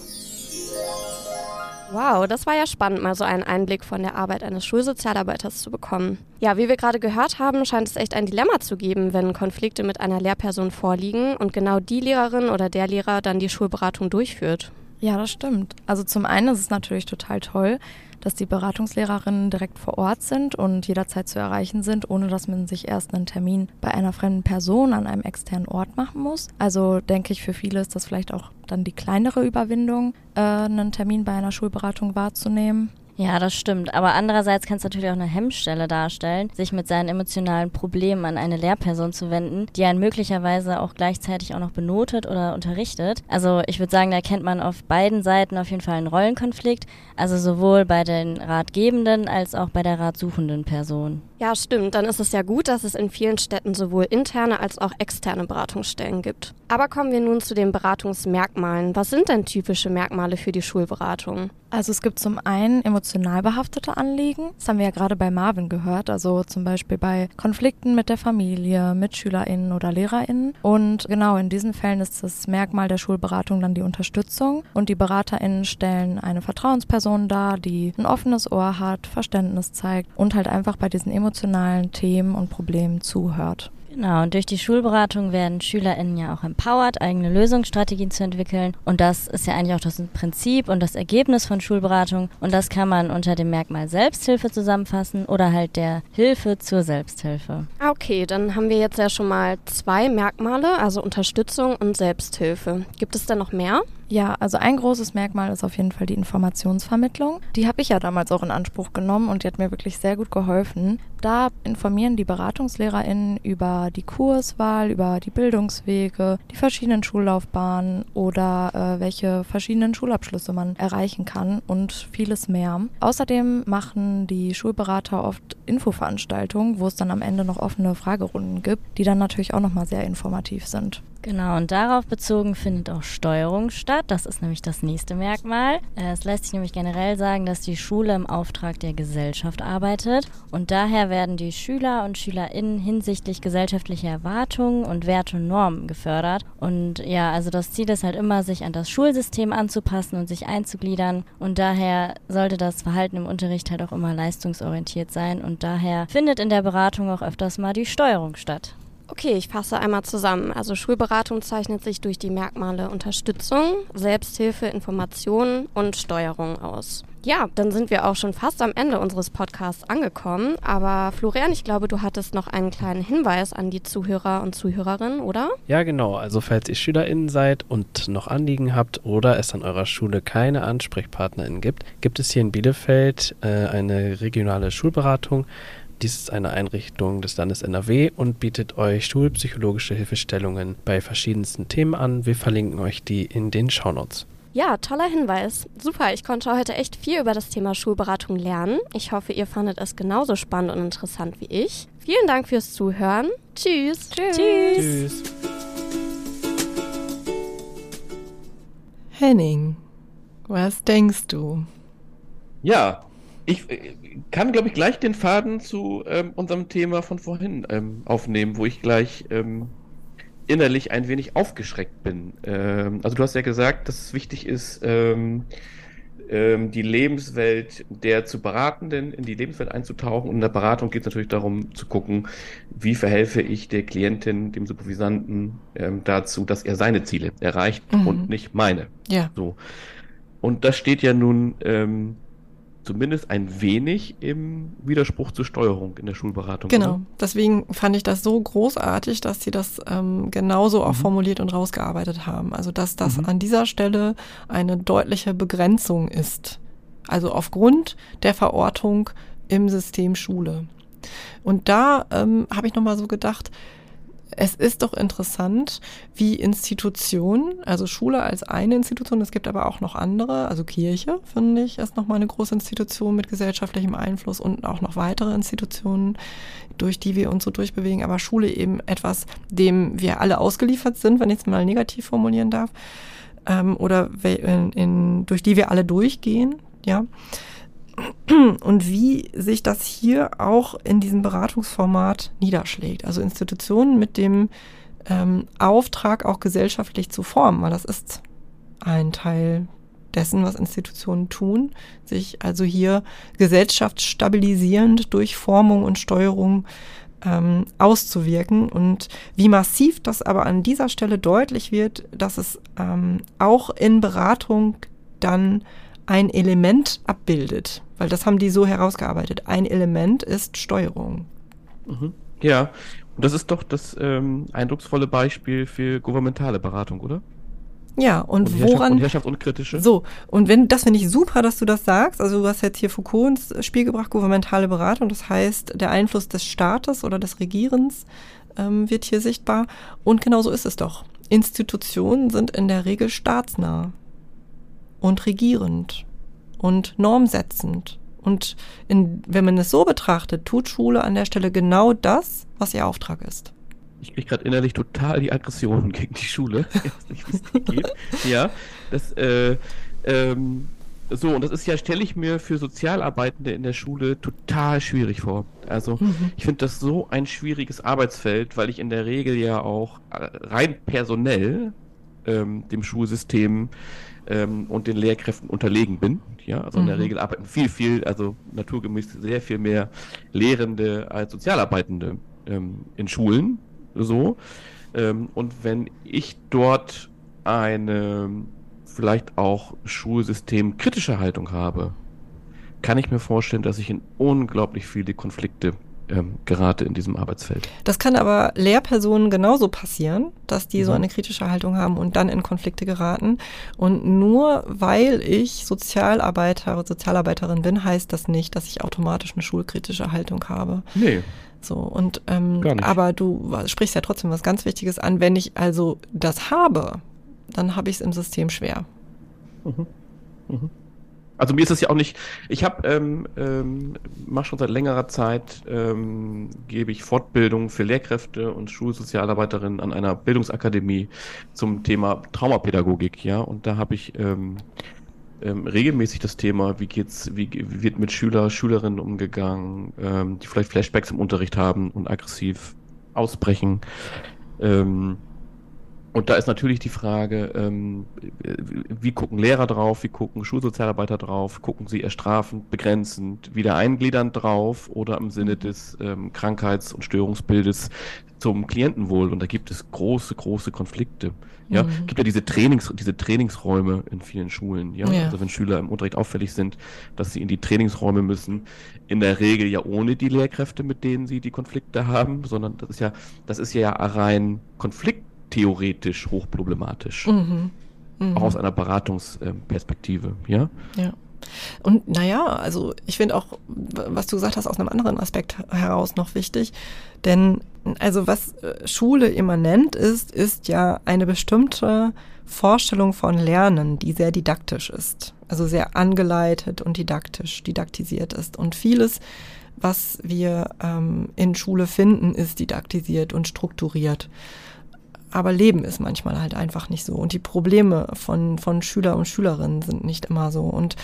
Wow, das war ja spannend, mal so einen Einblick von der Arbeit eines Schulsozialarbeiters zu bekommen. Ja, wie wir gerade gehört haben, scheint es echt ein Dilemma zu geben, wenn Konflikte mit einer Lehrperson vorliegen und genau die Lehrerin oder der Lehrer dann die Schulberatung durchführt. Ja, das stimmt. Also zum einen ist es natürlich total toll, dass die Beratungslehrerinnen direkt vor Ort sind und jederzeit zu erreichen sind, ohne dass man sich erst einen Termin bei einer fremden Person an einem externen Ort machen muss. Also denke ich, für viele ist das vielleicht auch dann die kleinere Überwindung, äh, einen Termin bei einer Schulberatung wahrzunehmen. Ja, das stimmt. Aber andererseits kann es natürlich auch eine Hemmstelle darstellen, sich mit seinen emotionalen Problemen an eine Lehrperson zu wenden, die einen möglicherweise auch gleichzeitig auch noch benotet oder unterrichtet. Also ich würde sagen, da kennt man auf beiden Seiten auf jeden Fall einen Rollenkonflikt. Also sowohl bei den ratgebenden als auch bei der ratsuchenden Person. Ja, stimmt. Dann ist es ja gut, dass es in vielen Städten sowohl interne als auch externe Beratungsstellen gibt. Aber kommen wir nun zu den Beratungsmerkmalen. Was sind denn typische Merkmale für die Schulberatung? Also es gibt zum einen emotional behaftete Anliegen. Das haben wir ja gerade bei Marvin gehört. Also zum Beispiel bei Konflikten mit der Familie, mit SchülerInnen oder LehrerInnen. Und genau in diesen Fällen ist das Merkmal der Schulberatung dann die Unterstützung. Und die BeraterInnen stellen eine Vertrauensperson dar, die ein offenes Ohr hat, Verständnis zeigt und halt einfach bei diesen emotionalen emotionalen Themen und Problemen zuhört. Genau, und durch die Schulberatung werden SchülerInnen ja auch empowered, eigene Lösungsstrategien zu entwickeln. Und das ist ja eigentlich auch das Prinzip und das Ergebnis von Schulberatung. Und das kann man unter dem Merkmal Selbsthilfe zusammenfassen oder halt der Hilfe zur Selbsthilfe. Okay, dann haben wir jetzt ja schon mal zwei Merkmale, also Unterstützung und Selbsthilfe. Gibt es da noch mehr? Ja, also ein großes Merkmal ist auf jeden Fall die Informationsvermittlung. Die habe ich ja damals auch in Anspruch genommen und die hat mir wirklich sehr gut geholfen. Da informieren die BeratungslehrerInnen über die Kurswahl, über die Bildungswege, die verschiedenen Schullaufbahnen oder äh, welche verschiedenen Schulabschlüsse man erreichen kann und vieles mehr. Außerdem machen die Schulberater oft Infoveranstaltungen, wo es dann am Ende noch offene Fragerunden gibt, die dann natürlich auch nochmal sehr informativ sind. Genau, und darauf bezogen findet auch Steuerung statt. Das ist nämlich das nächste Merkmal. Äh, es lässt sich nämlich generell sagen, dass die Schule im Auftrag der Gesellschaft arbeitet. Und daher werden die Schüler und SchülerInnen hinsichtlich gesellschaftlicher Erwartungen und Werte und Normen gefördert. Und ja, also das Ziel ist halt immer, sich an das Schulsystem anzupassen und sich einzugliedern. Und daher sollte das Verhalten im Unterricht halt auch immer leistungsorientiert sein. Und daher findet in der Beratung auch öfters mal die Steuerung statt. Okay, ich fasse einmal zusammen. Also Schulberatung zeichnet sich durch die Merkmale Unterstützung, Selbsthilfe, Information und Steuerung aus. Ja, dann sind wir auch schon fast am Ende unseres Podcasts angekommen. Aber Florian, ich glaube, du hattest noch einen kleinen Hinweis an die Zuhörer und Zuhörerinnen, oder? Ja, genau. Also falls ihr SchülerInnen seid und noch Anliegen habt oder es an eurer Schule keine AnsprechpartnerInnen gibt, gibt es hier in Bielefeld äh, eine regionale Schulberatung dies ist eine Einrichtung des Landes NRW und bietet euch schulpsychologische Hilfestellungen bei verschiedensten Themen an. Wir verlinken euch die in den Shownotes. Ja, toller Hinweis. Super, ich konnte heute echt viel über das Thema Schulberatung lernen. Ich hoffe, ihr fandet es genauso spannend und interessant wie ich. Vielen Dank fürs Zuhören. Tschüss. Tschüss. Tschüss. Henning, was denkst du? Ja, ich äh, kann, glaube ich, gleich den Faden zu ähm, unserem Thema von vorhin ähm, aufnehmen, wo ich gleich ähm, innerlich ein wenig aufgeschreckt bin. Ähm, also du hast ja gesagt, dass es wichtig ist, ähm, ähm, die Lebenswelt der zu Beratenden in die Lebenswelt einzutauchen. Und in der Beratung geht es natürlich darum zu gucken, wie verhelfe ich der Klientin, dem Supervisanten dazu, dass er seine Ziele erreicht mhm. und nicht meine. Ja. So. Und das steht ja nun zumindest ein wenig im Widerspruch zur Steuerung in der Schulberatung. Genau, oder? deswegen fand ich das so großartig, dass sie das ähm, genauso auch mhm. formuliert und rausgearbeitet haben. Also dass das mhm. an dieser Stelle eine deutliche Begrenzung ist. Also aufgrund der Verortung im System Schule. Und da ähm, habe ich nochmal so gedacht, es ist doch interessant, wie Institutionen, also Schule als eine Institution, es gibt aber auch noch andere, also Kirche, finde ich, ist nochmal eine große Institution mit gesellschaftlichem Einfluss und auch noch weitere Institutionen, durch die wir uns so durchbewegen, aber Schule eben etwas, dem wir alle ausgeliefert sind, wenn ich es mal negativ formulieren darf, ähm, oder in, in, durch die wir alle durchgehen, ja und wie sich das hier auch in diesem Beratungsformat niederschlägt. Also Institutionen mit dem ähm, Auftrag auch gesellschaftlich zu formen, weil das ist ein Teil dessen, was Institutionen tun, sich also hier gesellschaftsstabilisierend durch Formung und Steuerung ähm, auszuwirken. Und wie massiv das aber an dieser Stelle deutlich wird, dass es ähm, auch in Beratung dann ein Element abbildet, weil das haben die so herausgearbeitet. Ein Element ist Steuerung. Mhm. Ja, und das ist doch das ähm, eindrucksvolle Beispiel für gouvernementale Beratung, oder? Ja, und, und woran. Und Herrschaft unkritische. So, und wenn, das finde ich super, dass du das sagst. Also, du hast jetzt hier Foucault ins Spiel gebracht, gouvernementale Beratung. Das heißt, der Einfluss des Staates oder des Regierens ähm, wird hier sichtbar. Und genau so ist es doch. Institutionen sind in der Regel staatsnah und regierend und normsetzend. Und in, wenn man es so betrachtet, tut Schule an der Stelle genau das, was ihr Auftrag ist. Ich kriege gerade innerlich total die Aggressionen gegen die Schule. nicht, wie es geht. Ja, das, äh, ähm, so, und das ist ja, stelle ich mir für Sozialarbeitende in der Schule total schwierig vor. Also, mhm. ich finde das so ein schwieriges Arbeitsfeld, weil ich in der Regel ja auch äh, rein personell ähm, dem Schulsystem ähm, und den Lehrkräften unterlegen bin. Ja, also mhm. in der mhm. Regel arbeiten viel, viel, also naturgemäß sehr viel mehr Lehrende als Sozialarbeitende ähm, in Schulen. so. Ähm, und wenn ich dort eine vielleicht auch Schulsystem kritische Haltung habe, kann ich mir vorstellen, dass ich in unglaublich viele Konflikte ähm, gerate in diesem Arbeitsfeld. Das kann aber Lehrpersonen genauso passieren, dass die mhm. so eine kritische Haltung haben und dann in Konflikte geraten. Und nur weil ich Sozialarbeiter oder Sozialarbeiterin bin, heißt das nicht, dass ich automatisch eine schulkritische Haltung habe. Nee. So, und ähm, aber du sprichst ja trotzdem was ganz Wichtiges an. Wenn ich also das habe, dann habe ich es im System schwer. Mhm. Mhm. Also mir ist es ja auch nicht, ich habe, ähm, ähm, mache schon seit längerer Zeit, ähm, gebe ich Fortbildung für Lehrkräfte und Schulsozialarbeiterinnen an einer Bildungsakademie zum Thema Traumapädagogik, ja, und da habe ich ähm, ähm, regelmäßig das Thema, wie geht's, wie, wie wird mit Schüler, Schülerinnen umgegangen, ähm, die vielleicht Flashbacks im Unterricht haben und aggressiv ausbrechen. Ähm, und da ist natürlich die Frage, ähm, wie gucken Lehrer drauf, wie gucken Schulsozialarbeiter drauf, gucken sie eher strafend, begrenzend, wieder eingliedernd drauf oder im Sinne des ähm, Krankheits- und Störungsbildes zum Klientenwohl. Und da gibt es große, große Konflikte. Ja, mhm. gibt ja diese Trainings, diese Trainingsräume in vielen Schulen. Ja? ja, also wenn Schüler im Unterricht auffällig sind, dass sie in die Trainingsräume müssen. In der Regel ja ohne die Lehrkräfte, mit denen sie die Konflikte haben, sondern das ist ja, das ist ja rein Konflikt theoretisch hochproblematisch. Mhm. Mhm. Auch aus einer Beratungsperspektive, ja? Ja. Und naja, also ich finde auch, was du gesagt hast, aus einem anderen Aspekt heraus noch wichtig. Denn also was äh, Schule immanent ist, ist ja eine bestimmte Vorstellung von Lernen, die sehr didaktisch ist. Also sehr angeleitet und didaktisch, didaktisiert ist. Und vieles, was wir ähm, in Schule finden, ist didaktisiert und strukturiert aber Leben ist manchmal halt einfach nicht so. Und die Probleme von, von Schüler und Schülerinnen sind nicht immer so. Und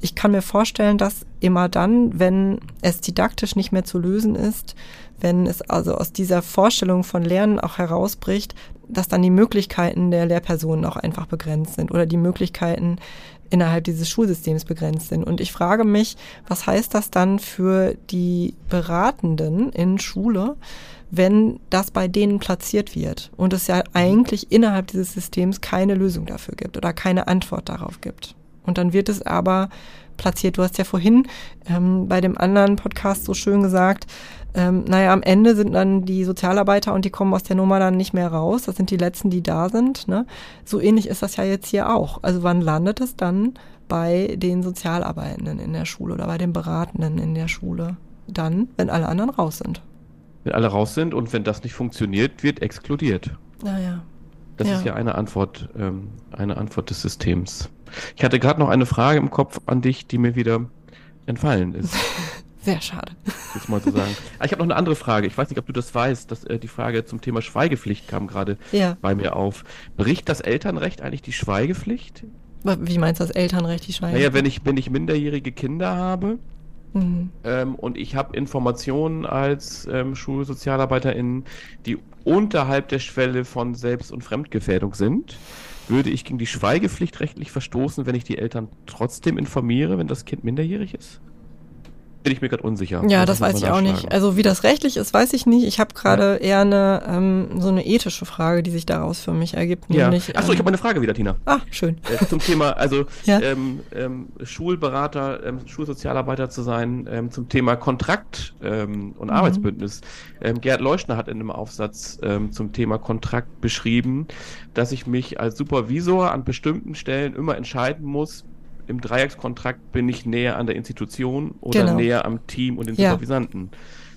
ich kann mir vorstellen, dass immer dann, wenn es didaktisch nicht mehr zu lösen ist, wenn es also aus dieser Vorstellung von Lernen auch herausbricht, dass dann die Möglichkeiten der Lehrpersonen auch einfach begrenzt sind oder die Möglichkeiten innerhalb dieses Schulsystems begrenzt sind. Und ich frage mich, was heißt das dann für die Beratenden in Schule, wenn das bei denen platziert wird und es ja eigentlich innerhalb dieses Systems keine Lösung dafür gibt oder keine Antwort darauf gibt. Und dann wird es aber platziert. Du hast ja vorhin ähm, bei dem anderen Podcast so schön gesagt, ähm, naja, am Ende sind dann die Sozialarbeiter und die kommen aus der Nummer dann nicht mehr raus. Das sind die letzten, die da sind. Ne? So ähnlich ist das ja jetzt hier auch. Also wann landet es dann bei den Sozialarbeitenden in der Schule oder bei den Beratenden in der Schule? Dann, wenn alle anderen raus sind wenn alle raus sind und wenn das nicht funktioniert, wird exkludiert. Naja. Das ja. ist ja eine Antwort, ähm, eine Antwort des Systems. Ich hatte gerade noch eine Frage im Kopf an dich, die mir wieder entfallen ist. Sehr schade. Jetzt mal so sagen. Ah, ich habe noch eine andere Frage. Ich weiß nicht, ob du das weißt. Dass, äh, die Frage zum Thema Schweigepflicht kam gerade ja. bei mir auf. Bricht das Elternrecht eigentlich die Schweigepflicht? Wie meinst du das Elternrecht, die Schweigepflicht? Naja, wenn ich, wenn ich minderjährige Kinder habe Mhm. Ähm, und ich habe Informationen als ähm, Schulsozialarbeiterin, die unterhalb der Schwelle von Selbst- und Fremdgefährdung sind. Würde ich gegen die Schweigepflicht rechtlich verstoßen, wenn ich die Eltern trotzdem informiere, wenn das Kind minderjährig ist? Bin ich mir gerade unsicher. Ja, das, das weiß ich auch nicht. Also wie das rechtlich ist, weiß ich nicht. Ich habe gerade ja. eher eine ähm, so eine ethische Frage, die sich daraus für mich ergibt. Ja. Nämlich, Achso, ich habe eine Frage wieder, Tina. Ah, schön. Äh, zum Thema, also ja. ähm, ähm, Schulberater, ähm, Schulsozialarbeiter zu sein, ähm, zum Thema Kontrakt ähm, und mhm. Arbeitsbündnis. Ähm, Gerd Leuschner hat in einem Aufsatz ähm, zum Thema Kontrakt beschrieben, dass ich mich als Supervisor an bestimmten Stellen immer entscheiden muss, im Dreieckskontrakt bin ich näher an der Institution oder genau. näher am Team und den ja. Supervisanten.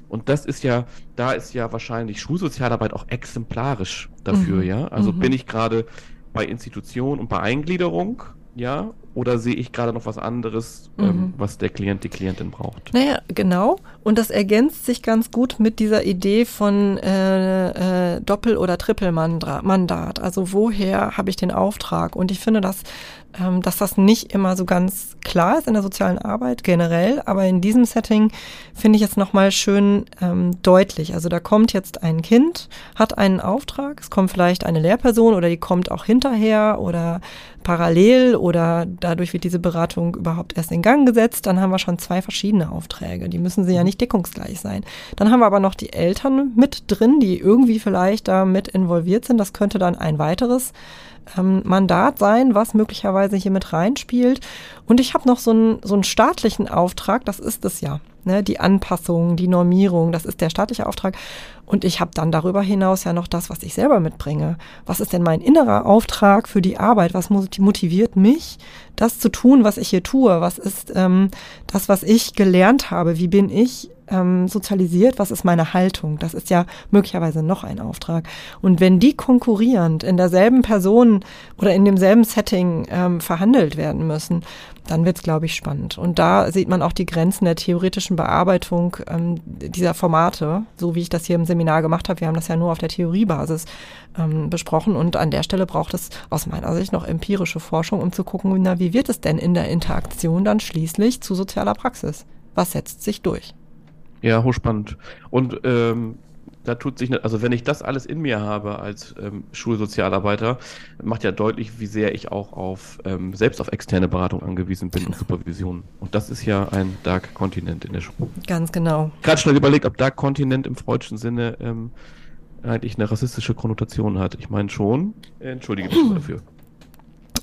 Und das ist ja, da ist ja wahrscheinlich Schulsozialarbeit auch exemplarisch dafür, mhm. ja. Also mhm. bin ich gerade bei Institution und bei Eingliederung, ja, oder sehe ich gerade noch was anderes, ähm, mhm. ähm, was der Klient, die Klientin braucht? Naja, genau. Und das ergänzt sich ganz gut mit dieser Idee von äh, äh, Doppel- oder Trippelmandat. Also woher habe ich den Auftrag? Und ich finde, dass ähm, dass das nicht immer so ganz klar ist in der sozialen Arbeit generell, aber in diesem Setting finde ich es nochmal schön ähm, deutlich. Also da kommt jetzt ein Kind, hat einen Auftrag, es kommt vielleicht eine Lehrperson oder die kommt auch hinterher oder parallel oder dadurch wird diese Beratung überhaupt erst in Gang gesetzt. Dann haben wir schon zwei verschiedene Aufträge. Die müssen sie ja nicht deckungsgleich sein. Dann haben wir aber noch die Eltern mit drin, die irgendwie vielleicht da mit involviert sind. Das könnte dann ein weiteres ähm, Mandat sein, was möglicherweise hier mit reinspielt. Und ich habe noch so einen, so einen staatlichen Auftrag, das ist es ja. Ne? Die Anpassung, die Normierung, das ist der staatliche Auftrag. Und ich habe dann darüber hinaus ja noch das, was ich selber mitbringe. Was ist denn mein innerer Auftrag für die Arbeit? Was motiviert mich, das zu tun, was ich hier tue? Was ist ähm, das, was ich gelernt habe? Wie bin ich ähm, sozialisiert, was ist meine Haltung? Das ist ja möglicherweise noch ein Auftrag. Und wenn die konkurrierend in derselben Person oder in demselben Setting ähm, verhandelt werden müssen, dann wird es, glaube ich, spannend. Und da sieht man auch die Grenzen der theoretischen Bearbeitung ähm, dieser Formate, so wie ich das hier im Seminar gemacht habe. Wir haben das ja nur auf der Theoriebasis ähm, besprochen und an der Stelle braucht es aus meiner Sicht noch empirische Forschung, um zu gucken, na, wie wird es denn in der Interaktion dann schließlich zu sozialer Praxis? Was setzt sich durch? Ja, hochspannend. Und ähm, da tut sich, also wenn ich das alles in mir habe als ähm, Schulsozialarbeiter, macht ja deutlich, wie sehr ich auch auf ähm, selbst auf externe Beratung angewiesen bin und Supervision. Und das ist ja ein Dark Kontinent in der Schule. Ganz genau. Gerade schnell überlegt, ob Dark Kontinent im freudschen Sinne ähm, eigentlich eine rassistische Konnotation hat. Ich meine schon. Entschuldige mich dafür.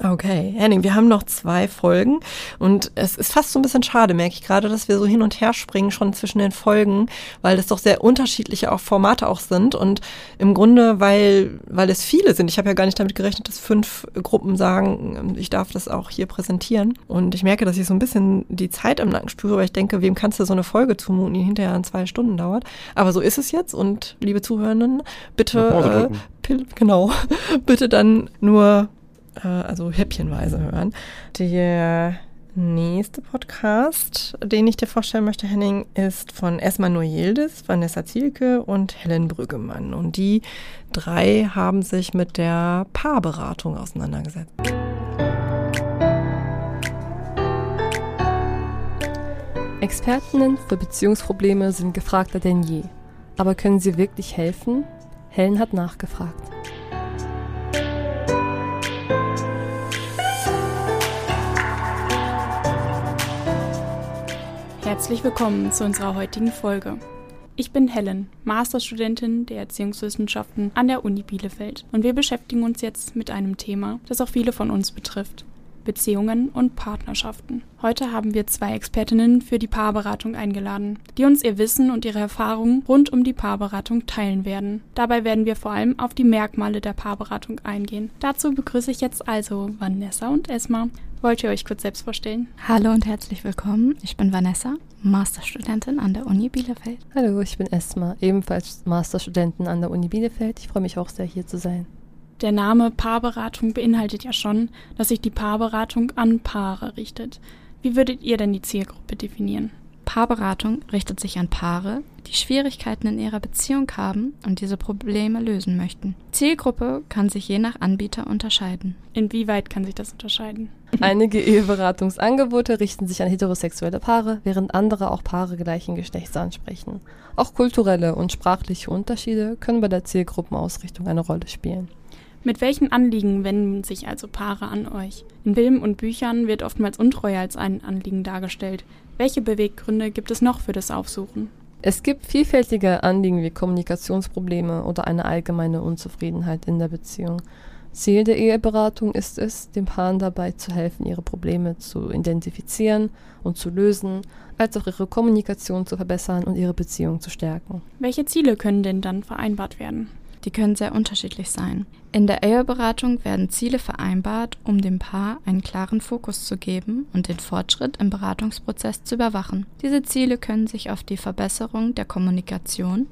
Okay, Henning, wir haben noch zwei Folgen und es ist fast so ein bisschen schade, merke ich gerade, dass wir so hin und her springen schon zwischen den Folgen, weil das doch sehr unterschiedliche auch Formate auch sind und im Grunde, weil, weil es viele sind. Ich habe ja gar nicht damit gerechnet, dass fünf Gruppen sagen, ich darf das auch hier präsentieren und ich merke, dass ich so ein bisschen die Zeit im Nacken spüre, weil ich denke, wem kannst du so eine Folge zumuten, die hinterher in zwei Stunden dauert. Aber so ist es jetzt und liebe Zuhörenden, bitte, äh, genau, bitte dann nur äh, also häppchenweise hören. Der nächste Podcast, den ich dir vorstellen möchte, Henning, ist von Esma Noyildes, Vanessa Zielke und Helen Brüggemann. Und die drei haben sich mit der Paarberatung auseinandergesetzt. Expertinnen für Beziehungsprobleme sind gefragter denn je. Aber können sie wirklich helfen? Helen hat nachgefragt. Herzlich willkommen zu unserer heutigen Folge. Ich bin Helen, Masterstudentin der Erziehungswissenschaften an der Uni Bielefeld und wir beschäftigen uns jetzt mit einem Thema, das auch viele von uns betrifft. Beziehungen und Partnerschaften. Heute haben wir zwei Expertinnen für die Paarberatung eingeladen, die uns ihr Wissen und ihre Erfahrungen rund um die Paarberatung teilen werden. Dabei werden wir vor allem auf die Merkmale der Paarberatung eingehen. Dazu begrüße ich jetzt also Vanessa und Esma. Wollt ihr euch kurz selbst vorstellen? Hallo und herzlich willkommen. Ich bin Vanessa, Masterstudentin an der Uni Bielefeld. Hallo, ich bin Esma, ebenfalls Masterstudentin an der Uni Bielefeld. Ich freue mich auch sehr, hier zu sein. Der Name Paarberatung beinhaltet ja schon, dass sich die Paarberatung an Paare richtet. Wie würdet ihr denn die Zielgruppe definieren? Paarberatung richtet sich an Paare, die Schwierigkeiten in ihrer Beziehung haben und diese Probleme lösen möchten. Zielgruppe kann sich je nach Anbieter unterscheiden. Inwieweit kann sich das unterscheiden? Einige Eheberatungsangebote richten sich an heterosexuelle Paare, während andere auch Paare gleichen Geschlechts ansprechen. Auch kulturelle und sprachliche Unterschiede können bei der Zielgruppenausrichtung eine Rolle spielen. Mit welchen Anliegen wenden sich also Paare an euch? In Filmen und Büchern wird oftmals Untreue als ein Anliegen dargestellt. Welche Beweggründe gibt es noch für das Aufsuchen? Es gibt vielfältige Anliegen wie Kommunikationsprobleme oder eine allgemeine Unzufriedenheit in der Beziehung. Ziel der Eheberatung ist es, den Paaren dabei zu helfen, ihre Probleme zu identifizieren und zu lösen, als auch ihre Kommunikation zu verbessern und ihre Beziehung zu stärken. Welche Ziele können denn dann vereinbart werden? Die können sehr unterschiedlich sein. In der Eheberatung werden Ziele vereinbart, um dem Paar einen klaren Fokus zu geben und den Fortschritt im Beratungsprozess zu überwachen. Diese Ziele können sich auf die Verbesserung der Kommunikation,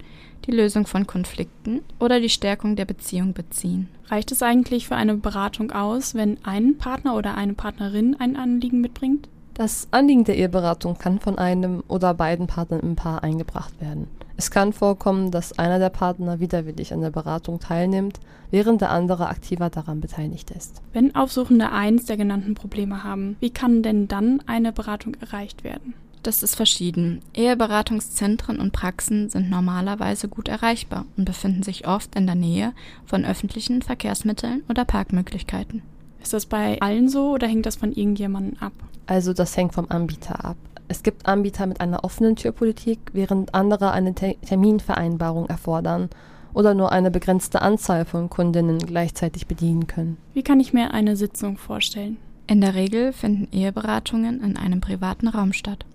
die Lösung von Konflikten oder die Stärkung der Beziehung beziehen. Reicht es eigentlich für eine Beratung aus, wenn ein Partner oder eine Partnerin ein Anliegen mitbringt? Das Anliegen der Eheberatung kann von einem oder beiden Partnern im Paar eingebracht werden. Es kann vorkommen, dass einer der Partner widerwillig an der Beratung teilnimmt, während der andere aktiver daran beteiligt ist. Wenn Aufsuchende eins der genannten Probleme haben, wie kann denn dann eine Beratung erreicht werden? Das ist verschieden. Eheberatungszentren und Praxen sind normalerweise gut erreichbar und befinden sich oft in der Nähe von öffentlichen Verkehrsmitteln oder Parkmöglichkeiten. Ist das bei allen so oder hängt das von irgendjemandem ab? Also das hängt vom Anbieter ab. Es gibt Anbieter mit einer offenen Türpolitik, während andere eine Te Terminvereinbarung erfordern oder nur eine begrenzte Anzahl von Kundinnen gleichzeitig bedienen können. Wie kann ich mir eine Sitzung vorstellen? In der Regel finden Eheberatungen in einem privaten Raum statt,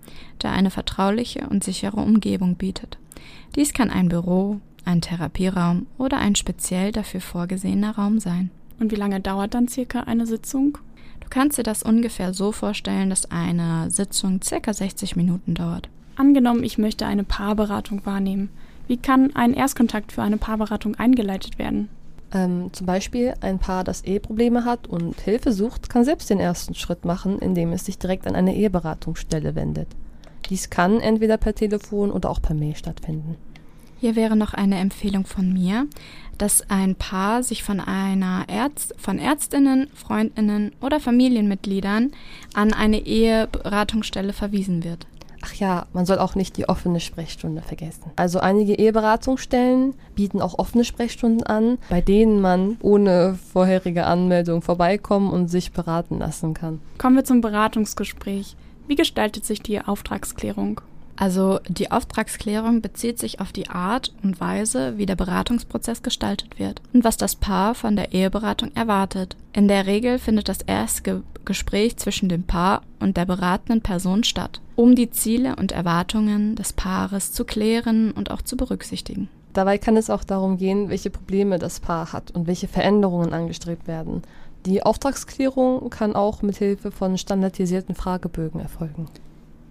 der eine vertrauliche und sichere Umgebung bietet. Dies kann ein Büro, ein Therapieraum oder ein speziell dafür vorgesehener Raum sein. Und wie lange dauert dann circa eine Sitzung? Du kannst dir das ungefähr so vorstellen, dass eine Sitzung circa 60 Minuten dauert. Angenommen, ich möchte eine Paarberatung wahrnehmen. Wie kann ein Erstkontakt für eine Paarberatung eingeleitet werden? Ähm, zum Beispiel ein Paar, das Eheprobleme hat und Hilfe sucht, kann selbst den ersten Schritt machen, indem es sich direkt an eine Eheberatungsstelle wendet. Dies kann entweder per Telefon oder auch per Mail stattfinden. Hier wäre noch eine Empfehlung von mir, dass ein Paar sich von einer Ärzt von Ärztinnen, Freundinnen oder Familienmitgliedern an eine Eheberatungsstelle verwiesen wird. Ach ja, man soll auch nicht die offene Sprechstunde vergessen. Also einige Eheberatungsstellen bieten auch offene Sprechstunden an, bei denen man ohne vorherige Anmeldung vorbeikommen und sich beraten lassen kann. Kommen wir zum Beratungsgespräch. Wie gestaltet sich die Auftragsklärung? Also die Auftragsklärung bezieht sich auf die Art und Weise, wie der Beratungsprozess gestaltet wird und was das Paar von der Eheberatung erwartet. In der Regel findet das erste Gespräch zwischen dem Paar und der beratenden Person statt, um die Ziele und Erwartungen des Paares zu klären und auch zu berücksichtigen. Dabei kann es auch darum gehen, welche Probleme das Paar hat und welche Veränderungen angestrebt werden. Die Auftragsklärung kann auch mit Hilfe von standardisierten Fragebögen erfolgen.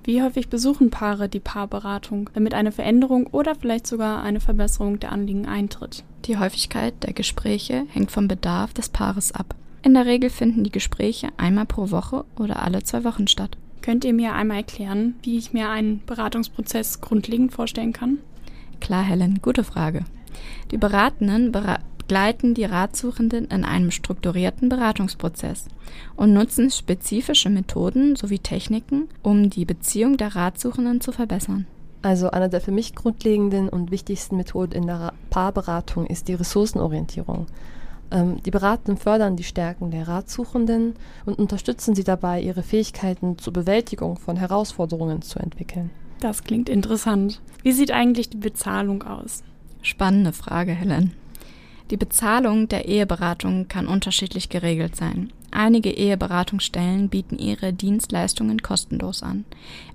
Wie häufig besuchen Paare die Paarberatung, damit eine Veränderung oder vielleicht sogar eine Verbesserung der Anliegen eintritt? Die Häufigkeit der Gespräche hängt vom Bedarf des Paares ab. In der Regel finden die Gespräche einmal pro Woche oder alle zwei Wochen statt. Könnt ihr mir einmal erklären, wie ich mir einen Beratungsprozess grundlegend vorstellen kann? Klar, Helen, gute Frage. Die Beratenden bera begleiten die Ratsuchenden in einem strukturierten Beratungsprozess und nutzen spezifische Methoden sowie Techniken, um die Beziehung der Ratsuchenden zu verbessern. Also eine der für mich grundlegenden und wichtigsten Methoden in der Paarberatung ist die Ressourcenorientierung. Ähm, die Beratenden fördern die Stärken der Ratsuchenden und unterstützen sie dabei, ihre Fähigkeiten zur Bewältigung von Herausforderungen zu entwickeln. Das klingt interessant. Wie sieht eigentlich die Bezahlung aus? Spannende Frage, Helen. Die Bezahlung der Eheberatung kann unterschiedlich geregelt sein. Einige Eheberatungsstellen bieten ihre Dienstleistungen kostenlos an,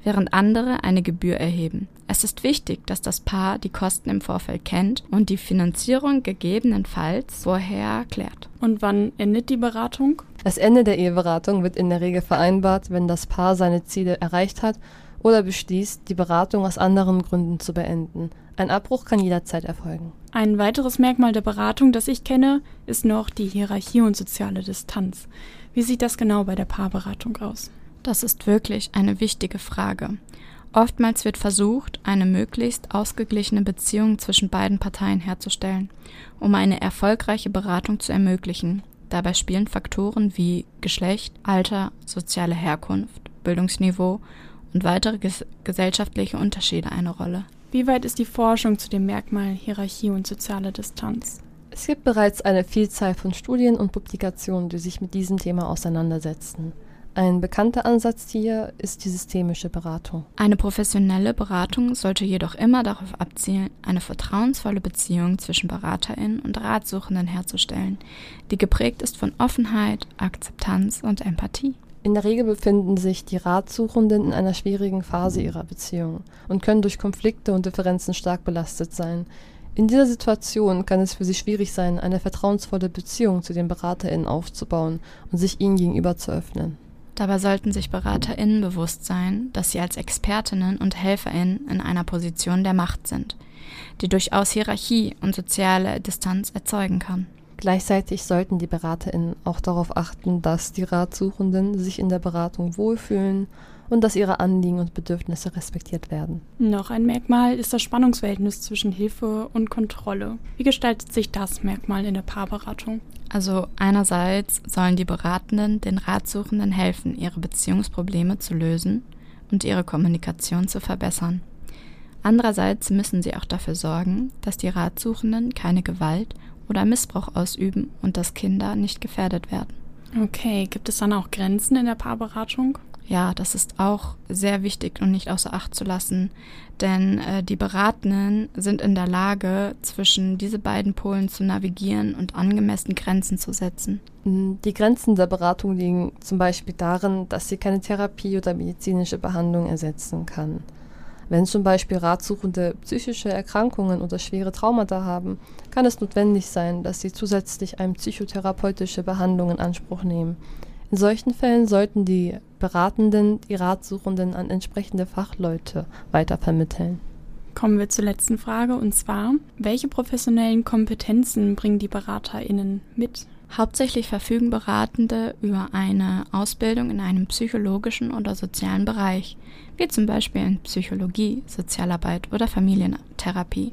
während andere eine Gebühr erheben. Es ist wichtig, dass das Paar die Kosten im Vorfeld kennt und die Finanzierung gegebenenfalls vorher klärt. Und wann endet die Beratung? Das Ende der Eheberatung wird in der Regel vereinbart, wenn das Paar seine Ziele erreicht hat oder beschließt, die Beratung aus anderen Gründen zu beenden. Ein Abbruch kann jederzeit erfolgen. Ein weiteres Merkmal der Beratung, das ich kenne, ist noch die Hierarchie und soziale Distanz. Wie sieht das genau bei der Paarberatung aus? Das ist wirklich eine wichtige Frage. Oftmals wird versucht, eine möglichst ausgeglichene Beziehung zwischen beiden Parteien herzustellen, um eine erfolgreiche Beratung zu ermöglichen. Dabei spielen Faktoren wie Geschlecht, Alter, soziale Herkunft, Bildungsniveau und weitere ges gesellschaftliche Unterschiede eine Rolle. Wie weit ist die Forschung zu dem Merkmal Hierarchie und soziale Distanz? Es gibt bereits eine Vielzahl von Studien und Publikationen, die sich mit diesem Thema auseinandersetzen. Ein bekannter Ansatz hier ist die systemische Beratung. Eine professionelle Beratung sollte jedoch immer darauf abzielen, eine vertrauensvolle Beziehung zwischen Beraterin und Ratsuchenden herzustellen, die geprägt ist von Offenheit, Akzeptanz und Empathie. In der Regel befinden sich die Ratsuchenden in einer schwierigen Phase ihrer Beziehung und können durch Konflikte und Differenzen stark belastet sein. In dieser Situation kann es für sie schwierig sein, eine vertrauensvolle Beziehung zu den BeraterInnen aufzubauen und sich ihnen gegenüber zu öffnen. Dabei sollten sich BeraterInnen bewusst sein, dass sie als Expertinnen und HelferInnen in einer Position der Macht sind, die durchaus Hierarchie und soziale Distanz erzeugen kann. Gleichzeitig sollten die BeraterInnen auch darauf achten, dass die Ratsuchenden sich in der Beratung wohlfühlen und dass ihre Anliegen und Bedürfnisse respektiert werden. Noch ein Merkmal ist das Spannungsverhältnis zwischen Hilfe und Kontrolle. Wie gestaltet sich das Merkmal in der Paarberatung? Also einerseits sollen die Beratenden den Ratsuchenden helfen, ihre Beziehungsprobleme zu lösen und ihre Kommunikation zu verbessern. Andererseits müssen sie auch dafür sorgen, dass die Ratsuchenden keine Gewalt oder Missbrauch ausüben und dass Kinder nicht gefährdet werden. Okay, gibt es dann auch Grenzen in der Paarberatung? Ja, das ist auch sehr wichtig und nicht außer Acht zu lassen, denn äh, die Beratenden sind in der Lage, zwischen diese beiden Polen zu navigieren und angemessen Grenzen zu setzen. Mm, die Grenzen der Beratung liegen zum Beispiel darin, dass sie keine Therapie oder medizinische Behandlung ersetzen kann. Wenn zum Beispiel Ratsuchende psychische Erkrankungen oder schwere Traumata haben, kann es notwendig sein, dass sie zusätzlich eine psychotherapeutische Behandlung in Anspruch nehmen. In solchen Fällen sollten die Beratenden die Ratsuchenden an entsprechende Fachleute weitervermitteln. Kommen wir zur letzten Frage und zwar, welche professionellen Kompetenzen bringen die BeraterInnen mit? Hauptsächlich verfügen Beratende über eine Ausbildung in einem psychologischen oder sozialen Bereich, wie zum Beispiel in Psychologie, Sozialarbeit oder Familientherapie.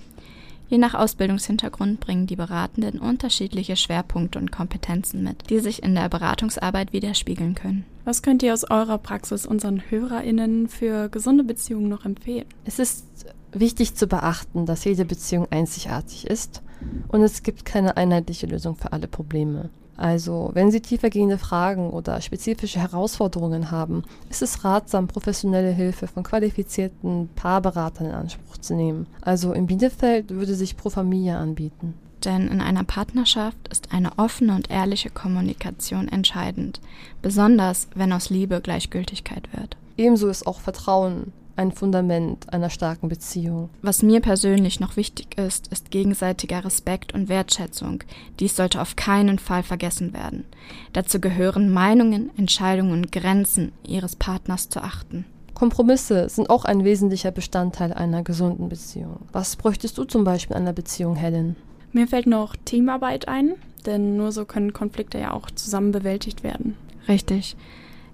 Je nach Ausbildungshintergrund bringen die Beratenden unterschiedliche Schwerpunkte und Kompetenzen mit, die sich in der Beratungsarbeit widerspiegeln können. Was könnt ihr aus eurer Praxis unseren HörerInnen für gesunde Beziehungen noch empfehlen? Es ist wichtig zu beachten, dass jede Beziehung einzigartig ist und es gibt keine einheitliche Lösung für alle Probleme. Also, wenn Sie tiefergehende Fragen oder spezifische Herausforderungen haben, ist es ratsam, professionelle Hilfe von qualifizierten Paarberatern in Anspruch zu nehmen. Also in Bielefeld würde sich Pro Familia anbieten. Denn in einer Partnerschaft ist eine offene und ehrliche Kommunikation entscheidend, besonders wenn aus Liebe Gleichgültigkeit wird. Ebenso ist auch Vertrauen ein Fundament einer starken Beziehung. Was mir persönlich noch wichtig ist, ist gegenseitiger Respekt und Wertschätzung. Dies sollte auf keinen Fall vergessen werden. Dazu gehören Meinungen, Entscheidungen und Grenzen ihres Partners zu achten. Kompromisse sind auch ein wesentlicher Bestandteil einer gesunden Beziehung. Was bräuchtest du zum Beispiel in einer Beziehung, Helen? Mir fällt noch Teamarbeit ein, denn nur so können Konflikte ja auch zusammen bewältigt werden. Richtig.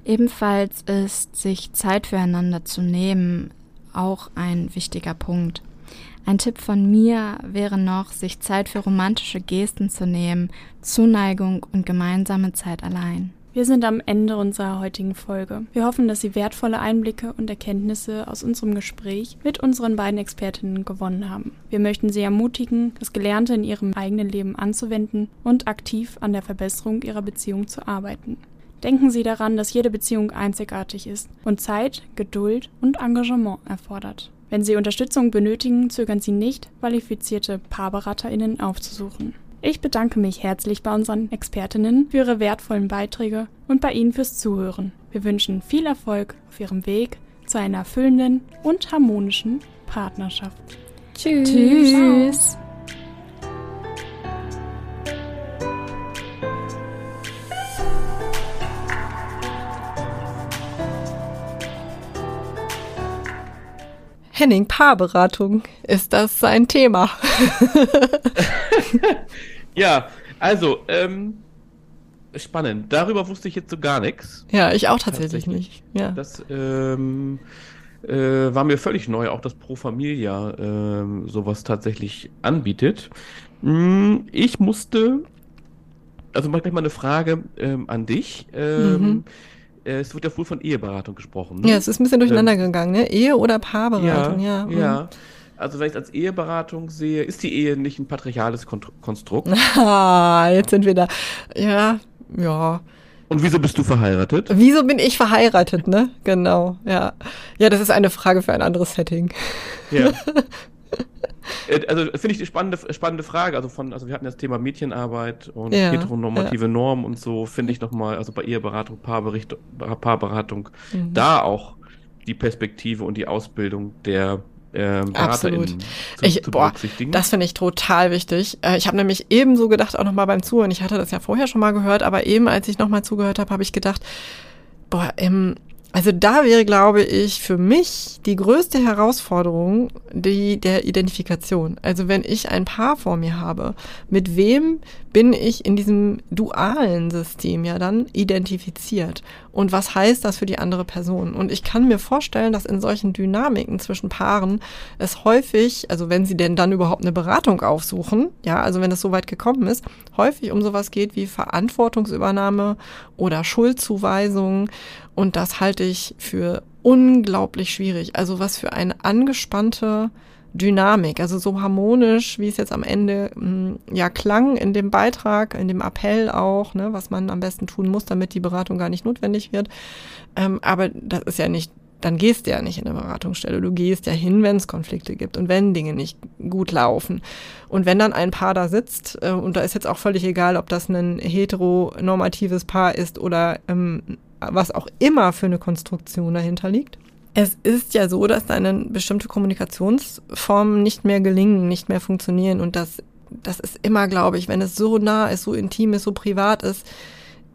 Ebenfalls ist sich Zeit füreinander zu nehmen auch ein wichtiger Punkt. Ein Tipp von mir wäre noch, sich Zeit für romantische Gesten zu nehmen, Zuneigung und gemeinsame Zeit allein. Wir sind am Ende unserer heutigen Folge. Wir hoffen, dass Sie wertvolle Einblicke und Erkenntnisse aus unserem Gespräch mit unseren beiden Expertinnen gewonnen haben. Wir möchten Sie ermutigen, das Gelernte in Ihrem eigenen Leben anzuwenden und aktiv an der Verbesserung Ihrer Beziehung zu arbeiten. Denken Sie daran, dass jede Beziehung einzigartig ist und Zeit, Geduld und Engagement erfordert. Wenn Sie Unterstützung benötigen, zögern Sie nicht, qualifizierte PaarberaterInnen aufzusuchen. Ich bedanke mich herzlich bei unseren Expertinnen für ihre wertvollen Beiträge und bei Ihnen fürs Zuhören. Wir wünschen viel Erfolg auf Ihrem Weg zu einer erfüllenden und harmonischen Partnerschaft. Tschüss. Tschüss. Henning, Paarberatung, ist das sein Thema? ja, also, ähm, spannend. Darüber wusste ich jetzt so gar nichts. Ja, ich auch tatsächlich, tatsächlich. nicht. Ja. Das ähm, äh, war mir völlig neu, auch dass Pro Familia äh, sowas tatsächlich anbietet. Hm, ich musste, also mach gleich mal eine Frage ähm, an dich. Ähm, mhm äh, es wird ja wohl von Eheberatung gesprochen. Ne? Ja, es ist ein bisschen durcheinander ähm, gegangen, ne? Ehe- oder Paarberatung, ja. Ja. ja. Also wenn ich es als Eheberatung sehe, ist die Ehe nicht ein patriarchales Konstrukt? Ah, jetzt sind wir da. Ja, ja. Und wieso bist du verheiratet? Wieso bin ich verheiratet, ne? Genau, ja. Ja, das ist eine Frage für ein anderes Setting. Ja. Äh, also finde ich die spannende, spannende Frage. Also von, also wir hatten das Thema Mädchenarbeit und ja, heteronormative ja. Normen und so, finde ich nochmal, also bei Eheberatung, Paarbericht, Paarberatung, mhm. da auch die Perspektive und die Ausbildung der ähm, Absolut. Zu, ich, zu boah, das finde ich total wichtig. Äh, ich habe nämlich ebenso gedacht, auch nochmal beim Zuhören, ich hatte das ja vorher schon mal gehört, aber eben als ich nochmal zugehört habe, habe ich gedacht, boah, im also da wäre, glaube ich, für mich die größte Herausforderung die der Identifikation. Also wenn ich ein Paar vor mir habe, mit wem bin ich in diesem dualen System ja dann identifiziert? Und was heißt das für die andere Person? Und ich kann mir vorstellen, dass in solchen Dynamiken zwischen Paaren es häufig, also wenn sie denn dann überhaupt eine Beratung aufsuchen, ja, also wenn es so weit gekommen ist, häufig um sowas geht wie Verantwortungsübernahme oder Schuldzuweisung und das halte ich für unglaublich schwierig. Also was für eine angespannte Dynamik, also so harmonisch, wie es jetzt am Ende hm, ja klang in dem Beitrag, in dem Appell auch, ne, was man am besten tun muss, damit die Beratung gar nicht notwendig wird. Ähm, aber das ist ja nicht dann gehst du ja nicht in eine Beratungsstelle. Du gehst ja hin, wenn es Konflikte gibt und wenn Dinge nicht gut laufen. Und wenn dann ein Paar da sitzt, äh, und da ist jetzt auch völlig egal, ob das ein heteronormatives Paar ist oder ähm, was auch immer für eine Konstruktion dahinter liegt. Es ist ja so, dass dann bestimmte Kommunikationsformen nicht mehr gelingen, nicht mehr funktionieren. Und das, das ist immer, glaube ich, wenn es so nah ist, so intim ist, so privat ist,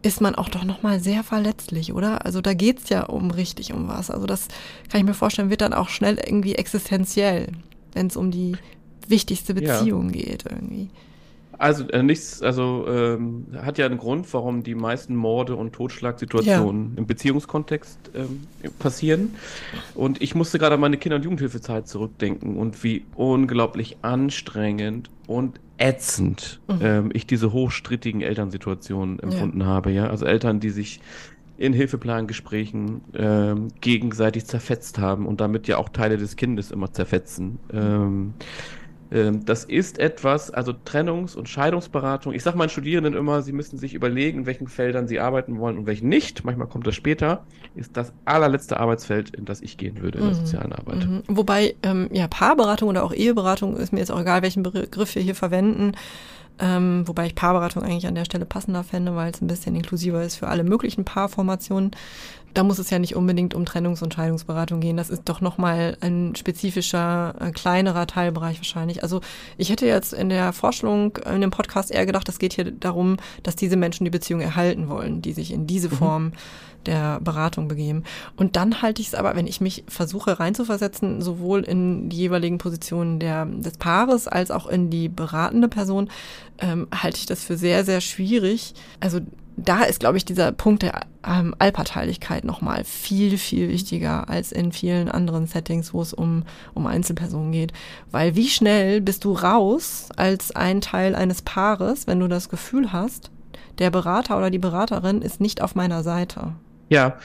ist man auch doch nochmal sehr verletzlich, oder? Also da geht's ja um richtig um was. Also das kann ich mir vorstellen, wird dann auch schnell irgendwie existenziell, wenn es um die wichtigste Beziehung ja. geht irgendwie. Also äh, nichts, also ähm, hat ja einen Grund, warum die meisten Morde und Totschlagsituationen ja. im Beziehungskontext ähm, passieren. Und ich musste gerade an meine Kinder- und Jugendhilfezeit zurückdenken und wie unglaublich anstrengend und ätzend mhm. ähm, ich diese hochstrittigen Elternsituationen empfunden ja. habe. Ja, also Eltern, die sich in Hilfeplangesprächen ähm, gegenseitig zerfetzt haben und damit ja auch Teile des Kindes immer zerfetzen. Ähm, das ist etwas, also Trennungs- und Scheidungsberatung. Ich sage meinen Studierenden immer, sie müssen sich überlegen, in welchen Feldern sie arbeiten wollen und welchen nicht. Manchmal kommt das später. Ist das allerletzte Arbeitsfeld, in das ich gehen würde in der mhm. sozialen Arbeit. Mhm. Wobei, ähm, ja, Paarberatung oder auch Eheberatung ist mir jetzt auch egal, welchen Begriff wir hier verwenden. Ähm, wobei ich Paarberatung eigentlich an der Stelle passender fände, weil es ein bisschen inklusiver ist für alle möglichen Paarformationen da muss es ja nicht unbedingt um Trennungs- und Scheidungsberatung gehen. Das ist doch nochmal ein spezifischer, äh, kleinerer Teilbereich wahrscheinlich. Also ich hätte jetzt in der Forschung, äh, in dem Podcast eher gedacht, es geht hier darum, dass diese Menschen die Beziehung erhalten wollen, die sich in diese mhm. Form der Beratung begeben. Und dann halte ich es aber, wenn ich mich versuche reinzuversetzen, sowohl in die jeweiligen Positionen der, des Paares als auch in die beratende Person, ähm, halte ich das für sehr, sehr schwierig. Also da ist, glaube ich, dieser Punkt der ähm, Allparteilichkeit nochmal viel, viel wichtiger als in vielen anderen Settings, wo es um, um Einzelpersonen geht. Weil wie schnell bist du raus als ein Teil eines Paares, wenn du das Gefühl hast, der Berater oder die Beraterin ist nicht auf meiner Seite. Ja,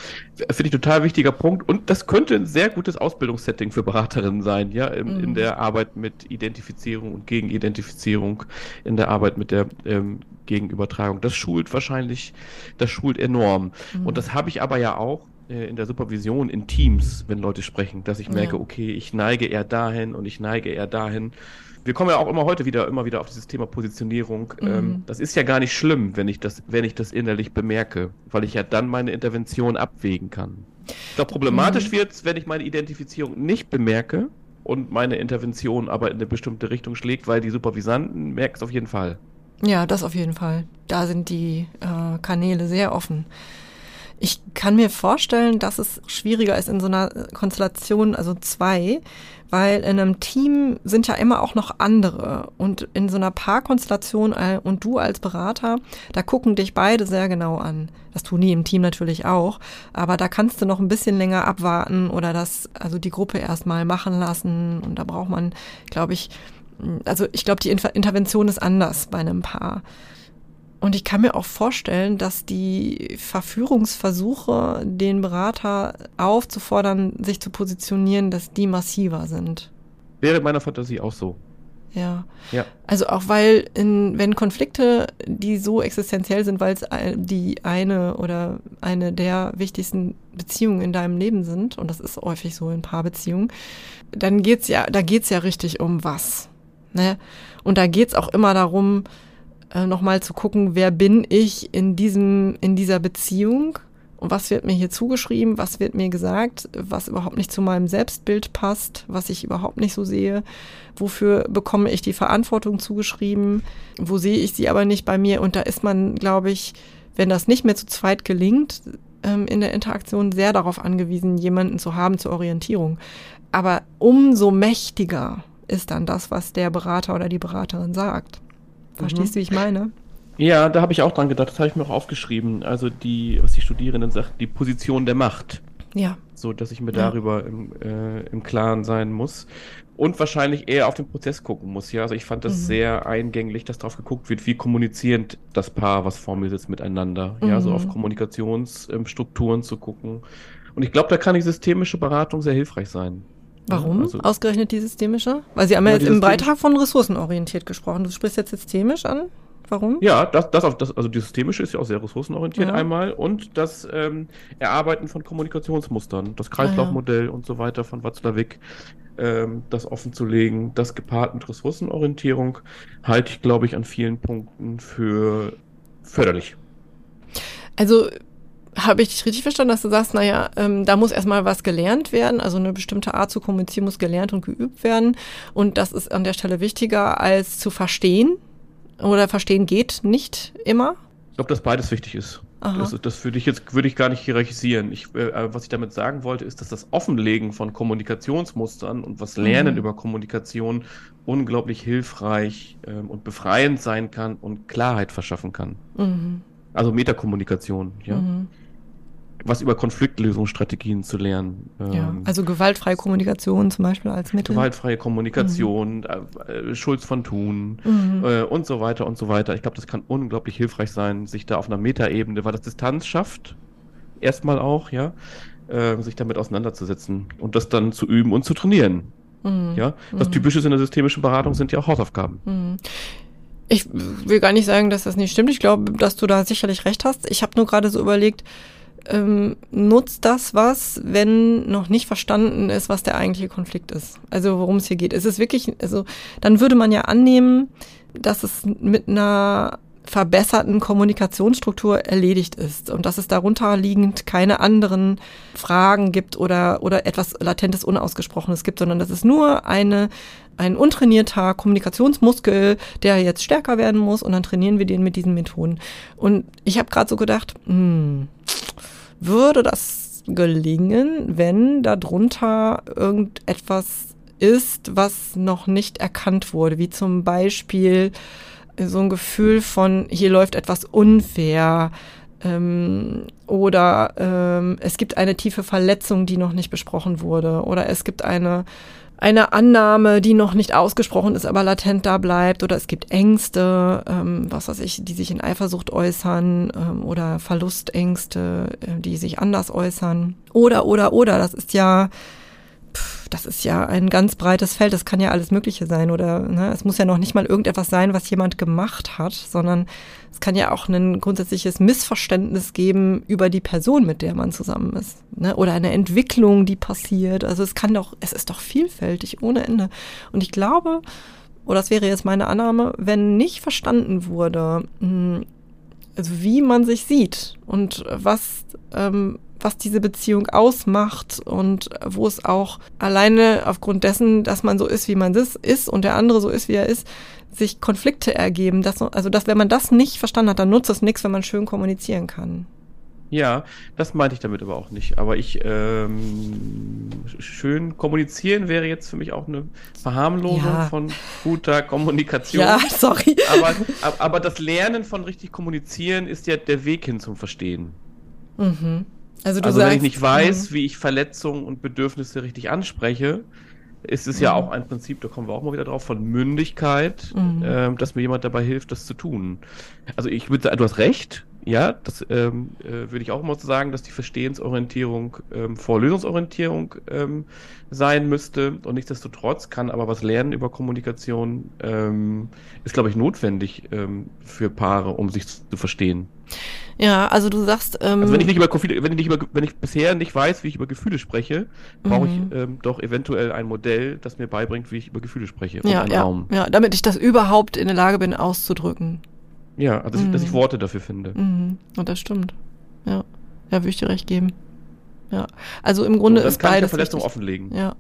finde ich total wichtiger Punkt. Und das könnte ein sehr gutes Ausbildungssetting für Beraterinnen sein, ja, in, mhm. in der Arbeit mit Identifizierung und Gegenidentifizierung, in der Arbeit mit der ähm, Gegenübertragung. Das schult wahrscheinlich, das schult enorm. Mhm. Und das habe ich aber ja auch äh, in der Supervision in Teams, wenn Leute sprechen, dass ich merke, ja. okay, ich neige eher dahin und ich neige eher dahin wir kommen ja auch immer heute wieder, immer wieder auf dieses Thema Positionierung. Mhm. Ähm, das ist ja gar nicht schlimm, wenn ich das, wenn ich das innerlich bemerke, weil ich ja dann meine Intervention abwägen kann. Doch problematisch mhm. wird es, wenn ich meine Identifizierung nicht bemerke und meine Intervention aber in eine bestimmte Richtung schlägt, weil die Supervisanten merken es auf jeden Fall. Ja, das auf jeden Fall. Da sind die äh, Kanäle sehr offen. Ich kann mir vorstellen, dass es schwieriger ist in so einer Konstellation, also zwei, weil in einem Team sind ja immer auch noch andere und in so einer Paarkonstellation äh, und du als Berater, da gucken dich beide sehr genau an. Das tun die im Team natürlich auch, aber da kannst du noch ein bisschen länger abwarten oder das, also die Gruppe erstmal machen lassen und da braucht man, glaube ich, also ich glaube, die Intervention ist anders bei einem Paar. Und ich kann mir auch vorstellen, dass die Verführungsversuche, den Berater aufzufordern, sich zu positionieren, dass die massiver sind. Wäre meiner Fantasie auch so. Ja. ja. Also auch weil, in, wenn Konflikte, die so existenziell sind, weil es die eine oder eine der wichtigsten Beziehungen in deinem Leben sind, und das ist häufig so in Paarbeziehungen, dann geht's ja, da geht's ja richtig um was. Ne? Und da geht's auch immer darum, äh, nochmal zu gucken, wer bin ich in diesem, in dieser Beziehung? Und was wird mir hier zugeschrieben, was wird mir gesagt, was überhaupt nicht zu meinem Selbstbild passt, was ich überhaupt nicht so sehe, wofür bekomme ich die Verantwortung zugeschrieben, wo sehe ich sie aber nicht bei mir? Und da ist man, glaube ich, wenn das nicht mehr zu zweit gelingt, ähm, in der Interaktion sehr darauf angewiesen, jemanden zu haben zur Orientierung. Aber umso mächtiger ist dann das, was der Berater oder die Beraterin sagt. Verstehst mhm. du, wie ich meine? Ja, da habe ich auch dran gedacht, das habe ich mir auch aufgeschrieben. Also die, was die Studierenden sagt, die Position der Macht. Ja. So, dass ich mir ja. darüber im, äh, im Klaren sein muss. Und wahrscheinlich eher auf den Prozess gucken muss. Ja, also ich fand das mhm. sehr eingänglich, dass darauf geguckt wird, wie kommunizierend das Paar, was vor mir sitzt, miteinander. Mhm. Ja, so auf Kommunikationsstrukturen ähm, zu gucken. Und ich glaube, da kann die systemische Beratung sehr hilfreich sein. Warum also, ausgerechnet die systemische? Weil Sie haben ja, jetzt im Beitrag von ressourcenorientiert gesprochen. Du sprichst jetzt systemisch an. Warum? Ja, das, das, auf, das, also die systemische ist ja auch sehr ressourcenorientiert ja. einmal und das ähm, Erarbeiten von Kommunikationsmustern, das Kreislaufmodell ah, ja. und so weiter von Watzlawick, ähm, das offenzulegen, das gepaart mit Ressourcenorientierung halte ich, glaube ich, an vielen Punkten für förderlich. Also habe ich dich richtig verstanden, dass du sagst, naja, ähm, da muss erstmal was gelernt werden, also eine bestimmte Art zu kommunizieren muss gelernt und geübt werden. Und das ist an der Stelle wichtiger als zu verstehen. Oder verstehen geht nicht immer. Ich glaube, dass beides wichtig ist. Das, das, würde ich jetzt würde ich gar nicht hierarchisieren. Ich, äh, was ich damit sagen wollte, ist, dass das Offenlegen von Kommunikationsmustern und was Lernen mhm. über Kommunikation unglaublich hilfreich ähm, und befreiend sein kann und Klarheit verschaffen kann. Mhm. Also Metakommunikation, ja. Mhm was über Konfliktlösungsstrategien zu lernen. Ja, ähm, also gewaltfreie Kommunikation zum Beispiel als Mittel. Gewaltfreie Kommunikation, mhm. äh, Schulz von Thun mhm. äh, und so weiter und so weiter. Ich glaube, das kann unglaublich hilfreich sein, sich da auf einer Metaebene, weil das Distanz schafft, erstmal auch, ja, äh, sich damit auseinanderzusetzen und das dann zu üben und zu trainieren. Mhm. Ja, das mhm. Typische in der systemischen Beratung sind ja auch Hausaufgaben. Mhm. Ich will gar nicht sagen, dass das nicht stimmt. Ich glaube, dass du da sicherlich recht hast. Ich habe nur gerade so überlegt, ähm, nutzt das was, wenn noch nicht verstanden ist, was der eigentliche Konflikt ist. Also worum es hier geht. Es ist wirklich, also dann würde man ja annehmen, dass es mit einer verbesserten Kommunikationsstruktur erledigt ist und dass es darunter liegend keine anderen Fragen gibt oder, oder etwas latentes Unausgesprochenes gibt, sondern dass es nur eine, ein untrainierter Kommunikationsmuskel, der jetzt stärker werden muss und dann trainieren wir den mit diesen Methoden. Und ich habe gerade so gedacht, hm, würde das gelingen, wenn darunter irgendetwas ist, was noch nicht erkannt wurde, wie zum Beispiel so ein Gefühl von, hier läuft etwas unfair ähm, oder ähm, es gibt eine tiefe Verletzung, die noch nicht besprochen wurde oder es gibt eine eine Annahme, die noch nicht ausgesprochen ist, aber latent da bleibt, oder es gibt Ängste, ähm, was weiß ich, die sich in Eifersucht äußern, ähm, oder Verlustängste, äh, die sich anders äußern. Oder, oder, oder, das ist ja, das ist ja ein ganz breites Feld, das kann ja alles Mögliche sein, oder ne? es muss ja noch nicht mal irgendetwas sein, was jemand gemacht hat, sondern es kann ja auch ein grundsätzliches Missverständnis geben über die Person, mit der man zusammen ist. Ne? Oder eine Entwicklung, die passiert. Also es kann doch, es ist doch vielfältig ohne Ende. Und ich glaube, oder das wäre jetzt meine Annahme, wenn nicht verstanden wurde, hm, also wie man sich sieht und was, ähm, was diese Beziehung ausmacht und wo es auch alleine aufgrund dessen, dass man so ist, wie man ist und der andere so ist, wie er ist, sich Konflikte ergeben. Dass, also, dass wenn man das nicht verstanden hat, dann nutzt es nichts, wenn man schön kommunizieren kann. Ja, das meinte ich damit aber auch nicht. Aber ich ähm, schön kommunizieren wäre jetzt für mich auch eine Verharmlosung ja. von guter Kommunikation. Ja, sorry. Aber, aber das Lernen von richtig kommunizieren ist ja der Weg hin zum Verstehen. Mhm. Also, also sagst, wenn ich nicht weiß, mhm. wie ich Verletzungen und Bedürfnisse richtig anspreche, ist es mhm. ja auch ein Prinzip, da kommen wir auch mal wieder drauf, von Mündigkeit, mhm. ähm, dass mir jemand dabei hilft, das zu tun. Also ich würde sagen, du hast recht, ja, das ähm, äh, würde ich auch immer so sagen, dass die Verstehensorientierung ähm, vor Lösungsorientierung ähm, sein müsste. Und nichtsdestotrotz kann aber was lernen über Kommunikation, ähm, ist, glaube ich, notwendig ähm, für Paare, um sich zu verstehen. Ja, also du sagst. Ähm, also wenn ich nicht über wenn ich nicht über, wenn ich bisher nicht weiß, wie ich über Gefühle spreche, brauche ich mhm. ähm, doch eventuell ein Modell, das mir beibringt, wie ich über Gefühle spreche. Ja, ja, Raum. ja, damit ich das überhaupt in der Lage bin auszudrücken. Ja, also mhm. dass ich Worte dafür finde. Mhm. Und das stimmt. Ja. Ja, würde ich dir recht geben. Ja. Also im Grunde so, ist kann beides. Ich Verletzung richtig. offenlegen. Ja.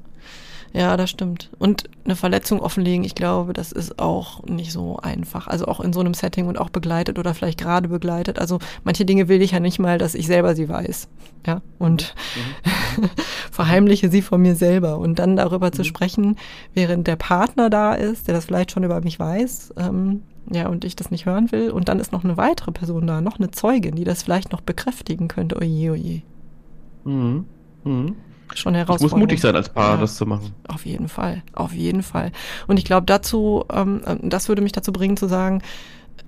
Ja, das stimmt. Und eine Verletzung offenlegen, ich glaube, das ist auch nicht so einfach. Also auch in so einem Setting und auch begleitet oder vielleicht gerade begleitet. Also manche Dinge will ich ja nicht mal, dass ich selber sie weiß. Ja. Und mhm. verheimliche sie vor mir selber. Und dann darüber mhm. zu sprechen, während der Partner da ist, der das vielleicht schon über mich weiß, ähm, ja, und ich das nicht hören will. Und dann ist noch eine weitere Person da, noch eine Zeugin, die das vielleicht noch bekräftigen könnte. Oje, oje. Mhm. Mhm. Schon herausfordernd. muss mutig sein, als Paar ja, das zu machen. Auf jeden Fall, auf jeden Fall. Und ich glaube dazu, ähm, das würde mich dazu bringen zu sagen,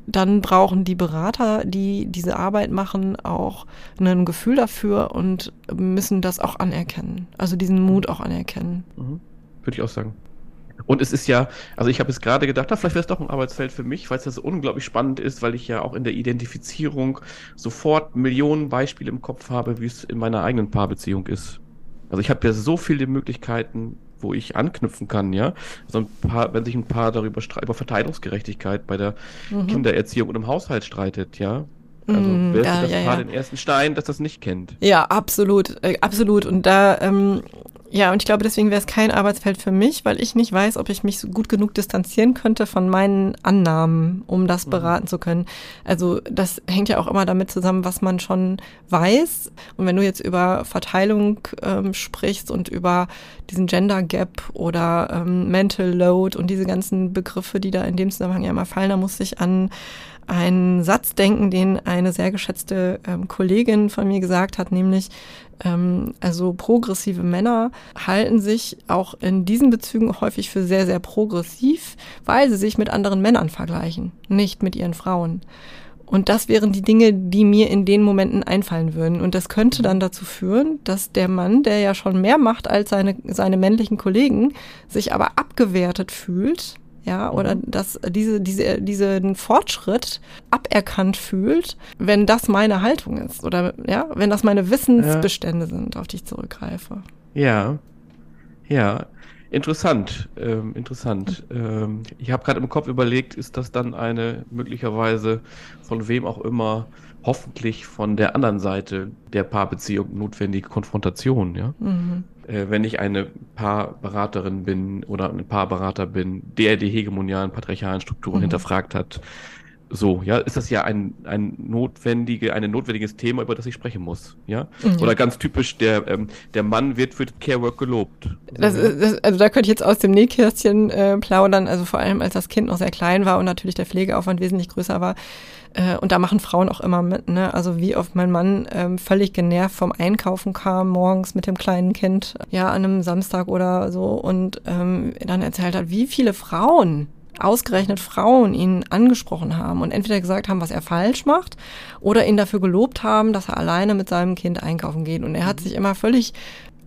dann brauchen die Berater, die diese Arbeit machen, auch ein Gefühl dafür und müssen das auch anerkennen. Also diesen Mut auch anerkennen. Mhm. Würde ich auch sagen. Und es ist ja, also ich habe jetzt gerade gedacht, na, vielleicht wäre es doch ein Arbeitsfeld für mich, weil es ja so unglaublich spannend ist, weil ich ja auch in der Identifizierung sofort Millionen Beispiele im Kopf habe, wie es in meiner eigenen Paarbeziehung ist. Also ich habe ja so viele Möglichkeiten, wo ich anknüpfen kann, ja. Also ein paar, wenn sich ein Paar darüber über Verteilungsgerechtigkeit bei der mhm. Kindererziehung und im Haushalt streitet, ja. Also mhm, wer ja, das ja, Paar ja. den ersten Stein, das das nicht kennt? Ja, absolut, äh, absolut. Und da ähm, ja, und ich glaube, deswegen wäre es kein Arbeitsfeld für mich, weil ich nicht weiß, ob ich mich so gut genug distanzieren könnte von meinen Annahmen, um das mhm. beraten zu können. Also das hängt ja auch immer damit zusammen, was man schon weiß. Und wenn du jetzt über Verteilung ähm, sprichst und über diesen Gender Gap oder ähm, Mental Load und diese ganzen Begriffe, die da in dem Zusammenhang ja immer fallen, da muss ich an einen Satz denken, den eine sehr geschätzte ähm, Kollegin von mir gesagt hat, nämlich, ähm, also progressive Männer halten sich auch in diesen Bezügen häufig für sehr, sehr progressiv, weil sie sich mit anderen Männern vergleichen, nicht mit ihren Frauen. Und das wären die Dinge, die mir in den Momenten einfallen würden. Und das könnte dann dazu führen, dass der Mann, der ja schon mehr macht als seine, seine männlichen Kollegen, sich aber abgewertet fühlt ja, oder mhm. dass diese, diese, diesen Fortschritt aberkannt fühlt, wenn das meine Haltung ist oder ja, wenn das meine Wissensbestände ja. sind, auf die ich zurückgreife. Ja, ja, interessant, ähm, interessant. Ähm, ich habe gerade im Kopf überlegt, ist das dann eine möglicherweise von wem auch immer hoffentlich von der anderen Seite der Paarbeziehung notwendige Konfrontation, ja? Mhm äh, wenn ich eine Paarberaterin bin oder ein Paarberater bin, der die hegemonialen patriarchalen Strukturen mhm. hinterfragt hat, so, ja, ist das ja ein, ein notwendige, ein notwendiges Thema, über das ich sprechen muss, ja? Mhm. Oder ganz typisch, der, ähm, der Mann wird für Care Work gelobt. Das, das, also da könnte ich jetzt aus dem Nähkästchen äh, plaudern, also vor allem als das Kind noch sehr klein war und natürlich der Pflegeaufwand wesentlich größer war, äh, und da machen Frauen auch immer mit, ne? Also wie oft mein Mann ähm, völlig genervt vom Einkaufen kam, morgens mit dem kleinen Kind, ja, an einem Samstag oder so, und ähm, dann erzählt hat, wie viele Frauen ausgerechnet Frauen ihn angesprochen haben und entweder gesagt haben, was er falsch macht, oder ihn dafür gelobt haben, dass er alleine mit seinem Kind einkaufen geht. Und er hat sich immer völlig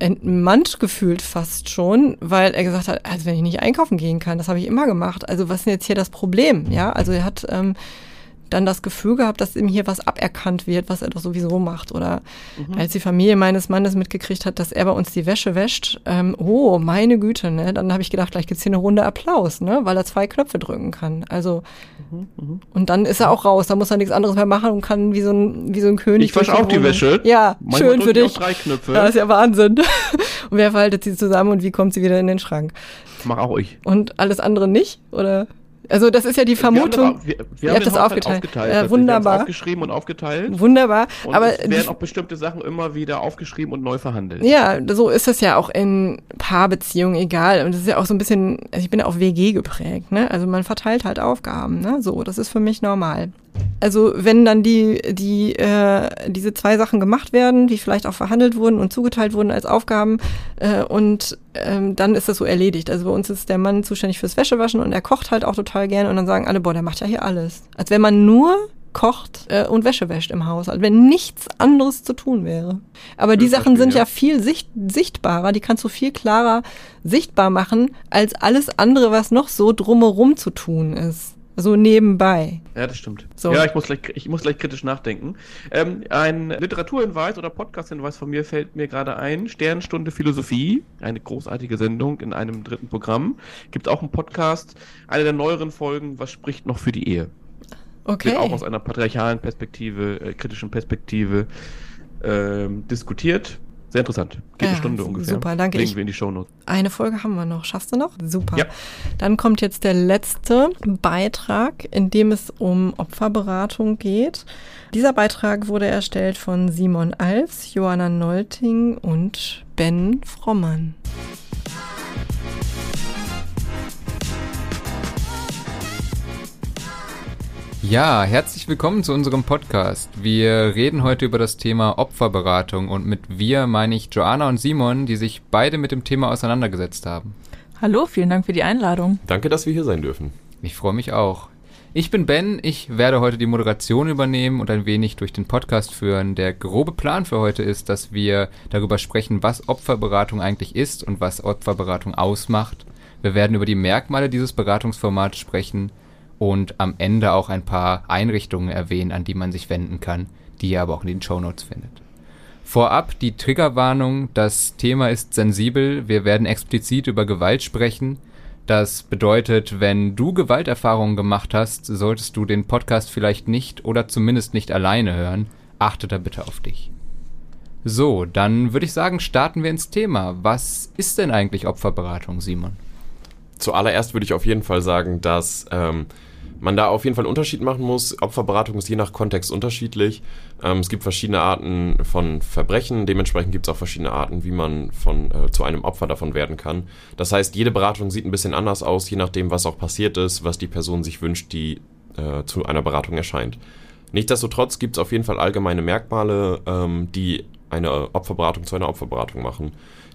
entmannt gefühlt fast schon, weil er gesagt hat, also wenn ich nicht einkaufen gehen kann, das habe ich immer gemacht. Also was ist denn jetzt hier das Problem? Ja, also er hat ähm, dann das Gefühl gehabt, dass ihm hier was aberkannt wird, was er doch sowieso macht. Oder mhm. als die Familie meines Mannes mitgekriegt hat, dass er bei uns die Wäsche wäscht, ähm, oh, meine Güte, ne? Dann habe ich gedacht, gleich gibt's hier eine Runde Applaus, ne? Weil er zwei Knöpfe drücken kann. Also mhm, mh. und dann ist er auch raus, da muss er nichts anderes mehr machen und kann wie so ein, wie so ein König. Ich wasche auch die Wäsche. Ja, Manchmal schön für dich. Drei Knöpfe. Das ist ja Wahnsinn. und wer verhaltet sie zusammen und wie kommt sie wieder in den Schrank? Mach auch ich. Und alles andere nicht? Oder? Also das ist ja die Vermutung. Wir haben das, wir, wir haben das aufgeteilt. aufgeteilt. Ja, wunderbar. Aufgeschrieben und aufgeteilt. Wunderbar. Und aber es werden auch bestimmte Sachen immer wieder aufgeschrieben und neu verhandelt. Ja, so ist es ja auch in Paarbeziehungen egal. Und das ist ja auch so ein bisschen, also ich bin ja auf WG geprägt, ne? Also man verteilt halt Aufgaben, ne? So, das ist für mich normal. Also wenn dann die, die, äh, diese zwei Sachen gemacht werden, die vielleicht auch verhandelt wurden und zugeteilt wurden als Aufgaben, äh, und ähm, dann ist das so erledigt. Also bei uns ist der Mann zuständig fürs Wäschewaschen und er kocht halt auch total gerne und dann sagen alle, boah, der macht ja hier alles. Als wenn man nur kocht äh, und Wäsche wäscht im Haus, als wenn nichts anderes zu tun wäre. Aber die Sachen sind ja, ja viel sicht sichtbarer, die kannst du viel klarer sichtbar machen, als alles andere, was noch so drumherum zu tun ist so nebenbei. Ja, das stimmt. So. Ja, ich muss gleich, ich muss gleich kritisch nachdenken. Ähm, ein Literaturhinweis oder Podcasthinweis von mir fällt mir gerade ein. Sternstunde Philosophie, eine großartige Sendung in einem dritten Programm. Gibt auch einen Podcast, eine der neueren Folgen, was spricht noch für die Ehe. Okay. Wird auch aus einer patriarchalen Perspektive, äh, kritischen Perspektive ähm, diskutiert. Sehr interessant. Geht ja, eine Stunde ungefähr. Super, danke. Legen wir in die Shownotes. Eine Folge haben wir noch. Schaffst du noch? Super. Ja. Dann kommt jetzt der letzte Beitrag, in dem es um Opferberatung geht. Dieser Beitrag wurde erstellt von Simon Alfs, Johanna Nolting und Ben Frommann. Ja, herzlich willkommen zu unserem Podcast. Wir reden heute über das Thema Opferberatung und mit wir meine ich Joanna und Simon, die sich beide mit dem Thema auseinandergesetzt haben. Hallo, vielen Dank für die Einladung. Danke, dass wir hier sein dürfen. Ich freue mich auch. Ich bin Ben, ich werde heute die Moderation übernehmen und ein wenig durch den Podcast führen. Der grobe Plan für heute ist, dass wir darüber sprechen, was Opferberatung eigentlich ist und was Opferberatung ausmacht. Wir werden über die Merkmale dieses Beratungsformats sprechen und am Ende auch ein paar Einrichtungen erwähnen, an die man sich wenden kann, die ihr aber auch in den Show Notes findet. Vorab die Triggerwarnung, das Thema ist sensibel, wir werden explizit über Gewalt sprechen. Das bedeutet, wenn du Gewalterfahrungen gemacht hast, solltest du den Podcast vielleicht nicht oder zumindest nicht alleine hören. Achte da bitte auf dich. So, dann würde ich sagen, starten wir ins Thema. Was ist denn eigentlich Opferberatung, Simon? Zuallererst würde ich auf jeden Fall sagen, dass ähm, man da auf jeden Fall einen Unterschied machen muss. Opferberatung ist je nach Kontext unterschiedlich. Ähm, es gibt verschiedene Arten von Verbrechen, dementsprechend gibt es auch verschiedene Arten, wie man von, äh, zu einem Opfer davon werden kann. Das heißt, jede Beratung sieht ein bisschen anders aus, je nachdem, was auch passiert ist, was die Person sich wünscht, die äh, zu einer Beratung erscheint. Nichtsdestotrotz gibt es auf jeden Fall allgemeine Merkmale, ähm, die eine Opferberatung zu einer Opferberatung machen,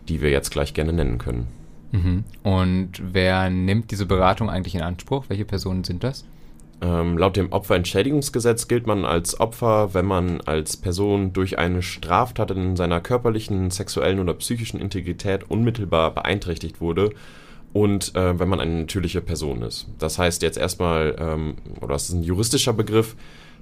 die wir jetzt gleich gerne nennen können. Mhm. Und wer nimmt diese Beratung eigentlich in Anspruch? Welche Personen sind das? Ähm, laut dem Opferentschädigungsgesetz gilt man als Opfer, wenn man als Person durch eine Straftat in seiner körperlichen, sexuellen oder psychischen Integrität unmittelbar beeinträchtigt wurde und äh, wenn man eine natürliche Person ist. Das heißt jetzt erstmal, ähm, oder das ist ein juristischer Begriff,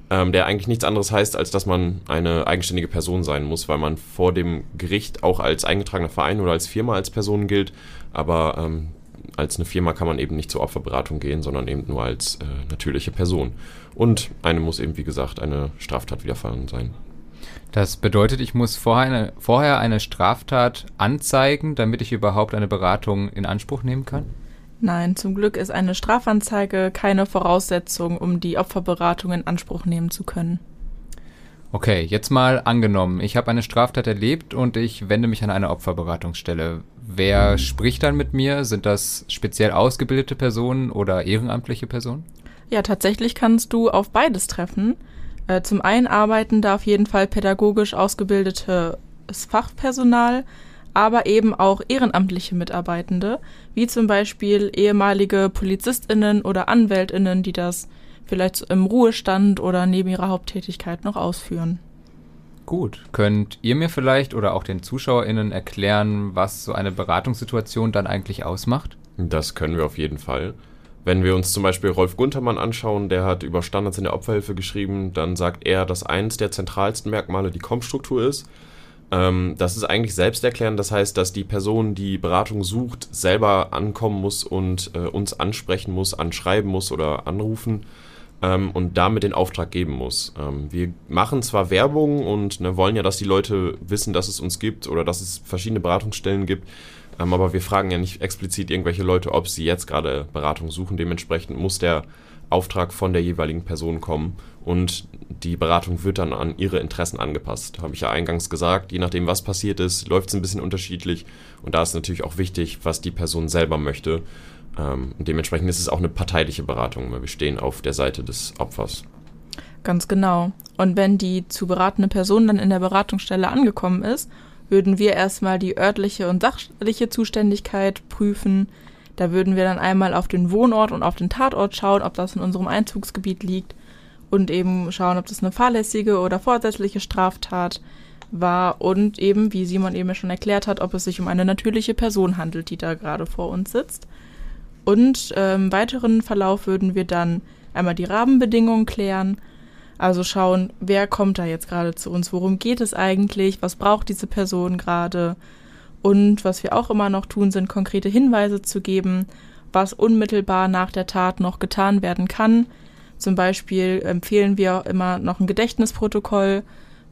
ähm, der eigentlich nichts anderes heißt, als dass man eine eigenständige Person sein muss, weil man vor dem Gericht auch als eingetragener Verein oder als Firma als Person gilt, aber ähm, als eine Firma kann man eben nicht zur Opferberatung gehen, sondern eben nur als äh, natürliche Person. Und eine muss eben, wie gesagt, eine Straftat widerfahren sein. Das bedeutet, ich muss vorher eine, vorher eine Straftat anzeigen, damit ich überhaupt eine Beratung in Anspruch nehmen kann? Nein, zum Glück ist eine Strafanzeige keine Voraussetzung, um die Opferberatung in Anspruch nehmen zu können. Okay, jetzt mal angenommen, ich habe eine Straftat erlebt und ich wende mich an eine Opferberatungsstelle. Wer spricht dann mit mir? Sind das speziell ausgebildete Personen oder ehrenamtliche Personen? Ja, tatsächlich kannst du auf beides treffen. Äh, zum einen arbeiten da auf jeden Fall pädagogisch ausgebildetes Fachpersonal, aber eben auch ehrenamtliche Mitarbeitende, wie zum Beispiel ehemalige Polizistinnen oder Anwältinnen, die das vielleicht im Ruhestand oder neben ihrer Haupttätigkeit noch ausführen. Gut. Könnt ihr mir vielleicht oder auch den ZuschauerInnen erklären, was so eine Beratungssituation dann eigentlich ausmacht? Das können wir auf jeden Fall. Wenn wir uns zum Beispiel Rolf Guntermann anschauen, der hat über Standards in der Opferhilfe geschrieben, dann sagt er, dass eins der zentralsten Merkmale die Kommstruktur ist. Ähm, das ist eigentlich selbsterklärend, das heißt, dass die Person, die Beratung sucht, selber ankommen muss und äh, uns ansprechen muss, anschreiben muss oder anrufen ähm, und damit den Auftrag geben muss. Ähm, wir machen zwar Werbung und ne, wollen ja, dass die Leute wissen, dass es uns gibt oder dass es verschiedene Beratungsstellen gibt, ähm, aber wir fragen ja nicht explizit irgendwelche Leute, ob sie jetzt gerade Beratung suchen. Dementsprechend muss der Auftrag von der jeweiligen Person kommen und die Beratung wird dann an ihre Interessen angepasst. Habe ich ja eingangs gesagt, je nachdem, was passiert ist, läuft es ein bisschen unterschiedlich und da ist natürlich auch wichtig, was die Person selber möchte ähm, dementsprechend ist es auch eine parteiliche Beratung, weil wir stehen auf der Seite des Opfers. Ganz genau. Und wenn die zu beratende Person dann in der Beratungsstelle angekommen ist, würden wir erstmal die örtliche und sachliche Zuständigkeit prüfen. Da würden wir dann einmal auf den Wohnort und auf den Tatort schauen, ob das in unserem Einzugsgebiet liegt und eben schauen, ob das eine fahrlässige oder vorsätzliche Straftat war und eben, wie Simon eben schon erklärt hat, ob es sich um eine natürliche Person handelt, die da gerade vor uns sitzt. Und äh, im weiteren Verlauf würden wir dann einmal die Rahmenbedingungen klären, also schauen, wer kommt da jetzt gerade zu uns, worum geht es eigentlich, was braucht diese Person gerade und was wir auch immer noch tun, sind konkrete Hinweise zu geben, was unmittelbar nach der Tat noch getan werden kann. Zum Beispiel empfehlen wir immer noch ein Gedächtnisprotokoll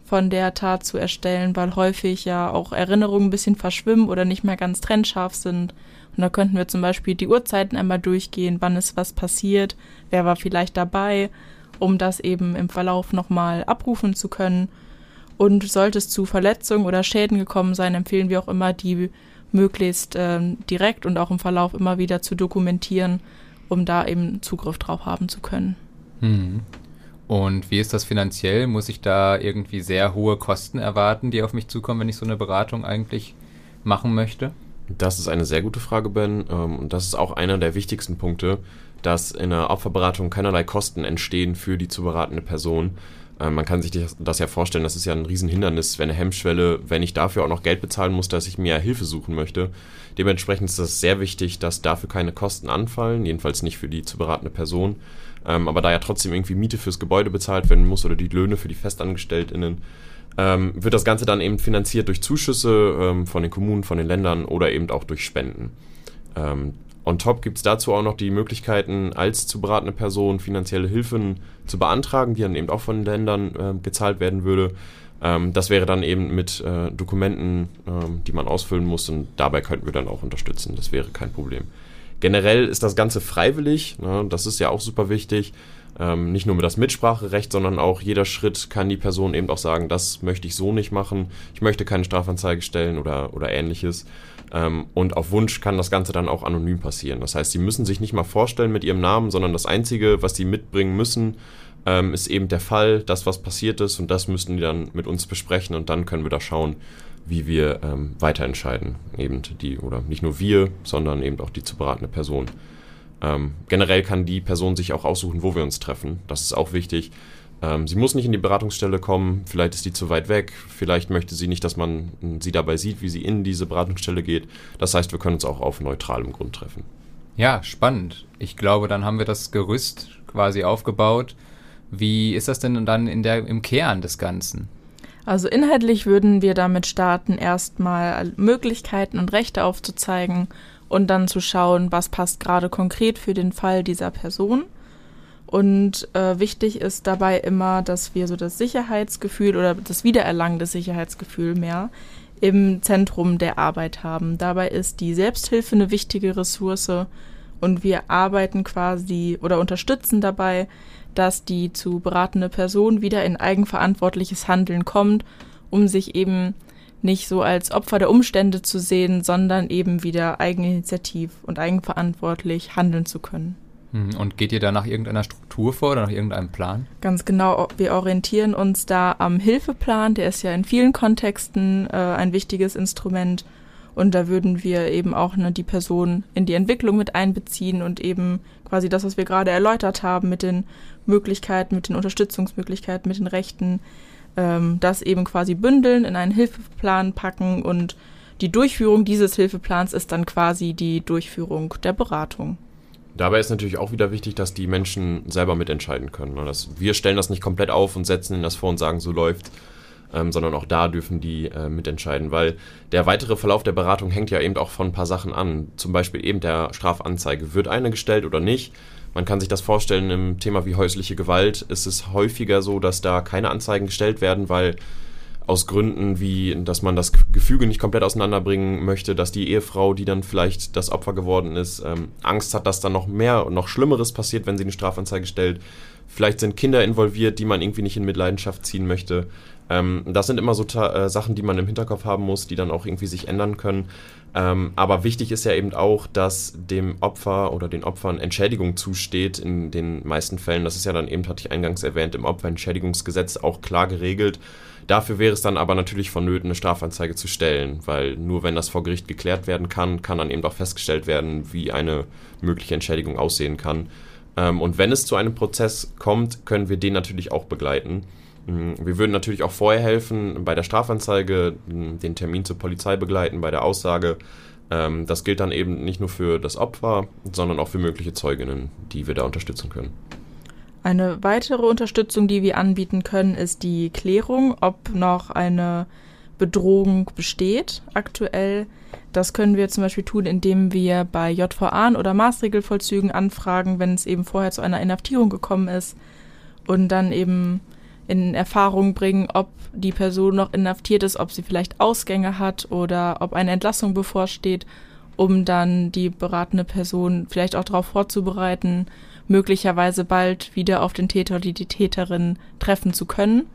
von der Tat zu erstellen, weil häufig ja auch Erinnerungen ein bisschen verschwimmen oder nicht mehr ganz trennscharf sind. Und da könnten wir zum Beispiel die Uhrzeiten einmal durchgehen, wann ist was passiert, wer war vielleicht dabei, um das eben im Verlauf nochmal abrufen zu können. Und sollte es zu Verletzungen oder Schäden gekommen sein, empfehlen wir auch immer, die möglichst äh, direkt und auch im Verlauf immer wieder zu dokumentieren, um da eben Zugriff drauf haben zu können. Hm. Und wie ist das finanziell? Muss ich da irgendwie sehr hohe Kosten erwarten, die auf mich zukommen, wenn ich so eine Beratung eigentlich machen möchte? Das ist eine sehr gute Frage, Ben. Ähm, und das ist auch einer der wichtigsten Punkte, dass in der Opferberatung keinerlei Kosten entstehen für die zu beratende Person. Ähm, man kann sich das ja vorstellen, das ist ja ein Riesenhindernis, wenn eine Hemmschwelle, wenn ich dafür auch noch Geld bezahlen muss, dass ich mir Hilfe suchen möchte. Dementsprechend ist es sehr wichtig, dass dafür keine Kosten anfallen, jedenfalls nicht für die zu beratende Person. Ähm, aber da ja trotzdem irgendwie Miete fürs Gebäude bezahlt werden muss oder die Löhne für die FestangestelltInnen, ähm, wird das Ganze dann eben finanziert durch Zuschüsse ähm, von den Kommunen, von den Ländern oder eben auch durch Spenden. Ähm, on top gibt es dazu auch noch die Möglichkeiten, als zu beratende Person finanzielle Hilfen zu beantragen, die dann eben auch von den Ländern äh, gezahlt werden würde. Ähm, das wäre dann eben mit äh, Dokumenten, ähm, die man ausfüllen muss und dabei könnten wir dann auch unterstützen. Das wäre kein Problem. Generell ist das Ganze freiwillig, ne? das ist ja auch super wichtig. Ähm, nicht nur mit das Mitspracherecht, sondern auch jeder Schritt kann die Person eben auch sagen, das möchte ich so nicht machen, ich möchte keine Strafanzeige stellen oder, oder ähnliches. Ähm, und auf Wunsch kann das Ganze dann auch anonym passieren. Das heißt, sie müssen sich nicht mal vorstellen mit ihrem Namen, sondern das Einzige, was sie mitbringen müssen, ähm, ist eben der Fall, das, was passiert ist, und das müssen die dann mit uns besprechen und dann können wir da schauen, wie wir ähm, weiterentscheiden. Eben die, oder nicht nur wir, sondern eben auch die zu beratende Person. Ähm, generell kann die Person sich auch aussuchen, wo wir uns treffen. Das ist auch wichtig. Ähm, sie muss nicht in die Beratungsstelle kommen, vielleicht ist die zu weit weg, vielleicht möchte sie nicht, dass man sie dabei sieht, wie sie in diese Beratungsstelle geht. Das heißt, wir können uns auch auf neutralem Grund treffen. Ja, spannend. Ich glaube, dann haben wir das Gerüst quasi aufgebaut. Wie ist das denn dann in der, im Kern des Ganzen? Also inhaltlich würden wir damit starten, erstmal Möglichkeiten und Rechte aufzuzeigen und dann zu schauen, was passt gerade konkret für den Fall dieser Person. Und äh, wichtig ist dabei immer, dass wir so das Sicherheitsgefühl oder das Wiedererlangen des Sicherheitsgefühls mehr im Zentrum der Arbeit haben. Dabei ist die Selbsthilfe eine wichtige Ressource und wir arbeiten quasi oder unterstützen dabei, dass die zu beratende Person wieder in eigenverantwortliches Handeln kommt, um sich eben nicht so als Opfer der Umstände zu sehen, sondern eben wieder eigeninitiativ und eigenverantwortlich handeln zu können. Hm, und geht ihr da nach irgendeiner Struktur vor oder nach irgendeinem Plan? Ganz genau. Wir orientieren uns da am Hilfeplan. Der ist ja in vielen Kontexten äh, ein wichtiges Instrument. Und da würden wir eben auch ne, die Person in die Entwicklung mit einbeziehen und eben quasi das, was wir gerade erläutert haben, mit den Möglichkeiten, mit den Unterstützungsmöglichkeiten, mit den Rechten, ähm, das eben quasi bündeln, in einen Hilfeplan packen und die Durchführung dieses Hilfeplans ist dann quasi die Durchführung der Beratung. Dabei ist natürlich auch wieder wichtig, dass die Menschen selber mitentscheiden können. Ne? Dass wir stellen das nicht komplett auf und setzen ihnen das vor und sagen, so läuft, ähm, sondern auch da dürfen die äh, mitentscheiden, weil der weitere Verlauf der Beratung hängt ja eben auch von ein paar Sachen an. Zum Beispiel eben der Strafanzeige. Wird eine gestellt oder nicht? Man kann sich das vorstellen, im Thema wie häusliche Gewalt ist es häufiger so, dass da keine Anzeigen gestellt werden, weil aus Gründen wie, dass man das Gefüge nicht komplett auseinanderbringen möchte, dass die Ehefrau, die dann vielleicht das Opfer geworden ist, ähm, Angst hat, dass dann noch mehr und noch Schlimmeres passiert, wenn sie eine Strafanzeige stellt. Vielleicht sind Kinder involviert, die man irgendwie nicht in Mitleidenschaft ziehen möchte. Ähm, das sind immer so äh, Sachen, die man im Hinterkopf haben muss, die dann auch irgendwie sich ändern können. Ähm, aber wichtig ist ja eben auch, dass dem Opfer oder den Opfern Entschädigung zusteht in den meisten Fällen. Das ist ja dann eben, hatte ich eingangs erwähnt, im Opferentschädigungsgesetz auch klar geregelt. Dafür wäre es dann aber natürlich vonnöten, eine Strafanzeige zu stellen, weil nur wenn das vor Gericht geklärt werden kann, kann dann eben auch festgestellt werden, wie eine mögliche Entschädigung aussehen kann. Ähm, und wenn es zu einem Prozess kommt, können wir den natürlich auch begleiten. Mm, wir würden natürlich auch vorher helfen, bei der Strafanzeige den Termin zur Polizei begleiten, bei der Aussage. Ähm, das gilt dann eben nicht nur für das Opfer, sondern auch für mögliche Zeuginnen, die wir da unterstützen können. Eine weitere Unterstützung, die wir anbieten können, ist die Klärung, ob noch eine Bedrohung besteht aktuell. Das können wir zum Beispiel tun, indem wir bei JVA oder Maßregelvollzügen anfragen, wenn es eben vorher zu einer Inhaftierung gekommen ist und dann eben in Erfahrung bringen, ob die Person noch inhaftiert ist, ob sie vielleicht Ausgänge hat oder ob eine Entlassung bevorsteht, um dann die beratende Person vielleicht auch darauf vorzubereiten, möglicherweise bald wieder auf den Täter oder die Täterin treffen zu können.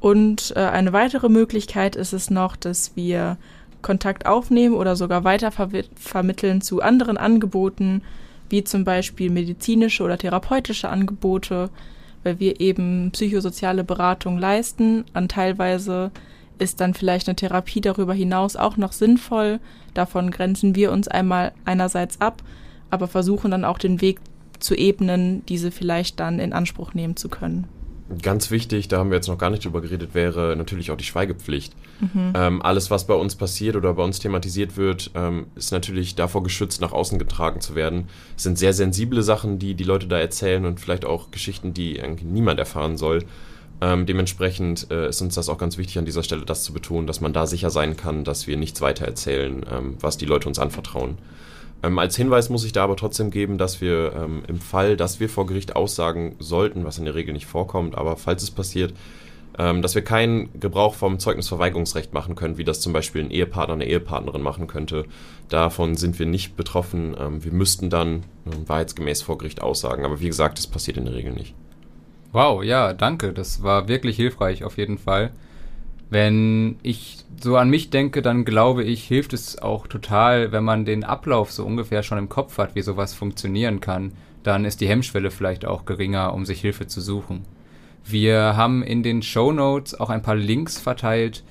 Und äh, eine weitere Möglichkeit ist es noch, dass wir Kontakt aufnehmen oder sogar weiter vermitteln zu anderen Angeboten, wie zum Beispiel medizinische oder therapeutische Angebote, weil wir eben psychosoziale Beratung leisten. An teilweise ist dann vielleicht eine Therapie darüber hinaus auch noch sinnvoll. Davon grenzen wir uns einmal einerseits ab, aber versuchen dann auch den Weg zu ebnen, diese vielleicht dann in Anspruch nehmen zu können. Ganz wichtig, da haben wir jetzt noch gar nicht drüber geredet, wäre natürlich auch die Schweigepflicht. Mhm. Ähm, alles, was bei uns passiert oder bei uns thematisiert wird, ähm, ist natürlich davor geschützt, nach außen getragen zu werden. Es sind sehr sensible Sachen, die die Leute da erzählen und vielleicht auch Geschichten, die niemand erfahren soll. Ähm, dementsprechend äh, ist uns das auch ganz wichtig, an dieser Stelle das zu betonen, dass man da sicher sein kann, dass wir nichts weiter erzählen, ähm, was die Leute uns anvertrauen. Ähm, als Hinweis muss ich da aber trotzdem geben, dass wir ähm, im Fall, dass wir vor Gericht aussagen sollten, was in der Regel nicht vorkommt, aber falls es passiert, ähm, dass wir keinen Gebrauch vom Zeugnisverweigerungsrecht machen können, wie das zum Beispiel ein Ehepartner, eine Ehepartnerin machen könnte. Davon sind wir nicht betroffen. Ähm, wir müssten dann äh, wahrheitsgemäß vor Gericht aussagen, aber wie gesagt, das passiert in der Regel nicht. Wow, ja, danke. Das war wirklich hilfreich auf jeden Fall. Wenn ich so an mich denke, dann glaube ich, hilft es auch total, wenn man den Ablauf so ungefähr schon im Kopf hat, wie sowas funktionieren kann. Dann ist die Hemmschwelle vielleicht auch geringer, um sich Hilfe zu suchen. Wir haben in den Show Notes auch ein paar Links verteilt,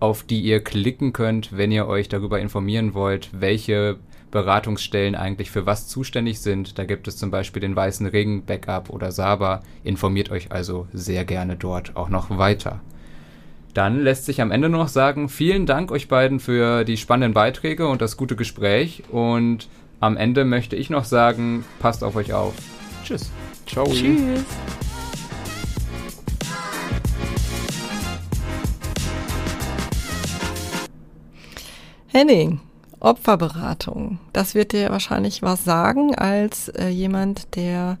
auf die ihr klicken könnt, wenn ihr euch darüber informieren wollt, welche Beratungsstellen eigentlich für was zuständig sind. Da gibt es zum Beispiel den Weißen Ring, Backup oder Saba. Informiert euch also sehr gerne dort auch noch weiter. Dann lässt sich am Ende nur noch sagen, vielen Dank euch beiden für die spannenden Beiträge und das gute Gespräch. Und am Ende möchte ich noch sagen, passt auf euch auf. Tschüss. Ciao. Tschüss. Henning, Opferberatung. Das wird dir wahrscheinlich was sagen als äh, jemand, der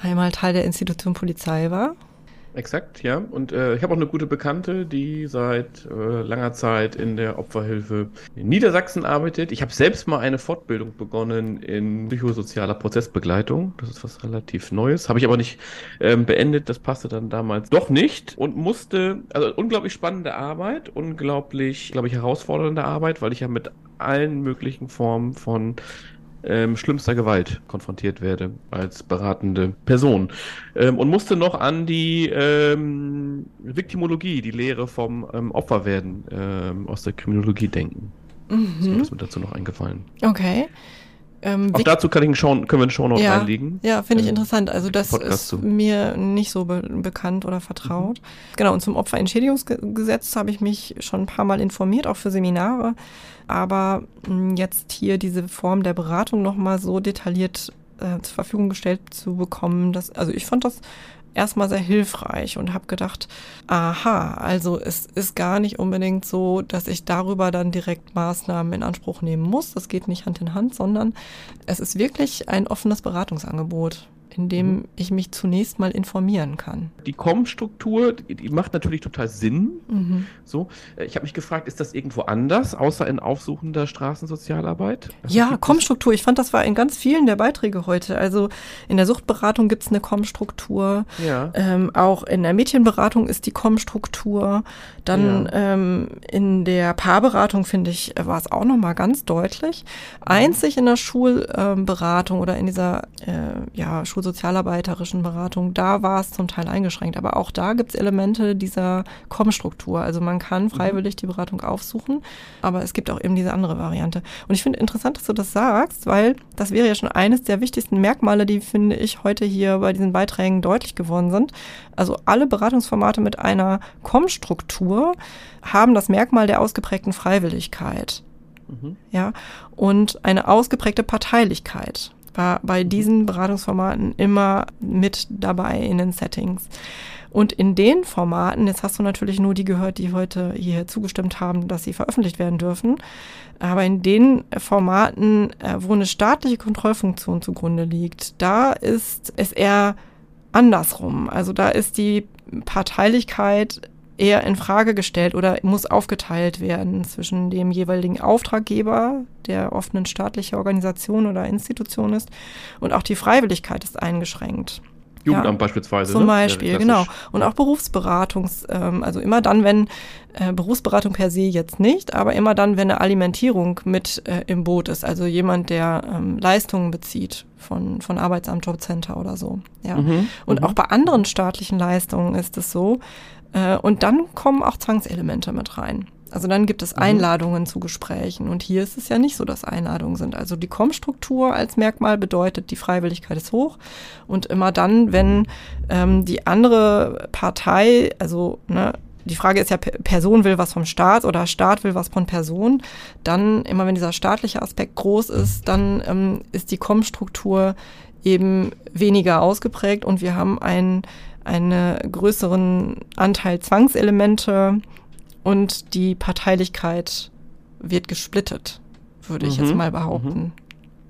einmal Teil der Institution Polizei war. Exakt, ja. Und äh, ich habe auch eine gute Bekannte, die seit äh, langer Zeit in der Opferhilfe in Niedersachsen arbeitet. Ich habe selbst mal eine Fortbildung begonnen in psychosozialer Prozessbegleitung. Das ist was relativ Neues. Habe ich aber nicht ähm, beendet. Das passte dann damals doch nicht und musste, also unglaublich spannende Arbeit, unglaublich, glaube ich, herausfordernde Arbeit, weil ich ja mit allen möglichen Formen von ähm, schlimmster Gewalt konfrontiert werde als beratende Person. Ähm, und musste noch an die ähm, Viktimologie, die Lehre vom ähm, Opferwerden ähm, aus der Kriminologie denken. Mhm. So ist mir dazu noch eingefallen. Okay. Ähm, Auch dazu kann ich einen Show, können wir einen Shownote ja, reinlegen. Ja, finde ich interessant. Also das Podcast ist zu. mir nicht so be bekannt oder vertraut. Mhm. Genau, und zum Opferentschädigungsgesetz habe ich mich schon ein paar Mal informiert, auch für Seminare. Aber mh, hm, jetzt hier diese Form der Beratung nochmal so detailliert äh, zur Verfügung gestellt zu bekommen, dass, also ich fand das erstmal sehr hilfreich und habe gedacht, aha, also es ist gar nicht unbedingt so, dass ich darüber dann direkt Maßnahmen in Anspruch nehmen muss. Das geht nicht Hand in Hand, sondern es ist wirklich ein offenes Beratungsangebot in dem mhm. ich mich zunächst mal informieren kann. Die COM-Struktur, die, macht natürlich total Sinn. Mhm. So, äh, ich habe mich gefragt, ist das irgendwo anders, außer in aufsuchender Straßensozialarbeit? Also ja, COM-Struktur. Ich fand, das war in ganz vielen der Beiträge heute. Also in der Suchtberatung gibt es eine COM-Struktur. Ja. Ähm, auch in der Mädchenberatung ist die COM-Struktur. Dann ja. ähm, in der Paarberatung, finde ich, war es auch nochmal ganz deutlich. Einzig in der Schulberatung ähm, oder in dieser äh, ja, Schul sozialarbeiterischen Beratung, da war es zum Teil eingeschränkt. Aber auch da gibt es Elemente dieser COM-Struktur. Also man kann mhm. freiwillig mhm. die Beratung aufsuchen, aber es gibt auch eben diese andere Variante. Und ich finde interessant, dass du das sagst, weil das wäre ja schon eines der wichtigsten Merkmale, die, finde ich, heute hier bei diesen Beiträgen deutlich geworden sind. Also alle Beratungsformate mit einer COM-Struktur haben das Merkmal der ausgeprägten Freiwilligkeit. Mhm. Ja, und eine ausgeprägte Parteilichkeit war bei diesen Beratungsformaten immer mit dabei in den Settings. Und in den Formaten, jetzt hast du natürlich nur die gehört, die heute hier zugestimmt haben, dass sie veröffentlicht werden dürfen, aber in den Formaten, äh, wo eine staatliche Kontrollfunktion zugrunde liegt, da ist es eher andersrum. Also da ist die Parteilichkeit eher in Frage gestellt oder muss aufgeteilt werden zwischen dem jeweiligen Auftraggeber, der oft eine staatliche Organisation oder Institution ist, und auch die Freiwilligkeit ist eingeschränkt. Jugendamt ja, beispielsweise. Zum ne? Beispiel, genau. Und auch Berufsberatungs, ähm, also immer dann, wenn äh, Berufsberatung per se jetzt nicht, aber immer dann, wenn eine Alimentierung mit äh, im Boot ist, also jemand, der ähm, Leistungen bezieht von, von Arbeitsamt, Jobcenter oder so. Ja. Mhm, und mhm. auch bei anderen staatlichen Leistungen ist es so, Äh, und dann kommen auch Zwangselemente mit rein. Also dann gibt es mhm. Einladungen mhm. zu Gesprächen. Und hier ist es ja nicht so, dass Einladungen sind. Also die Kommstruktur als Merkmal bedeutet, die Freiwilligkeit ist hoch. Und immer dann, wenn ähm, die andere Partei, also ne, die Frage ist ja, Person will was vom Staat oder Staat will was von Person, dann immer wenn dieser staatliche Aspekt groß ist, dann ähm, ist die Kommstruktur eben weniger ausgeprägt und wir haben einen, einen größeren Anteil Zwangselemente und die Parteilichkeit wird gesplittet, würde ich mhm. jetzt mal behaupten.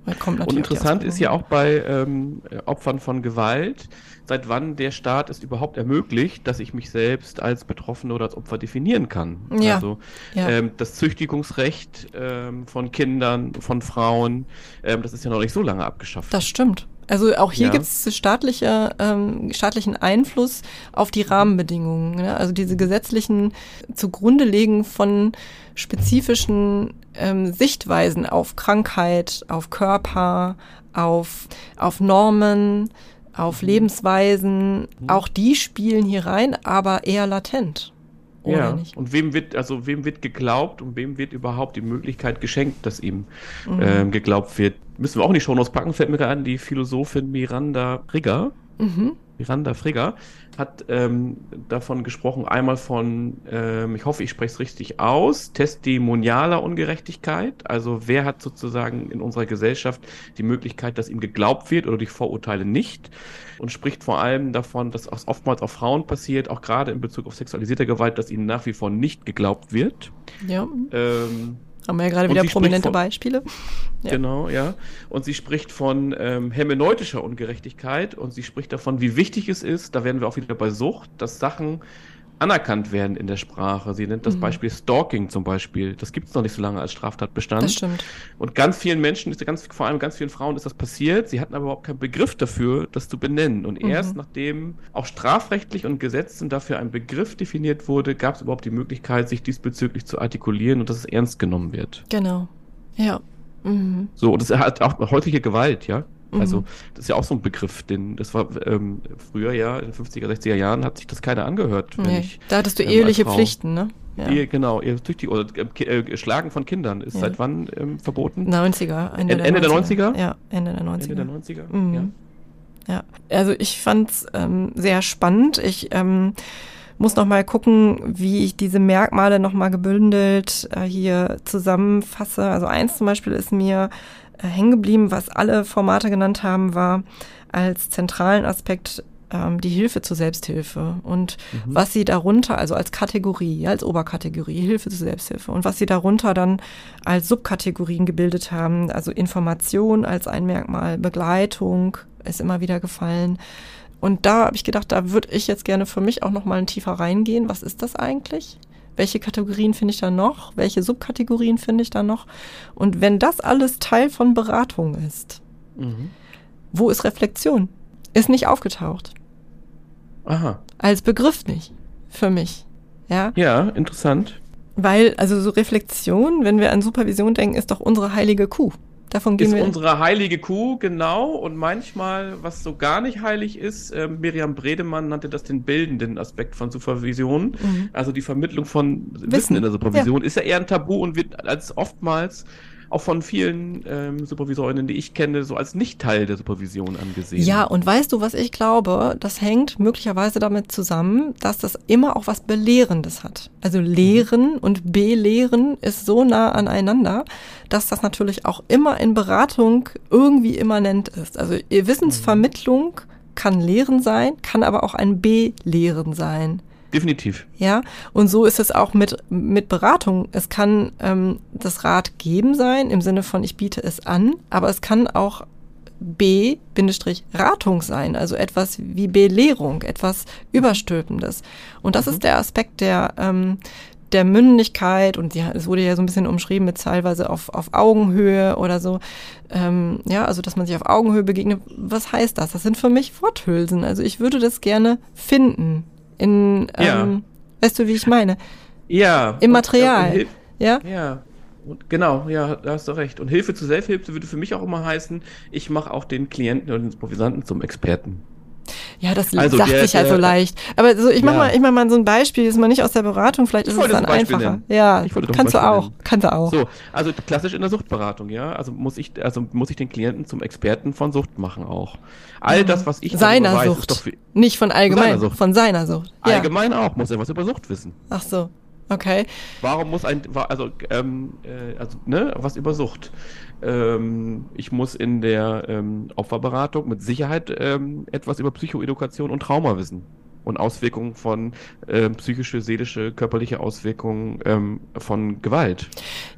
Mhm. und interessant ist ja auch bei ähm, Opfern von Gewalt, seit wann der Staat es überhaupt ermöglicht, dass ich mich selbst als Betroffene oder als Opfer definieren kann. Ja. Also ja. Ähm, das Züchtigungsrecht ähm, von Kindern, von Frauen, ähm, das ist ja noch nicht so lange abgeschafft. Das stimmt. Also auch hier ja. gibt es staatliche, ähm, staatlichen Einfluss auf die Rahmenbedingungen. Ne? Also diese gesetzlichen zugrunde legen von spezifischen ähm, Sichtweisen auf Krankheit, auf Körper, auf, auf Normen, auf mhm. Lebensweisen, mhm. auch die spielen hier rein, aber eher latent. Ja, nicht. und wem wird, also wem wird geglaubt und wem wird überhaupt die Möglichkeit geschenkt, dass ihm mhm. ähm, geglaubt wird? Müssen wir auch in die Shownotes packen, fällt mir gerade an, die Philosophin Miranda Rigger. Mhm. Miranda Frigger hat ähm, davon gesprochen, einmal von, ähm, ich hoffe, ich spreche es richtig aus, testimonialer Ungerechtigkeit. Also wer hat sozusagen in unserer Gesellschaft die Möglichkeit, dass ihm geglaubt wird oder durch Vorurteile nicht? Und spricht vor allem davon, dass es oftmals auf Frauen passiert, auch gerade in Bezug auf sexualisierte Gewalt, dass ihnen nach wie vor nicht geglaubt wird. Ja. Ähm, haben wir ja gerade wieder prominente von, Beispiele. Ja. Genau, ja. Und sie spricht von ähm, hermeneutischer Ungerechtigkeit und sie spricht davon, wie wichtig es ist, da werden wir auch wieder bei Sucht, dass Sachen anerkannt werden in der Sprache. Sie nennt das mhm. Beispiel Stalking zum Beispiel. Das gibt es noch nicht so lange als Straftatbestand. Das stimmt. Und ganz vielen Menschen, ist ganz, vor allem ganz vielen Frauen ist das passiert. Sie hatten aber überhaupt keinen Begriff dafür, das zu benennen. Und mhm. erst nachdem auch strafrechtlich und gesetzten dafür ein Begriff definiert wurde, gab es überhaupt die Möglichkeit, sich diesbezüglich zu artikulieren und dass es ernst genommen wird. Genau. Ja. Mhm. So, und es hat auch häusliche Gewalt, ja. Mhm. Also, das ist ja auch so ein Begriff, den, das war ähm, früher ja, in den 50er, 60er Jahren hat sich das keiner angehört. Nee. Ich, da hattest du ähm, eheliche Pflichten, ne? Ja. Ehe, genau, ehetüchtig oder äh, äh, Schlagen von Kindern ist ja. seit wann ähm, verboten? 90er, Ende, Ende der, 90er. der 90er? Ja, Ende der 90er. Ende der 90er, mhm. ja. Ja, also ich fand's ähm, sehr spannend. Ich ähm, muss noch mal gucken, wie ich diese Merkmale noch mal gebündelt äh, hier zusammenfasse. Also eins zum Beispiel ist mir hängen geblieben, was alle Formate genannt haben, war als zentralen Aspekt ähm, die Hilfe zur Selbsthilfe und mhm. was sie darunter, also als Kategorie, als Oberkategorie, Hilfe zur Selbsthilfe und was sie darunter dann als Subkategorien gebildet haben, also Information als ein Merkmal, Begleitung ist immer wieder gefallen. Und da habe ich gedacht, da würde ich jetzt gerne für mich auch noch mal ein tiefer reingehen. Was ist das eigentlich? Welche Kategorien finde ich da noch, welche Subkategorien finde ich da noch. Und wenn das alles Teil von Beratung ist, mhm. wo ist Reflexion? Ist nicht aufgetaucht. Aha. Als Begriff nicht. Für mich. Ja. Ja, interessant. Weil, also so Reflexion, wenn wir an Supervision denken, ist doch unsere heilige Kuh. Davon gehen ist wir unsere heilige Kuh, genau. Und manchmal, was so gar nicht heilig ist, äh, Miriam Bredemann nannte das den bildenden Aspekt von Supervision. Mhm. Also die Vermittlung von Wissen, Wissen in der Supervision ja. ist ja eher ein Tabu und wird als oftmals auch von vielen ähm, Supervisorinnen, die ich kenne, so als nicht Teil der Supervision angesehen. Ja, und weißt du, was ich glaube? Das hängt möglicherweise damit zusammen, dass das immer auch was Belehrendes hat. Also Lehren mhm. und Belehren ist so nah aneinander, dass das natürlich auch immer in Beratung irgendwie immanent ist. Also Wissensvermittlung kann Lehren sein, kann aber auch ein Belehren sein. Definitiv. Ja, und so ist es auch mit, mit Beratung. Es kann ähm, das Rat geben sein, im Sinne von ich biete es an, aber es kann auch B-Ratung sein, also etwas wie Belehrung, etwas Überstülpendes. Und das mhm. ist der Aspekt der, ähm, der Mündigkeit und ja, es wurde ja so ein bisschen umschrieben mit teilweise auf, auf Augenhöhe oder so. Ähm, ja, also dass man sich auf Augenhöhe begegnet. Was heißt das? Das sind für mich Worthülsen. Also ich würde das gerne finden, in, ja. ähm, weißt du, wie ich meine? Ja. Im Material. Und, ja? Ja. Und genau, ja, da hast du recht. Und Hilfe zur Selbsthilfe würde für mich auch immer heißen, ich mache auch den Klienten und den Provisanten zum Experten. Ja, das also sagt sich halt so leicht. Aber so, ich mach ja. mal, ich mach mal so ein Beispiel, ist mal nicht aus der Beratung, vielleicht ist es dann einfacher. Nennen. Ja, kannst du auch, nennen. kannst du auch. So, also klassisch in der Suchtberatung, ja. Also muss ich, also muss ich den Klienten zum Experten von Sucht machen auch. All mhm. das, was ich seiner weiß, Sucht, doch nicht von allgemein, Sucht. von seiner Sucht. Ja. Allgemein auch muss er was über Sucht wissen. Ach so. Okay. Warum muss ein, also, ähm, äh, also, ne, was über Sucht? Ähm, ich muss in der ähm, Opferberatung mit Sicherheit ähm, etwas über Psychoedukation und Trauma wissen und Auswirkungen von äh, psychische, seelische, körperliche Auswirkungen ähm, von Gewalt.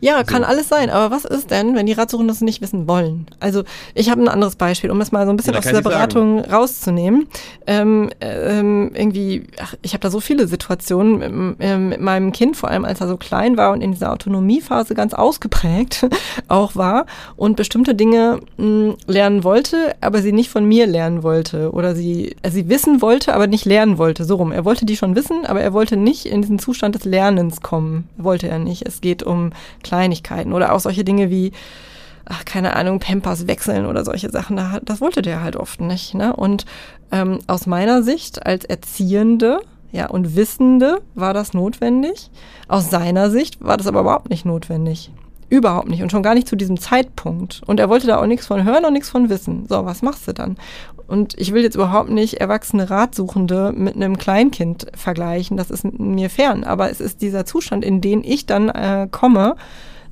Ja, kann alles sein. Aber was ist denn, wenn die Ratsuchenden das nicht wissen wollen? Also ich habe ein anderes Beispiel, um es mal so ein bisschen ja, aus dieser Beratung sagen. rauszunehmen. Ähm, ähm, irgendwie, ach, ich habe da so viele Situationen mit, ähm, mit, meinem Kind, vor allem als er so klein war und in dieser Autonomiephase ganz ausgeprägt auch war und bestimmte Dinge mh, hm, lernen wollte, aber sie nicht von mir lernen wollte oder sie, äh, sie wissen wollte, aber nicht lernen wollte, so rum. Er wollte die schon wissen, aber er wollte nicht in diesen Zustand des Lernens kommen. Wollte er nicht. Es geht um Kleinigkeiten oder auch solche Dinge wie, ach, keine Ahnung, Pampers wechseln oder solche Sachen. Das wollte der halt oft nicht. Ne? Und ähm, aus meiner Sicht als Erziehende, ja, und Wissende war das notwendig. Aus seiner Sicht war das aber überhaupt nicht notwendig. Überhaupt nicht und schon gar nicht zu diesem Zeitpunkt. Und er wollte da auch nichts von hören und nichts von wissen. So, was machst du dann? Und ich will jetzt überhaupt nicht erwachsene Ratsuchende mit einem Kleinkind vergleichen. Das ist mir fern. Aber es ist dieser Zustand, in den ich dann äh, komme,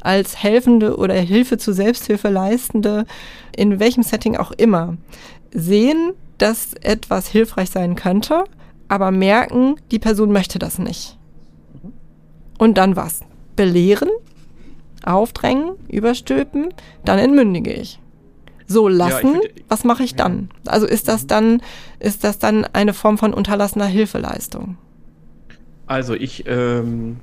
als Helfende oder Hilfe zur Selbsthilfe leistende, in welchem Setting auch immer. Sehen, dass etwas hilfreich sein könnte, aber merken, die Person möchte das nicht. Und dann was? Belehren, aufdrängen, überstülpen, dann entmündige ich. So lassen, ja, find, was mache ich dann? Also ist das dann, ist das dann eine Form von unterlassener Hilfeleistung? Also ich, ähm,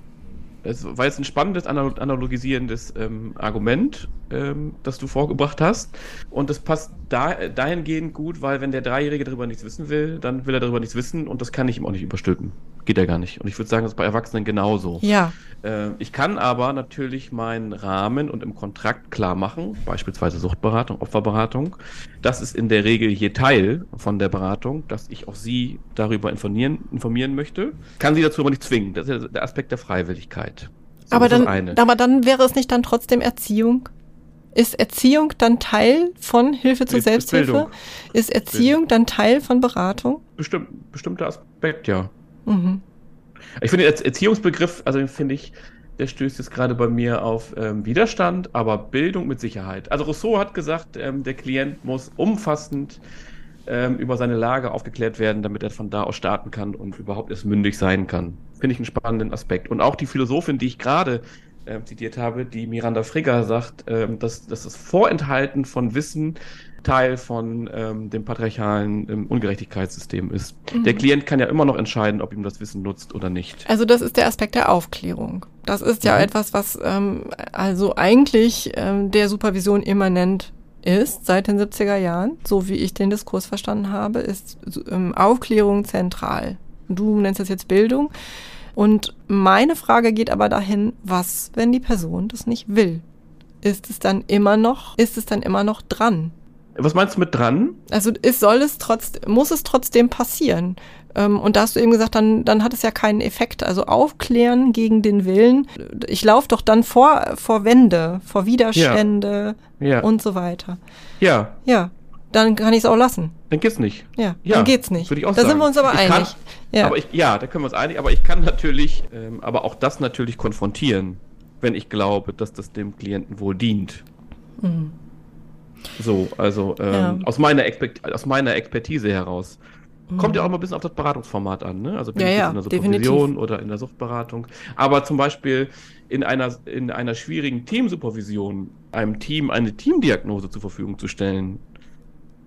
es war jetzt ein spannendes, analogisierendes ähm, Argument, ähm, das du vorgebracht hast. Und das passt da, dahingehend gut, weil wenn der Dreijährige darüber nichts wissen will, dann will er darüber nichts wissen und das kann ich ihm auch nicht überstülpen. Geht ja gar nicht. Und ich würde sagen, das ist bei Erwachsenen genauso. Ja. Äh, ich kann aber natürlich meinen Rahmen und im Kontrakt klar machen, beispielsweise Suchtberatung, Opferberatung. Das ist in der Regel je Teil von der Beratung, dass ich auch Sie darüber informieren, informieren möchte. Kann Sie dazu aber nicht zwingen. Das ist ja der Aspekt der Freiwilligkeit. Aber, dann, aber dann wäre es nicht dann trotzdem Erziehung? Ist Erziehung dann Teil von Hilfe zur Selbsthilfe? Ist Erziehung dann Teil von Beratung? Bestimmt, bestimmter Aspekt, ja. Mhm. Ich finde, der Erziehungsbegriff, also finde ich, der stößt jetzt gerade bei mir auf ähm, Widerstand, aber Bildung mit Sicherheit. Also Rousseau hat gesagt, ähm, der Klient muss umfassend ähm, über seine Lage aufgeklärt werden, damit er von da aus starten kann und überhaupt erst mündig sein kann. Finde ich einen spannenden Aspekt. Und auch die Philosophin, die ich gerade äh, zitiert habe, die Miranda Frigger sagt, ähm, dass, dass das Vorenthalten von Wissen Teil von ähm, dem patriarchalen ähm, Ungerechtigkeitssystem ist. Mhm. Der Klient kann ja immer noch entscheiden, ob ihm das Wissen nutzt oder nicht. Also das ist der Aspekt der Aufklärung. Das ist ja mhm. etwas, was ähm, also eigentlich ähm, der Supervision immanent ist seit den 70er Jahren, so wie ich den Diskurs verstanden habe, ist ähm, Aufklärung zentral. Du nennst das jetzt Bildung. Und meine Frage geht aber dahin, was, wenn die Person das nicht will? Ist es dann immer noch, ist es dann immer noch dran? Was meinst du mit dran? Also es soll es trotzdem, muss es trotzdem passieren. Ähm, und da hast du eben gesagt, dann, dann hat es ja keinen Effekt. Also aufklären gegen den Willen. Ich laufe doch dann vor, vor Wände, vor Widerstände ja. Ja. und so weiter. Ja. Ja. Dann kann ich es auch lassen. Dann geht's nicht. Ja, ja dann geht's nicht. Würde ich auch da sagen. sind wir uns aber ich einig. Kann, ja. Aber ich, ja, da können wir uns einig. Aber ich kann natürlich, ähm, aber auch das natürlich konfrontieren, wenn ich glaube, dass das dem Klienten wohl dient. Mhm. So, also ähm, aus, meiner aus meiner Expertise heraus. Mhm. Kommt ja auch immer ein bisschen auf das Beratungsformat an, ne? Also bin ja, ich ja, in der Supervision oder in der Suchtberatung. Aber zum Beispiel in einer, in einer schwierigen Teamsupervision einem Team eine Teamdiagnose zur Verfügung zu stellen,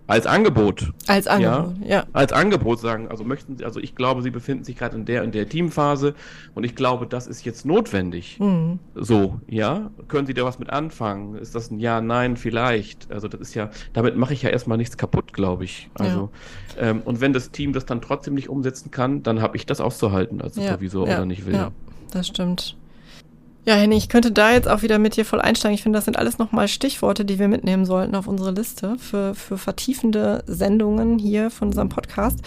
als Angebot. Als Angebot, ja. ja. Als Angebot sagen, also möchten Sie, also ich glaube, Sie befinden sich gerade in der in der Teamphase und ich glaube, das ist jetzt notwendig. Mhm. So, ja. Können Sie da was mit anfangen? Ist das ein Ja, Nein, vielleicht? Also das ist ja, damit mache ich ja erstmal nichts kaputt, glaube ich. Also, ja. ähm, und wenn das Team das dann trotzdem nicht umsetzen kann, dann habe ich das auszuhalten als Supervisor ja, oder nicht will. Ja, das stimmt. Ja, Henning, ich könnte da jetzt auch wieder mit dir voll einsteigen. Ich finde, das sind alles nochmal Stichworte, die wir mitnehmen sollten auf unsere Liste für, für vertiefende Sendungen hier von unserem Podcast.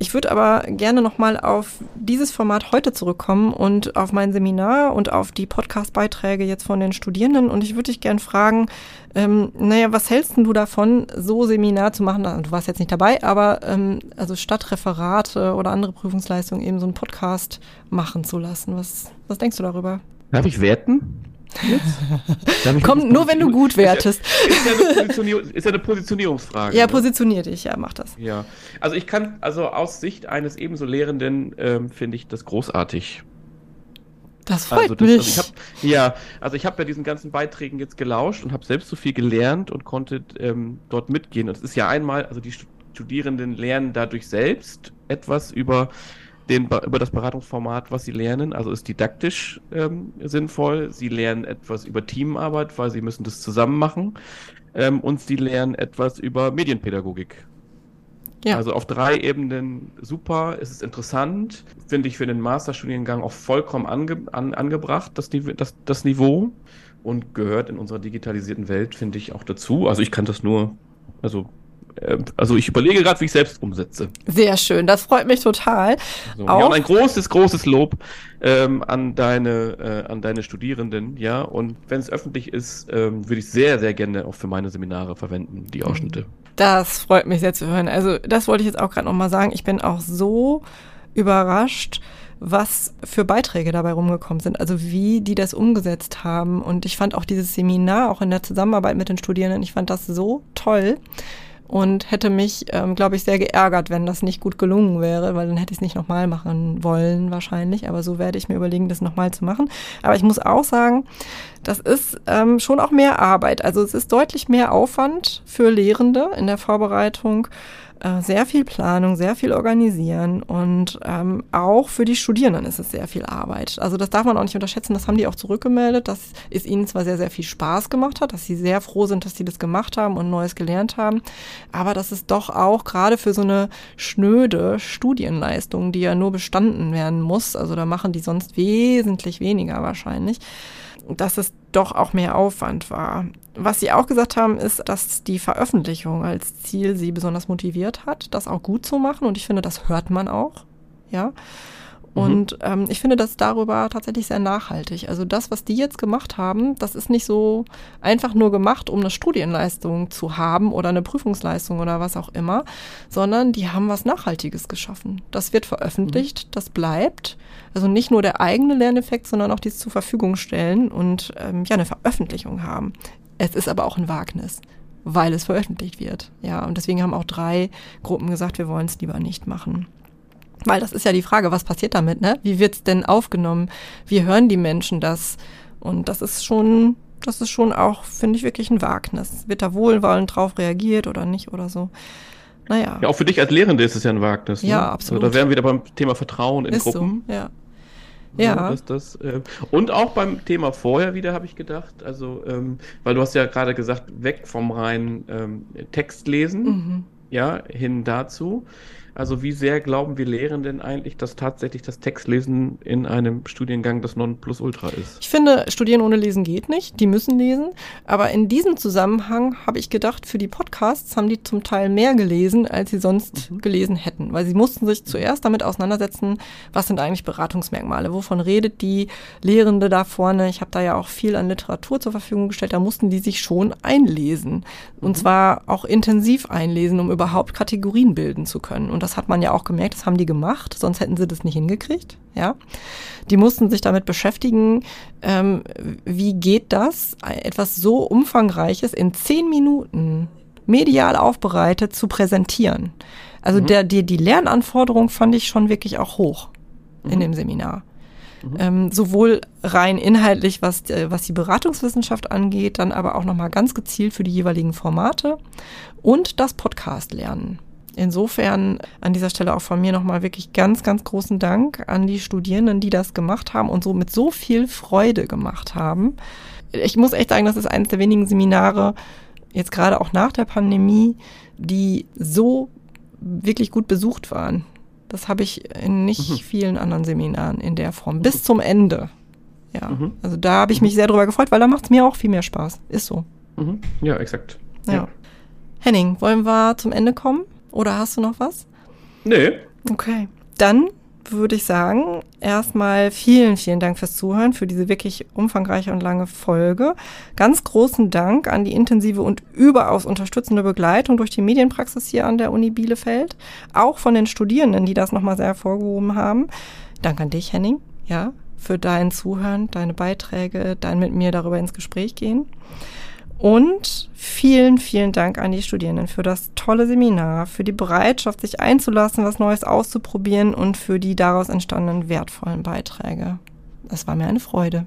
Ich würde aber gerne nochmal auf dieses Format heute zurückkommen und auf mein Seminar und auf die Podcast-Beiträge jetzt von den Studierenden. Und ich würde dich gerne fragen, ähm, naja, was hältst du davon, so Seminar zu machen? Du warst jetzt nicht dabei, aber ähm, also statt Referate oder andere Prüfungsleistungen eben so einen Podcast machen zu lassen. Was, was denkst du darüber? Darf ich werten? Komm, nur wenn du gut wertest. Ist ja, ist, ja ist ja, eine Positionierungsfrage. Ja, ne? positionier dich, ja, mach das. Ja, also ich kann, also aus Sicht eines ebenso Lehrenden ähm, finde ich das großartig. Das freut also das, mich. Also ich hab, ja, also ich habe ja diesen ganzen Beiträgen jetzt gelauscht und habe selbst so viel gelernt und konnte ähm, dort mitgehen. Und es ist ja einmal, also die Studierenden lernen dadurch selbst etwas über den, über das Beratungsformat, was sie lernen. Also ist didaktisch ähm, sinnvoll. Sie lernen etwas über Teamarbeit, weil sie müssen das zusammen machen. Ähm, und sie lernen etwas über Medienpädagogik. Ja. Also auf drei Ebenen super, es ist interessant, finde ich für den Masterstudiengang auch vollkommen ange, an, angebracht, das, das, das Niveau und gehört in unserer digitalisierten Welt, finde ich, auch dazu. Also ich kann das nur, also also ich überlege gerade, wie ich selbst umsetze. Sehr schön, das freut mich total. So, ja, und ein großes, großes Lob ähm, an deine, äh, an deine Studierenden, ja. Und wenn es öffentlich ist, ähm, würde ich sehr, sehr gerne auch für meine Seminare verwenden, die Ausschnitte. Das freut mich sehr zu hören. Also das wollte ich jetzt auch gerade nochmal sagen. Ich bin auch so überrascht, was für Beiträge dabei rumgekommen sind, also wie die das umgesetzt haben. Und ich fand auch dieses Seminar, auch in der Zusammenarbeit mit den Studierenden, ich fand das so toll und hätte mich, ähm, glaube ich, sehr geärgert, wenn das nicht gut gelungen wäre, weil dann hätte ich es nicht nochmal machen wollen wahrscheinlich. Aber so werde ich mir überlegen, das nochmal zu machen. Aber ich muss auch sagen, das ist ähm, schon auch mehr Arbeit. Also es ist deutlich mehr Aufwand für Lehrende in der Vorbereitung äh, sehr viel Planung, sehr viel organisieren und ähm, auch für die Studierenden ist es sehr viel Arbeit. Also das darf man auch nicht unterschätzen, das haben die auch zurückgemeldet, dass es ihnen zwar sehr, sehr viel Spaß gemacht hat, dass sie sehr froh sind, dass sie das gemacht haben und Neues gelernt haben, aber dass es doch auch gerade für so eine schnöde Studienleistung, die ja nur bestanden werden muss, also da machen die sonst wesentlich weniger wahrscheinlich, dass es doch auch mehr Aufwand war. Was Sie auch gesagt haben, ist, dass die Veröffentlichung als Ziel Sie besonders motiviert hat, das auch gut zu machen. Und ich finde, das hört man auch. Ja. Mhm. Und ähm, ich finde das darüber tatsächlich sehr nachhaltig. Also das, was die jetzt gemacht haben, das ist nicht so einfach nur gemacht, um eine Studienleistung zu haben oder eine Prüfungsleistung oder was auch immer, sondern die haben was Nachhaltiges geschaffen. Das wird veröffentlicht, mhm. das bleibt. Also nicht nur der eigene Lerneffekt, sondern auch dies zur Verfügung stellen und ähm, ja eine Veröffentlichung haben. Es ist aber auch ein Wagnis weil es veröffentlicht wird. Ja, und deswegen haben auch drei Gruppen gesagt, wir wollen es lieber nicht machen. Weil das ist ja die Frage, was passiert damit, ne? Wie wird's denn aufgenommen? Wie hören die Menschen das? Und das ist schon, das ist schon auch, finde ich, wirklich ein Wagnis. Wird da wohlwollend drauf reagiert oder nicht oder so? Naja. Ja, auch für dich als Lehrende ist es ja ein Wagnis. Ne? Ja, absolut. Also da wären wir wieder beim Thema Vertrauen in ist Gruppen. So, ja. Ja. ja. Das, das, äh, und auch beim Thema vorher wieder habe ich gedacht, also, ähm, weil du hast ja gerade gesagt, weg vom reinen ähm, Textlesen, mhm. ja, hin dazu. Also wie sehr glauben wir Lehrenden eigentlich, dass tatsächlich das Textlesen in einem Studiengang das Nonplusultra ist? Ich finde, Studieren ohne Lesen geht nicht. Die müssen lesen. Aber in diesem Zusammenhang habe ich gedacht, für die Podcasts haben die zum Teil mehr gelesen, als sie sonst mhm. gelesen hätten. Weil sie mussten sich zuerst damit auseinandersetzen, was sind eigentlich Beratungsmerkmale? Wovon redet die Lehrende da vorne? Ich habe da ja auch viel an Literatur zur Verfügung gestellt. Da mussten die sich schon einlesen. Und mhm. zwar auch intensiv einlesen, um überhaupt Kategorien bilden zu können. Und das hat man ja auch gemerkt, das haben die gemacht, sonst hätten sie das nicht hingekriegt. Ja, die mussten sich damit beschäftigen, ähm, wie geht das, etwas so umfangreiches in zehn Minuten medial aufbereitet zu präsentieren. Also mhm. der, die, die Lernanforderung fand ich schon wirklich auch hoch mhm. in dem Seminar. Mhm. Ähm, sowohl rein inhaltlich, was, äh, was die Beratungswissenschaft angeht, dann aber auch nochmal ganz gezielt für die jeweiligen Formate und das Podcast-Lernen. Insofern an dieser Stelle auch von mir nochmal wirklich ganz, ganz großen Dank an die Studierenden, die das gemacht haben und so mit so viel Freude gemacht haben. Ich muss echt sagen, das ist eines der wenigen Seminare, jetzt gerade auch nach der Pandemie, die so wirklich gut besucht waren. Das habe ich in nicht mhm. vielen anderen Seminaren in der Form. Bis zum Ende. Ja, mhm. also da habe ich mich sehr drüber gefreut, weil da macht es mir auch viel mehr Spaß. Ist so. Mhm. Ja, exakt. Ja. ja. Henning, wollen wir zum Ende kommen? Oder hast du noch was? Nee. Okay. Dann würde ich sagen, erstmal vielen, vielen Dank fürs Zuhören, für diese wirklich umfangreiche und lange Folge. Ganz großen Dank an die intensive und überaus unterstützende Begleitung durch die Medienpraxis hier an der Uni Bielefeld. Auch von den Studierenden, die das nochmal sehr hervorgehoben haben. Dank an dich, Henning, ja, für dein Zuhören, deine Beiträge, dein mit mir darüber ins Gespräch gehen. Und vielen, vielen Dank an die Studierenden für das tolle Seminar, für die Bereitschaft, sich einzulassen, was Neues auszuprobieren und für die daraus entstandenen wertvollen Beiträge. Es war mir eine Freude.